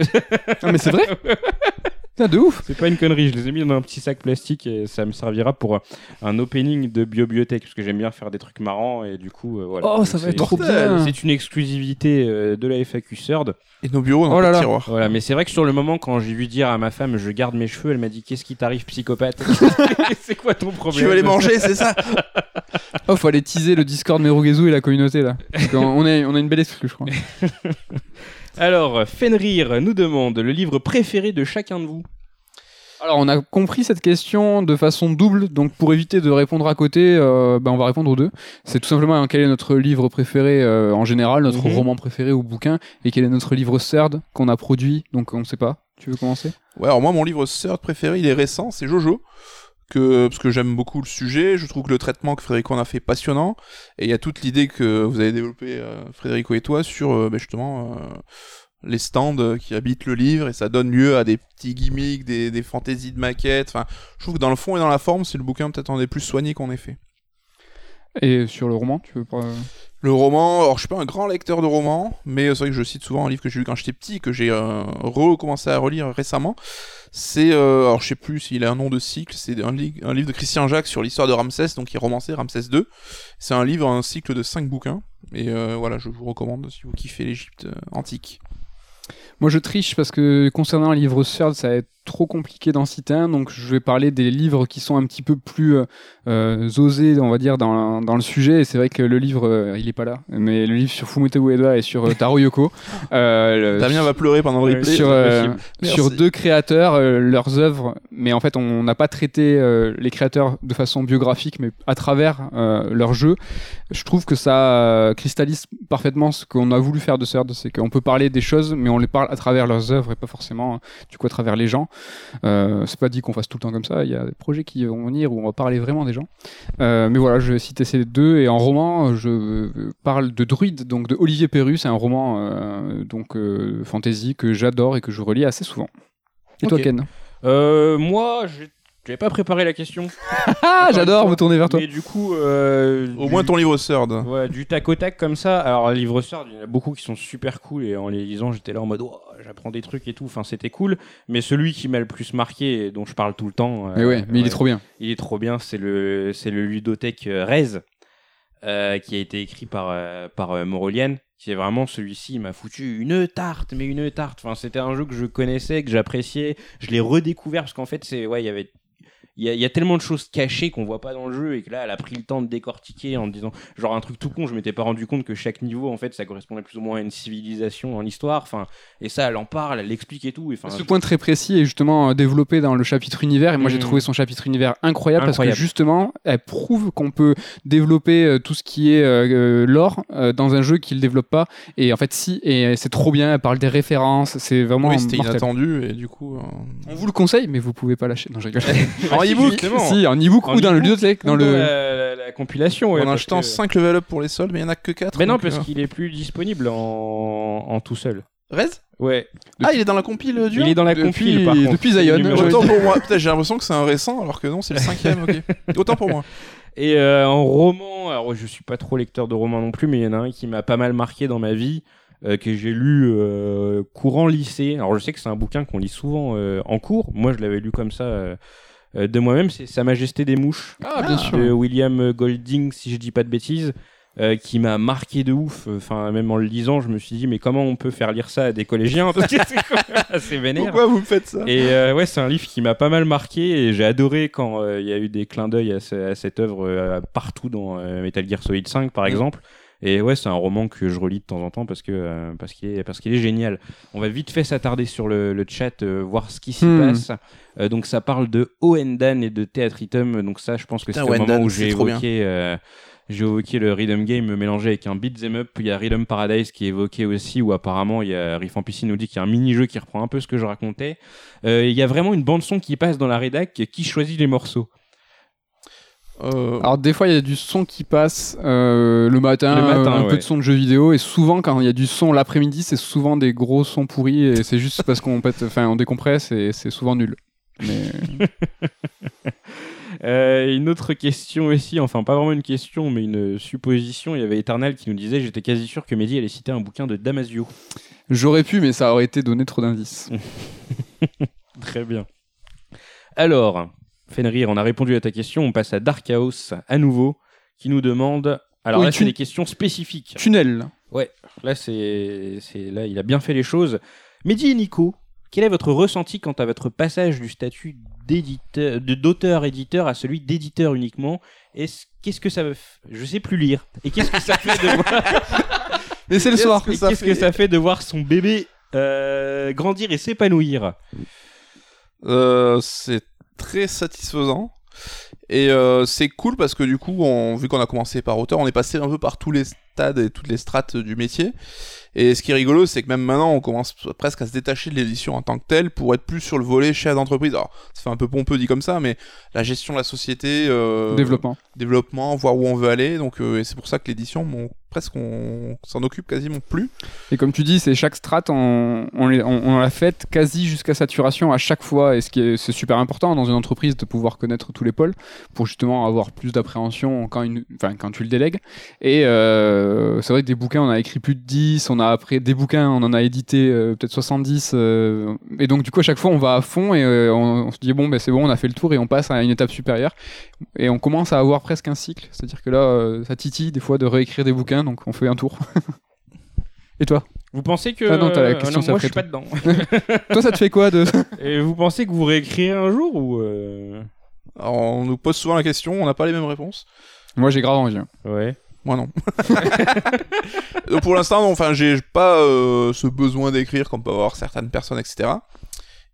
Ah, mais c'est vrai? [laughs] Putain, de ouf C'est pas une connerie, je les ai mis dans un petit sac plastique et ça me servira pour un opening de BioBiotech parce que j'aime bien faire des trucs marrants et du coup euh, voilà. Oh, Donc ça va être trop bien C'est une exclusivité euh, de la FAQ Third. Et nos bureaux dans Oh là le là. tiroir. Voilà, mais c'est vrai que sur le moment quand j'ai vu dire à ma femme je garde mes cheveux, elle m'a dit qu'est-ce qui t'arrive psychopathe [laughs] C'est quoi ton problème Tu veux les manger, c'est ça [laughs] Oh, faut aller teaser le Discord Merugezu et la communauté, là. Parce qu'on- on, est, on a une belle exclue, je crois. [laughs] Alors, Fenrir nous demande le livre préféré de chacun de vous. Alors, on a compris cette question de façon double, donc pour éviter de répondre à côté, euh, ben, on va répondre aux deux. C'est tout simplement hein, quel est notre livre préféré euh, en général, notre Mhm. roman préféré ou bouquin, et quel est notre livre CERD qu'on a produit, donc on ne sait pas. Tu veux commencer? Ouais, alors moi, mon livre third préféré, il est récent, c'est Jojo. Que, parce que j'aime beaucoup le sujet, je trouve que le traitement que Frédérico en a fait passionnant, et il y a toute l'idée que vous avez développée, euh, Frédérico et toi, sur euh, ben, justement euh, les stands qui habitent le livre, et ça donne lieu à des petits gimmicks, des, des fantaisies de maquettes. Enfin, je trouve que dans le fond et dans la forme, c'est le bouquin peut-être un des plus soignés qu'on ait fait. Et sur le roman, tu veux pas... Le roman, alors je suis pas un grand lecteur de romans, mais c'est vrai que je cite souvent un livre que j'ai lu quand j'étais petit, que j'ai euh, recommencé à relire récemment. C'est, euh, alors je sais plus s'il a un nom de cycle, c'est un, li- un livre de Christian Jacques sur l'histoire de Ramsès, donc qui est romancé, Ramsès II. C'est un livre, un cycle de 5 bouquins, et euh, voilà, je vous recommande si vous kiffez l'Égypte euh, antique. Moi, je triche parce que concernant un livre CERD, ça va être trop compliqué d'en citer un, donc je vais parler des livres qui sont un petit peu plus euh, euh, osés, on va dire, dans, dans le sujet. Et c'est vrai que le livre, euh, il est pas là, mais le livre sur Fumute Ueda et sur euh, Taro Yoko, [laughs] Damien va pleurer pendant le replay. sur, sur deux créateurs, leurs œuvres mais en fait on n'a pas traité les créateurs de façon biographique, mais à travers euh, leur jeu. Je trouve que ça cristallise parfaitement ce qu'on a voulu faire de Third, c'est qu'on peut parler des choses, mais on les parle à travers leurs œuvres et pas forcément du coup à travers les gens. Euh, c'est pas dit qu'on fasse tout le temps comme ça. Il y a des projets qui vont venir où on va parler vraiment des gens. Euh, mais voilà, je vais citer ces deux et en roman, je parle de Druide, donc de Olivier Perru. C'est un roman euh, donc fantasy que j'adore et que je relis assez souvent. Et toi. Ken? Euh, moi, j'ai- j'avais pas préparé la question. [laughs] Ah, j'adore me tourner vers toi. Mais du coup, euh, Au du- moins ton livre Third. Ouais, du tac au tac comme ça. Alors, livre sort, il y en a beaucoup qui sont super cool et en les lisant, j'étais là en mode, oh, j'apprends des trucs et tout. Enfin, c'était cool. Mais celui qui m'a le plus marqué et dont je parle tout le temps. euh, Mais ouais, mais il est trop bien. Il est trop bien. C'est le, c'est le ludothèque euh, Rez euh, qui a été écrit par euh, par euh, Morolian. Qui est vraiment celui-ci, il m'a foutu une tarte, mais une tarte. Enfin, c'était un jeu que je connaissais, que j'appréciais. Je l'ai redécouvert parce qu'en fait, c'est ouais, il y avait il y, a, il y a tellement de choses cachées qu'on voit pas dans le jeu et que là elle a pris le temps de décortiquer en disant genre un truc tout con je m'étais pas rendu compte que chaque niveau en fait ça correspondait plus ou moins à une civilisation en histoire enfin et ça elle en parle elle l'explique et tout et, enfin Ce point très précis est justement euh, développé dans le chapitre univers et moi j'ai Mhm. trouvé son chapitre univers incroyable, parce Incroyable. que justement elle prouve qu'on peut développer euh, tout ce qui est euh, euh, lore euh, dans un jeu qui le développe pas et en fait si et c'est trop bien elle parle des références c'est vraiment Oui, c'était inattendu et du coup. euh, on vous le conseille mais vous pouvez pas lâcher non je rigole [laughs] [laughs] en ebook justement. si en ebook En ou dans le e-book ludothèque dans le la, la- la compilation ouais, en achetant que- 5 level up pour les soldes, mais il y en a que 4. mais non parce qu'il est plus disponible en, en tout seul Rez? Ouais Ah, il est dans la compile du il est dans la Depuis- compile par contre depuis Zion, Autant pour moi. Putain, j'ai l'impression que c'est un récent alors que non, c'est le cinquième. ok. [laughs] Autant pour moi. Et euh, en roman, alors je suis pas trop lecteur de romans non plus, mais il y en a un qui m'a pas mal marqué dans ma vie, euh, que j'ai lu euh, courant lycée. Alors je sais que c'est un bouquin qu'on lit souvent euh, en cours. Moi je l'avais lu comme ça euh, euh, de moi-même. C'est Sa Majesté des mouches ah bien sûr de William Golding, si je dis pas de bêtises. euh, qui m'a marqué de ouf. Enfin, même en le lisant, je me suis dit, mais comment on peut faire lire ça à des collégiens Parce que c'est [laughs] assez vénère. Pourquoi vous me faites ça? Et euh, ouais, c'est un livre qui m'a pas mal marqué et j'ai adoré quand euh, il y a eu des clins d'œil à, ce- à cette œuvre euh, partout dans euh, Metal Gear Solid 5 par Mm. exemple. Et ouais, c'est un roman que je relis de temps en temps parce que euh, parce qu'il est parce qu'il est génial. On va vite fait s'attarder sur le, le chat, euh, voir ce qui s'y Hmm. passe. Euh, donc ça parle de Oendan et de Theatritum. Donc ça, je pense que c'est le moment où j'ai évoqué. euh, j'ai évoqué le rhythm game mélangé avec un beat'em up. Il y a Rhythm Paradise qui est évoqué aussi, où apparemment il y a Riff en Piscine nous dit qu'il y a un mini-jeu qui reprend un peu ce que je racontais. Euh, Il y a vraiment une bande son qui passe dans la rédac. Qui choisit les morceaux Euh, Alors des fois il y a du son qui passe euh, le matin, Le matin, euh, un peu de son de jeux vidéo et souvent quand il y a du son l'après-midi c'est souvent des gros sons pourris et c'est juste parce qu'on pète, [laughs] enfin on décompresse et c'est souvent nul. Mais [laughs] Une autre question aussi, enfin pas vraiment une question, mais une supposition. Il y avait Eternal qui nous disait J'étais quasi sûr que Mehdi allait citer un bouquin de Damasio. j'aurais pu mais ça aurait été donné trop d'indices. [laughs] Très bien. Alors, Fenrir, on a répondu à ta question. On passe à Dark House à nouveau, qui nous demande. Alors Oui, là, tu- c'est des questions spécifiques. Tunnel. Là, c'est, c'est là, il a bien fait les choses. Mehdi et Nico, quel est votre ressenti quant à votre passage du statut d'éditeur, d'auteur-éditeur à celui d'éditeur uniquement? Est-ce, qu'est-ce que ça, je sais plus lire. Et qu'est-ce que ça fait de [laughs] voir, Mais c'est le Qu'est-ce soir. que et ça qu'est-ce fait que ça fait de voir son bébé euh, grandir et s'épanouir? Euh, c'est très satisfaisant. Et euh, c'est cool parce que du coup, on, vu qu'on a commencé par auteur, on est passé un peu par tous les stades et toutes les strates du métier. Et ce qui est rigolo, c'est que même maintenant, on commence presque à se détacher de l'édition en tant que telle pour être plus sur le volet chef d'entreprise. Alors, ça fait un peu pompeux dit comme ça, mais la gestion de la société, euh, Développement. développement, voir où on veut aller. Donc, euh, et c'est pour ça que l'édition, presque, on s'en occupe quasiment plus. Et comme tu dis, c'est chaque strat, on, on, l'a fait quasi jusqu'à saturation à chaque fois. Et ce qui est, c'est super important dans une entreprise de pouvoir connaître tous les pôles pour justement avoir plus d'appréhension quand, une, enfin, quand tu le délègues. Et euh, c'est vrai que des bouquins, on a écrit plus de 10. On a après des bouquins, on en a édité euh, peut-être 70. euh, et donc, du coup, à chaque fois, on va à fond et euh, on, on se dit, bon, ben, c'est bon, on a fait le tour et on passe à une étape supérieure. Et on commence à avoir presque un cycle. C'est-à-dire que là, ça titille des fois de réécrire des bouquins, donc on fait un tour. [laughs] et toi Vous pensez que Ah non, t'as la euh, question, non, moi je suis pas dedans. [laughs] Toi, ça te fait quoi de [laughs] et vous pensez que vous réécrirez un jour ou euh, Alors, on nous pose souvent la question, on n'a pas les mêmes réponses. Moi, j'ai grave envie. hein. Ouais. Moi non. Donc, pour l'instant, non, enfin, j'ai pas euh, ce besoin d'écrire comme peut avoir certaines personnes, etc.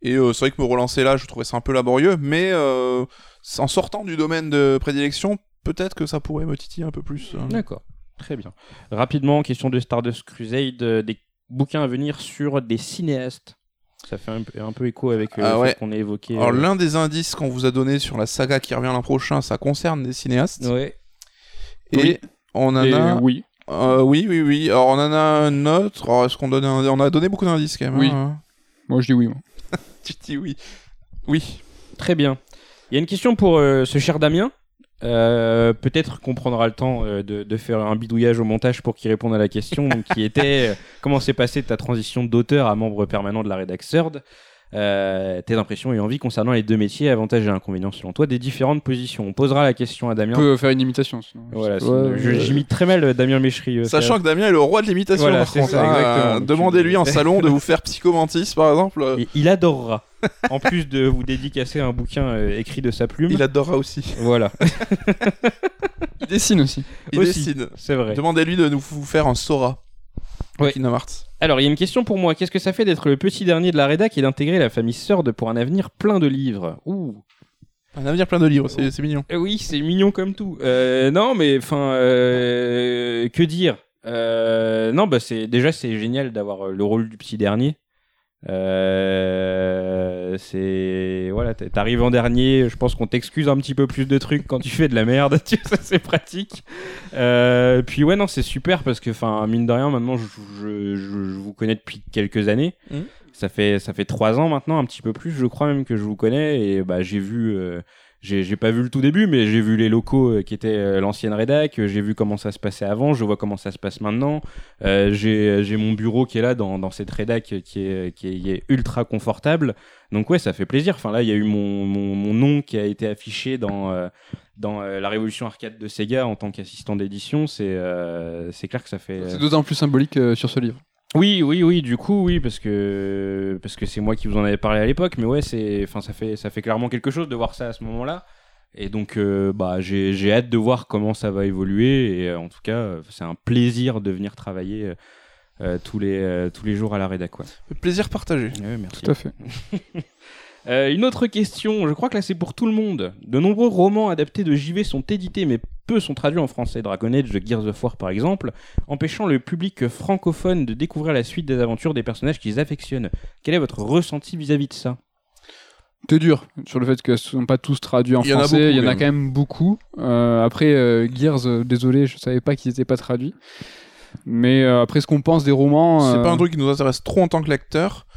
Et euh, c'est vrai que me relancer là, je trouvais ça un peu laborieux, mais euh, en sortant du domaine de prédilection, peut-être que ça pourrait me titiller un peu plus. euh. D'accord, très bien. Rapidement, question de Stardust Crusade, euh, des bouquins à venir sur des cinéastes. Ça fait un, peu- un peu écho avec euh, Ah ouais. qu'on a évoqué. Alors euh, l'un des indices qu'on vous a donné sur la saga qui revient l'an prochain, ça concerne des cinéastes. Ouais. Et Oui. on en Et a... oui. Euh, oui, oui, oui. Alors on en a un autre. Alors est-ce qu'on donne un... On a donné beaucoup d'indices quand même. Oui. hein. Moi, je dis oui. moi. [laughs] Tu dis oui. Oui. Très bien. Il y a une question pour euh, ce cher Damien. Euh, Peut-être qu'on prendra le temps euh, de, faire un bidouillage au montage pour qu'il réponde à la question, qui était euh, comment s'est passée ta transition d'auteur à membre permanent de la rédaction euh, Tes impressions et envies concernant les deux métiers, avantages et inconvénients selon toi des différentes positions. On posera la question à On Damien. peut faire une imitation. sinon. Voilà, Ouais, j'imite très mal euh, Damien Méchery. euh, Sachant ça- que Damien est le roi de l'imitation Voilà, Donc, Demandez-lui en salon de vous faire Psychomantis par exemple. Et il adorera. en plus de vous dédicacer un bouquin euh, écrit de sa plume. Il adorera aussi. Voilà, Il dessine aussi. Il Aussi. décide. c'est vrai. Demandez-lui de nous vous faire un Sora. Ouais. Kingdom Hearts. Alors, il y a une question pour moi. Qu'est-ce que ça fait d'être le petit dernier de la rédac et d'intégrer la famille Sord pour un avenir plein de livres? Ouh. Un avenir plein de livres, c'est c'est mignon. Euh, oui, c'est mignon comme tout. Euh, non, mais enfin, euh, que dire? Non, bah c'est déjà c'est génial d'avoir le rôle du petit dernier. Euh, c'est voilà, t'arrives en dernier. Je pense qu'on t'excuse un petit peu plus de trucs quand tu fais de la merde. [laughs] Tu sais, ça c'est pratique. Euh, puis ouais, non, c'est super parce que enfin mine de rien, maintenant je, je, je- je vous connais depuis quelques années. Mhm. Ça fait ça fait trois ans maintenant, un petit peu plus, je crois même que je vous connais et bah j'ai vu. euh, j'ai pas vu le tout début, mais j'ai vu les locaux euh, qui étaient euh, l'ancienne rédac. euh, J'ai vu comment ça se passait avant. Je vois comment ça se passe maintenant. Euh, j'ai mon bureau qui est là dans, dans cette rédac qui est, qui est, qui est ultra confortable. Donc ouais, ça fait plaisir. Enfin là, il y a eu mon, mon, mon nom qui a été affiché dans euh, dans euh, la révolution arcade de Sega en tant qu'assistant d'édition. C'est euh, c'est clair que ça fait. C'est d'autant plus symbolique sur ce livre. Oui, oui, oui. Du coup, oui, parce que parce que c'est moi qui vous en avais parlé à l'époque, mais ouais, c'est, enfin, ça fait ça fait clairement quelque chose de voir ça à ce moment-là. Et donc, euh, bah, j'ai j'ai hâte de voir comment ça va évoluer. Et euh, en tout cas, c'est un plaisir de venir travailler euh, euh, tous les euh, tous les jours à la rédac, quoi. Plaisir partagé. Ouais, merci. Tout à fait. [laughs] Euh, une autre question, je crois que là c'est pour tout le monde. De nombreux romans adaptés de JV sont édités, mais peu sont traduits en français. Dragon Age, Gears of War par exemple, empêchant le public francophone de découvrir la suite des aventures des personnages qu'ils affectionnent. Quel est votre ressenti vis-à-vis de ça? T'es dur sur le fait que ce ne sont pas tous traduits en Il y en a français. beaucoup, Il y en a quand même beaucoup. Euh, après, euh, Gears, euh, désolé, je savais pas qu'ils étaient pas traduits. Mais euh, après, ce qu'on pense des romans. C'est pas un truc qui nous intéresse trop en tant que lecteur,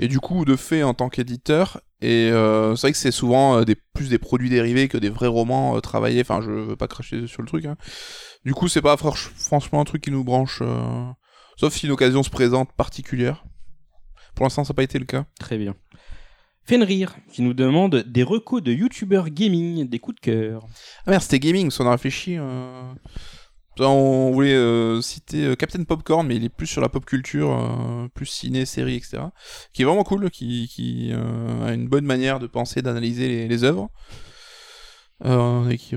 et du coup, de fait, en tant qu'éditeur. Et euh, c'est vrai que c'est souvent euh, des, plus des produits dérivés que des vrais romans euh, travaillés. Enfin, je veux pas cracher sur le truc. hein. Du coup, c'est pas franch- franchement un truc qui nous branche. euh, Sauf si une occasion se présente particulière. Pour l'instant, ça n'a pas été le cas. Très bien. Fenrir, qui nous demande des recos de youtubeurs gaming, des coups de cœur. Ah merde, c'était gaming, ça on a réfléchi. On voulait euh, citer euh, Captain Popcorn, mais il est plus sur la pop culture, euh, plus ciné, série, etc. Qui est vraiment cool, qui, qui euh, a une bonne manière de penser, d'analyser les, les œuvres. Euh, on est qui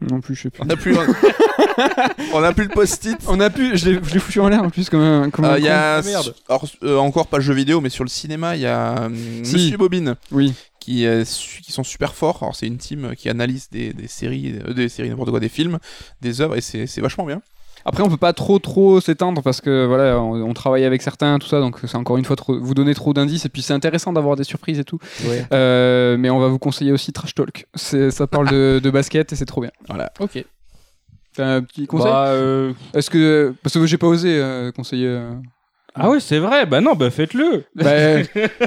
Non plus, je sais plus. On a plus, [laughs] on a plus le post-it. On a pu, je l'ai foutu en l'air en plus comme un. Comme Euh, y a, Ah, merde. alors, euh, encore pas jeu vidéo, mais sur le cinéma, il y a euh, Si. Monsieur Bobine. Oui. Qui, sont super forts. Alors c'est une team qui analyse des, des séries, euh, des séries n'importe quoi, des films, des œuvres, et c'est vachement bien. Après, on peut pas trop trop s'étendre parce que voilà, on, on travaille avec certains, tout ça, donc c'est encore une fois trop, vous donner trop d'indices et puis c'est intéressant d'avoir des surprises et tout. Euh, mais on va vous conseiller aussi Trash Talk. Ça parle de, de basket et c'est trop bien. Ok. T'as un petit conseil? Bah, euh, Est-ce que parce que j'ai pas osé euh, conseiller. Ah ouais, c'est vrai. Bah non, bah faites-le. bah,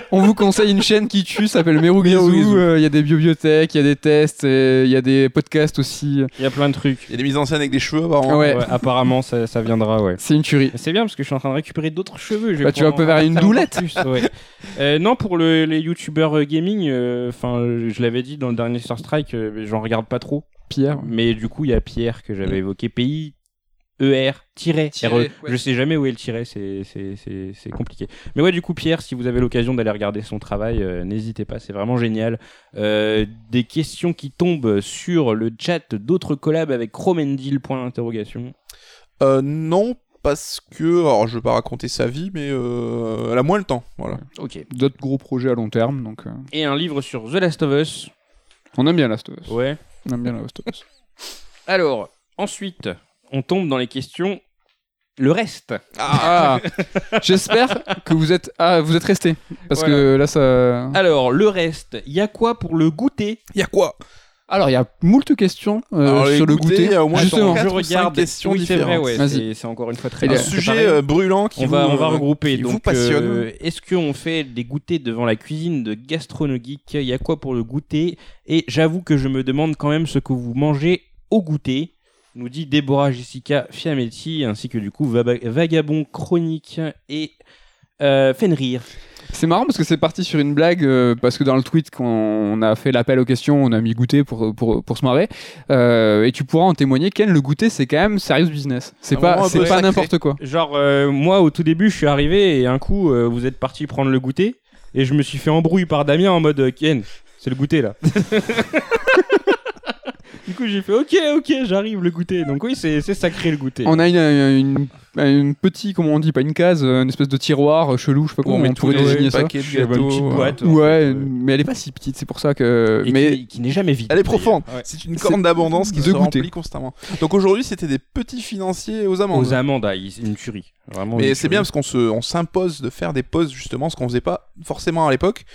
[laughs] on vous conseille une chaîne qui tue, s'appelle Merugizu. Euh, Il y a des bibliothèques, il y a des tests, il y a des podcasts aussi. Il y a plein de trucs. Il y a des mises en scène avec des cheveux, apparemment. Ouais. Ouais, apparemment, ça, ça viendra, ouais. C'est une tuerie. C'est bien parce que je suis en train de récupérer d'autres cheveux. Je Bah, tu vas une faire encore doulette. plus, ouais. [laughs] Euh, non, pour le- les youtubeurs euh, gaming, enfin, je l'avais dit dans le dernier Star Strike, euh, j'en regarde pas trop. Pierre. Mais du coup, il y a Pierre que j'avais évoqué, PI. ER, tiret, Tiret, RE. ouais. Je sais jamais où est le tiret, c'est, c'est, c'est, c'est compliqué. Mais ouais, du coup, Pierre, si vous avez l'occasion d'aller regarder son travail, euh, n'hésitez pas, c'est vraiment génial. Euh, des questions qui tombent sur le chat d'autres collabs avec Chromendil, point d'interrogation. Euh, non, parce que, alors je vais pas raconter sa vie, mais euh, elle a moins le temps. Voilà. Ok. D'autres gros projets à long terme, donc euh, Et un livre sur The Last of Us. on aime bien Last of Us. Ouais. On aime bien Last of Us. Alors, ensuite, on tombe dans les questions. Le reste. Ah, j'espère que vous êtes ah vous êtes resté parce Voilà. que là ça. Alors, le reste, il y a quoi pour le goûter? Il y a quoi? Alors il y a moult questions euh, Alors, sur le goûter. il y a au moins Justement. je regarde. questions oui, c'est vrai, différentes. ouais, Vas-y. c'est- encore une fois très Un bien sujet préparé. euh, brûlant qui on va, vous, on va regrouper. qui Donc, vous passionne. euh, est-ce qu'on fait des goûters devant la cuisine de Gastronogeek? Il y a quoi pour le goûter? Et j'avoue que je me demande quand même ce que vous mangez au goûter. Nous dit Déborah Jessica Fiametti, ainsi que du coup Vagabond Chronique et euh, Fenrir. C'est marrant parce que c'est parti sur une blague euh, parce que dans le tweet quand on a fait l'appel aux questions, on a mis goûter pour pour, pour se marrer Euh, et tu pourras en témoigner. Ken le goûter c'est quand même serious business. C'est pas c'est pas n'importe quoi. Genre, euh, moi au tout début, je suis arrivé et un coup, euh, vous êtes parti prendre le goûter et je me suis fait embrouille par Damien en mode Ken, c'est le goûter là. [laughs] du coup, j'ai fait ok, ok, j'arrive le goûter. Donc, oui, c'est sacré le goûter. On a une, une, une petite comment on dit pas une case, euh, une espèce de tiroir euh, chelou, je sais pas on comment met on tous pourrait les désigner ça. paquets pas, une gâteaux. petite euh, boîte. Ouais, fait, euh, mais elle est pas si petite, c'est pour ça que. et mais qui, qui n'est jamais vide. Elle est profonde. Ouais. C'est une corne d'abondance qui de se goûter. remplit constamment. Donc aujourd'hui, c'était des petits financiers aux amandes. Aux amandes, ah, une tuerie. Vraiment. Mais c'est bien parce qu'on se, on s'impose de faire des pauses justement, ce qu'on faisait pas forcément à l'époque.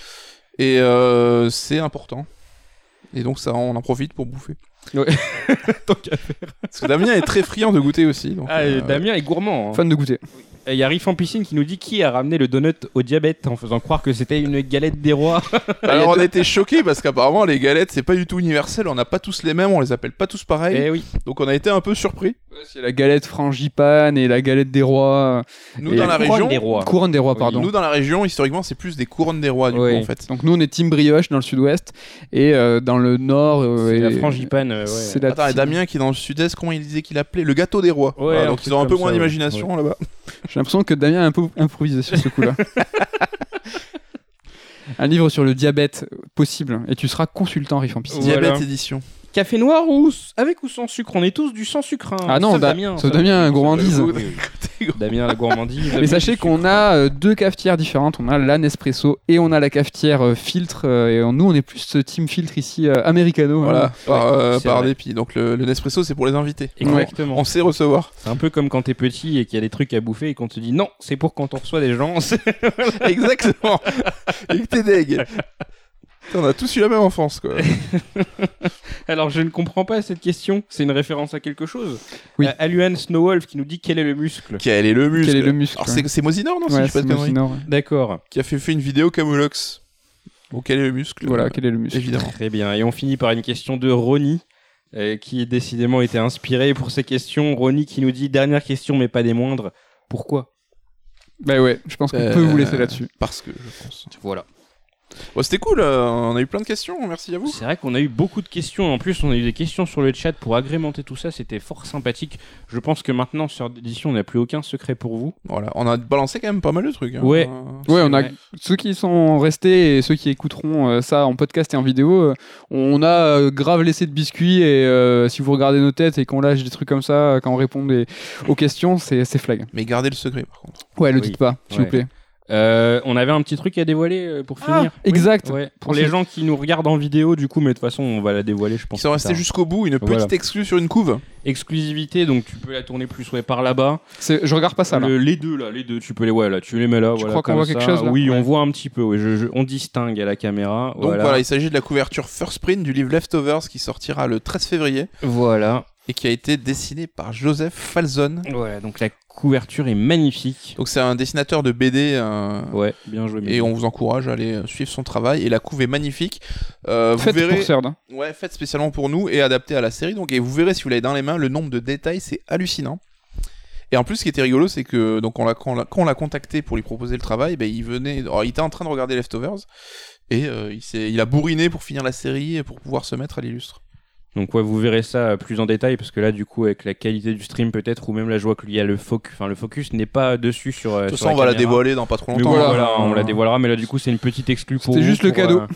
Et euh, c'est important. Et donc ça, on en profite pour bouffer. [laughs] Tant qu'à faire. Parce que Damien est très friand de goûter aussi. Donc, Ah, euh, Damien est gourmand. hein. fan de goûter. Et Il y a Riff en piscine qui nous dit qui a ramené le donut au diabète en faisant croire que c'était une galette des rois. [laughs] Alors on a été choqués parce qu'apparemment les galettes c'est pas du tout universel, on n'a pas tous les mêmes, on les appelle pas tous pareils. Eh oui. Donc on a été un peu surpris. C'est la galette frangipane et la galette des rois, Nous Et dans la la couronne région, des rois. couronne des rois Oui, pardon. nous dans la région historiquement c'est plus des couronnes des rois du Oui. coup en fait. Donc nous on est team brioche dans le sud-ouest et euh, dans le nord. euh, C'est et- la frangipane. euh, ouais. C'est la Attends, et Damien qui est dans le sud-est, comment il disait qu'il appelait Le gâteau des rois? Ouais, Voilà, un donc ils ont un peu moins ouais. d'imagination là-bas. [laughs] J'ai l'impression que Damien a un peu improvisé sur ce coup-là. [laughs] un livre sur le diabète possible et tu seras consultant riff en piscine. Voilà. Diabète édition. Café noir ou avec ou sans sucre On est tous du sans sucre. hein. Ah non, Da- Damien. sauf Damien, gourmandise. Damien, la gourmandise. Mais sachez qu'on a euh, deux cafetières différentes. On a la Nespresso et on a la cafetière euh, filtre. euh, et nous, on est plus team filtre ici, euh, americano. Voilà, hein. par, euh, c'est par dépit. Donc le, le Nespresso c'est pour les invités. Exactement. On sait recevoir. C'est un peu comme quand t'es petit et qu'il y a des trucs à bouffer et qu'on te dit non, c'est pour quand on reçoit des gens. [laughs] Exactement. [laughs] Et que t'es deg. On a tous eu la même enfance quoi. [laughs] Alors je ne comprends pas cette question. C'est une référence à quelque chose. Oui. Euh, Aluan Snowwolf qui nous dit quel est le muscle. Quel est le muscle Quel est le muscle Alors c'est c'est Mosinor non si Ouais, pas c'est Mosinor, ouais. D'accord. Qui a fait, fait une vidéo Camulox. Bon quel est le muscle Voilà, Euh, quel est le muscle Évidemment. Très bien. Et on finit par une question de Ronnie. euh, qui décidément été inspiré pour ces questions. Ronnie qui nous dit dernière question mais pas des moindres. Pourquoi? Bah ouais, je pense qu'on Euh, peut vous laisser là-dessus. Parce que je pense. Voilà. Bon, c'était cool, euh, on a eu plein de questions, merci à vous. C'est vrai qu'on a eu beaucoup de questions. En plus, on a eu des questions sur le chat pour agrémenter tout ça. C'était fort sympathique. Je pense que maintenant, sur l'édition, on n'a plus aucun secret pour vous. Voilà, on a balancé quand même pas mal de trucs. hein. Ouais. Euh, Ouais, on a vrai. ceux qui sont restés et ceux qui écouteront euh, ça en podcast et en vidéo, euh, on a euh, grave laissé de biscuits et euh, si vous regardez nos têtes et qu'on lâche des trucs comme ça euh, quand on répond des- aux questions, c'est c'est flag. Mais gardez le secret par contre. Ouais, le Oui. dites pas, s'il Ouais. vous plaît. Euh, on avait un petit truc à dévoiler euh, pour finir. Ah, exact. Ouais, pour les gens qui nous regardent en vidéo, du coup, mais de toute façon, on va la dévoiler, je pense. Ils sont restés jusqu'au bout, une petite Voilà. exclue sur une couve. Exclusivité, donc tu peux la tourner plus ouais, par là-bas. Je regarde pas ça là. Le- les deux là, les deux, tu peux les ouais là, tu les mets là. Tu voilà, crois qu'on voit quelque chose, là Oui, Ouais. on voit un petit peu. oui, je- je- on distingue à la caméra. Donc voilà, voilà. il s'agit de la couverture First Print du livre Leftovers qui sortira le 13 février Voilà. Et qui a été dessiné par Joseph Falzon. Voilà, donc la couverture est magnifique. Donc c'est un dessinateur de BD euh, Ouais, bien joué. et on vous encourage à aller euh, suivre son travail et la couve est magnifique. Euh, vous Faites verrez pour Serd, hein. Ouais, fait spécialement pour nous et adapté à la série. Donc, et vous verrez si vous l'avez dans les mains, le nombre de détails, c'est hallucinant. Et en plus, ce qui était rigolo, c'est que donc on l'a, quand, on l'a, quand on l'a contacté pour lui proposer le travail, ben, il venait, alors, il était en train de regarder Leftovers et euh, il, s'est, il a bourriné pour finir la série et pour pouvoir se mettre à l'illustre. Donc ouais, vous verrez ça plus en détail parce que là, du coup, avec la qualité du stream peut-être ou même la joie qu'il y a le focus, enfin le focus n'est pas dessus sur. euh, De toute sur façon, on va la dévoiler dans pas trop Mais longtemps. voilà, voilà. on la dévoilera, mais là du coup c'est une petite exclue pour C'était vous, juste le cadeau. euh,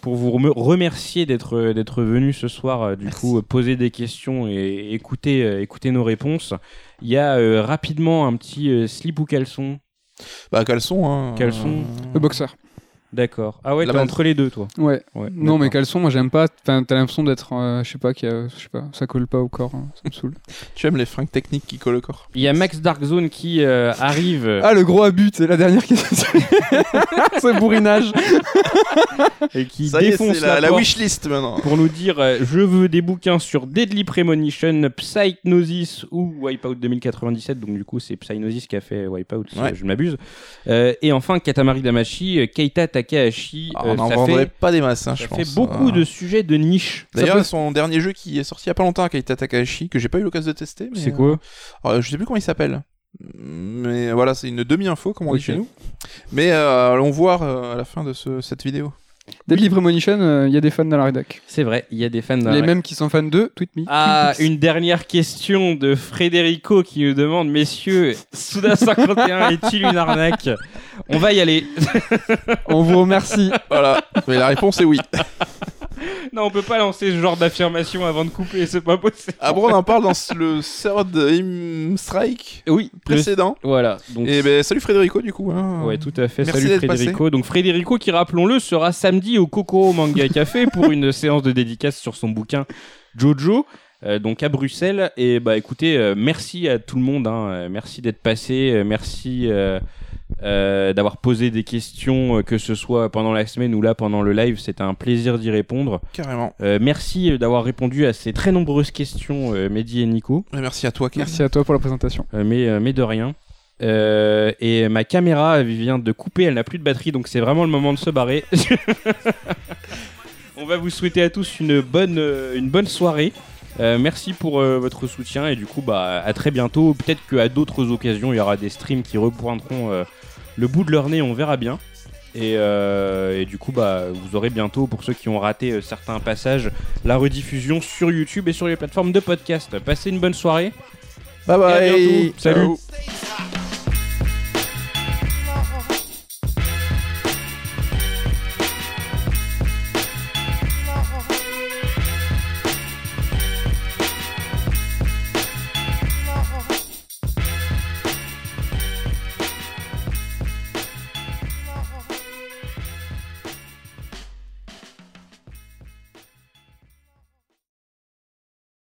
pour vous rem- remercier d'être d'être venu ce soir, euh, du coup, euh, poser des questions et écouter, euh, écouter nos réponses. Il y a euh, rapidement un petit euh, slip ou caleçon? Bah, caleçon, hein. Caleçon. Le boxeur. D'accord. Ah ouais, La t'es entre les deux, toi. Ouais. Ouais, Non, mais caleçon, moi j'aime pas. Enfin, t'as l'impression d'être, euh, je sais pas, a- je sais pas, ça colle pas au corps, hein, ça me saoule. [laughs] Tu aimes les fringues techniques qui collent au corps. Il y a Max Darkzone qui euh, arrive Ah, le gros abus, c'est la dernière question. [laughs] Ce bourrinage. et qui Ça y est, défonce c'est la, la porte. wishlist maintenant. pour nous dire euh, je veux des bouquins sur Deadly Premonition, Psychnosis ou Wipeout 2097. Donc du coup c'est Psychnosis qui a fait Wipeout, si Ouais. je ne m'abuse. Euh, et enfin Katamari Damashi, Keita Takahashi. Ah, euh, on n'en ça vendrait fait, pas des masses, hein, ça je fait pense. beaucoup Euh, de sujets de niche. D'ailleurs, peut- son dernier jeu qui est sorti il y a pas longtemps Keita Takahashi, que j'ai pas eu l'occasion de tester. c'est quoi euh, alors, Je sais plus comment il s'appelle. Mais voilà, c'est une demi-info, comme on dit chez nous. Mais euh, allons voir euh, à la fin de ce- cette vidéo. Deadly Premonition, il y a des fans dans la rédac. C'est vrai, il y a des fans dans Les la- mêmes qui sont fans de Tweet Me. Ah, une dernière question de Frédérico qui nous demande Messieurs, Souda 51 [laughs] est-il une arnaque? On va y aller. On vous remercie. Voilà, mais la réponse est oui. [laughs] [laughs] Non, on peut pas lancer ce genre d'affirmation avant de couper, c'est pas possible. Ah bon, on en parle dans le Third Im Strike Oui, précédent. Voilà. Donc, Et ben salut Frédérico du coup. Hein. ouais, tout à fait. Merci Salut d'être Frédérico. Donc Frédérico, qui rappelons-le, sera samedi au Kokoro Manga [laughs] Café pour une séance de dédicace sur son bouquin Jojo. euh, donc à Bruxelles et bah écoutez euh, merci à tout le monde hein, euh, merci d'être passé euh, merci euh, d'avoir posé des questions euh, que ce soit pendant la semaine ou là pendant le live c'était un plaisir d'y répondre Carrément. Euh, merci d'avoir répondu à ces très nombreuses questions euh, Mehdi et Nico merci à toi, Ken. Merci à toi pour la présentation. Euh, mais, euh, mais de rien. Euh, et ma caméra elle vient de couper, elle n'a plus de batterie, donc c'est vraiment le moment de se barrer. [laughs] On va vous souhaiter à tous une bonne, euh, une bonne soirée. Euh, merci pour euh, votre soutien et du coup bah à très bientôt. Peut-être qu'à d'autres occasions il y aura des streams qui repointeront euh, le bout de leur nez, on verra bien. Et, et du coup bah vous aurez bientôt pour ceux qui ont raté certains passages la rediffusion sur YouTube et sur les plateformes de podcast. Passez une bonne soirée. Bye Et à bye. bientôt. Salut.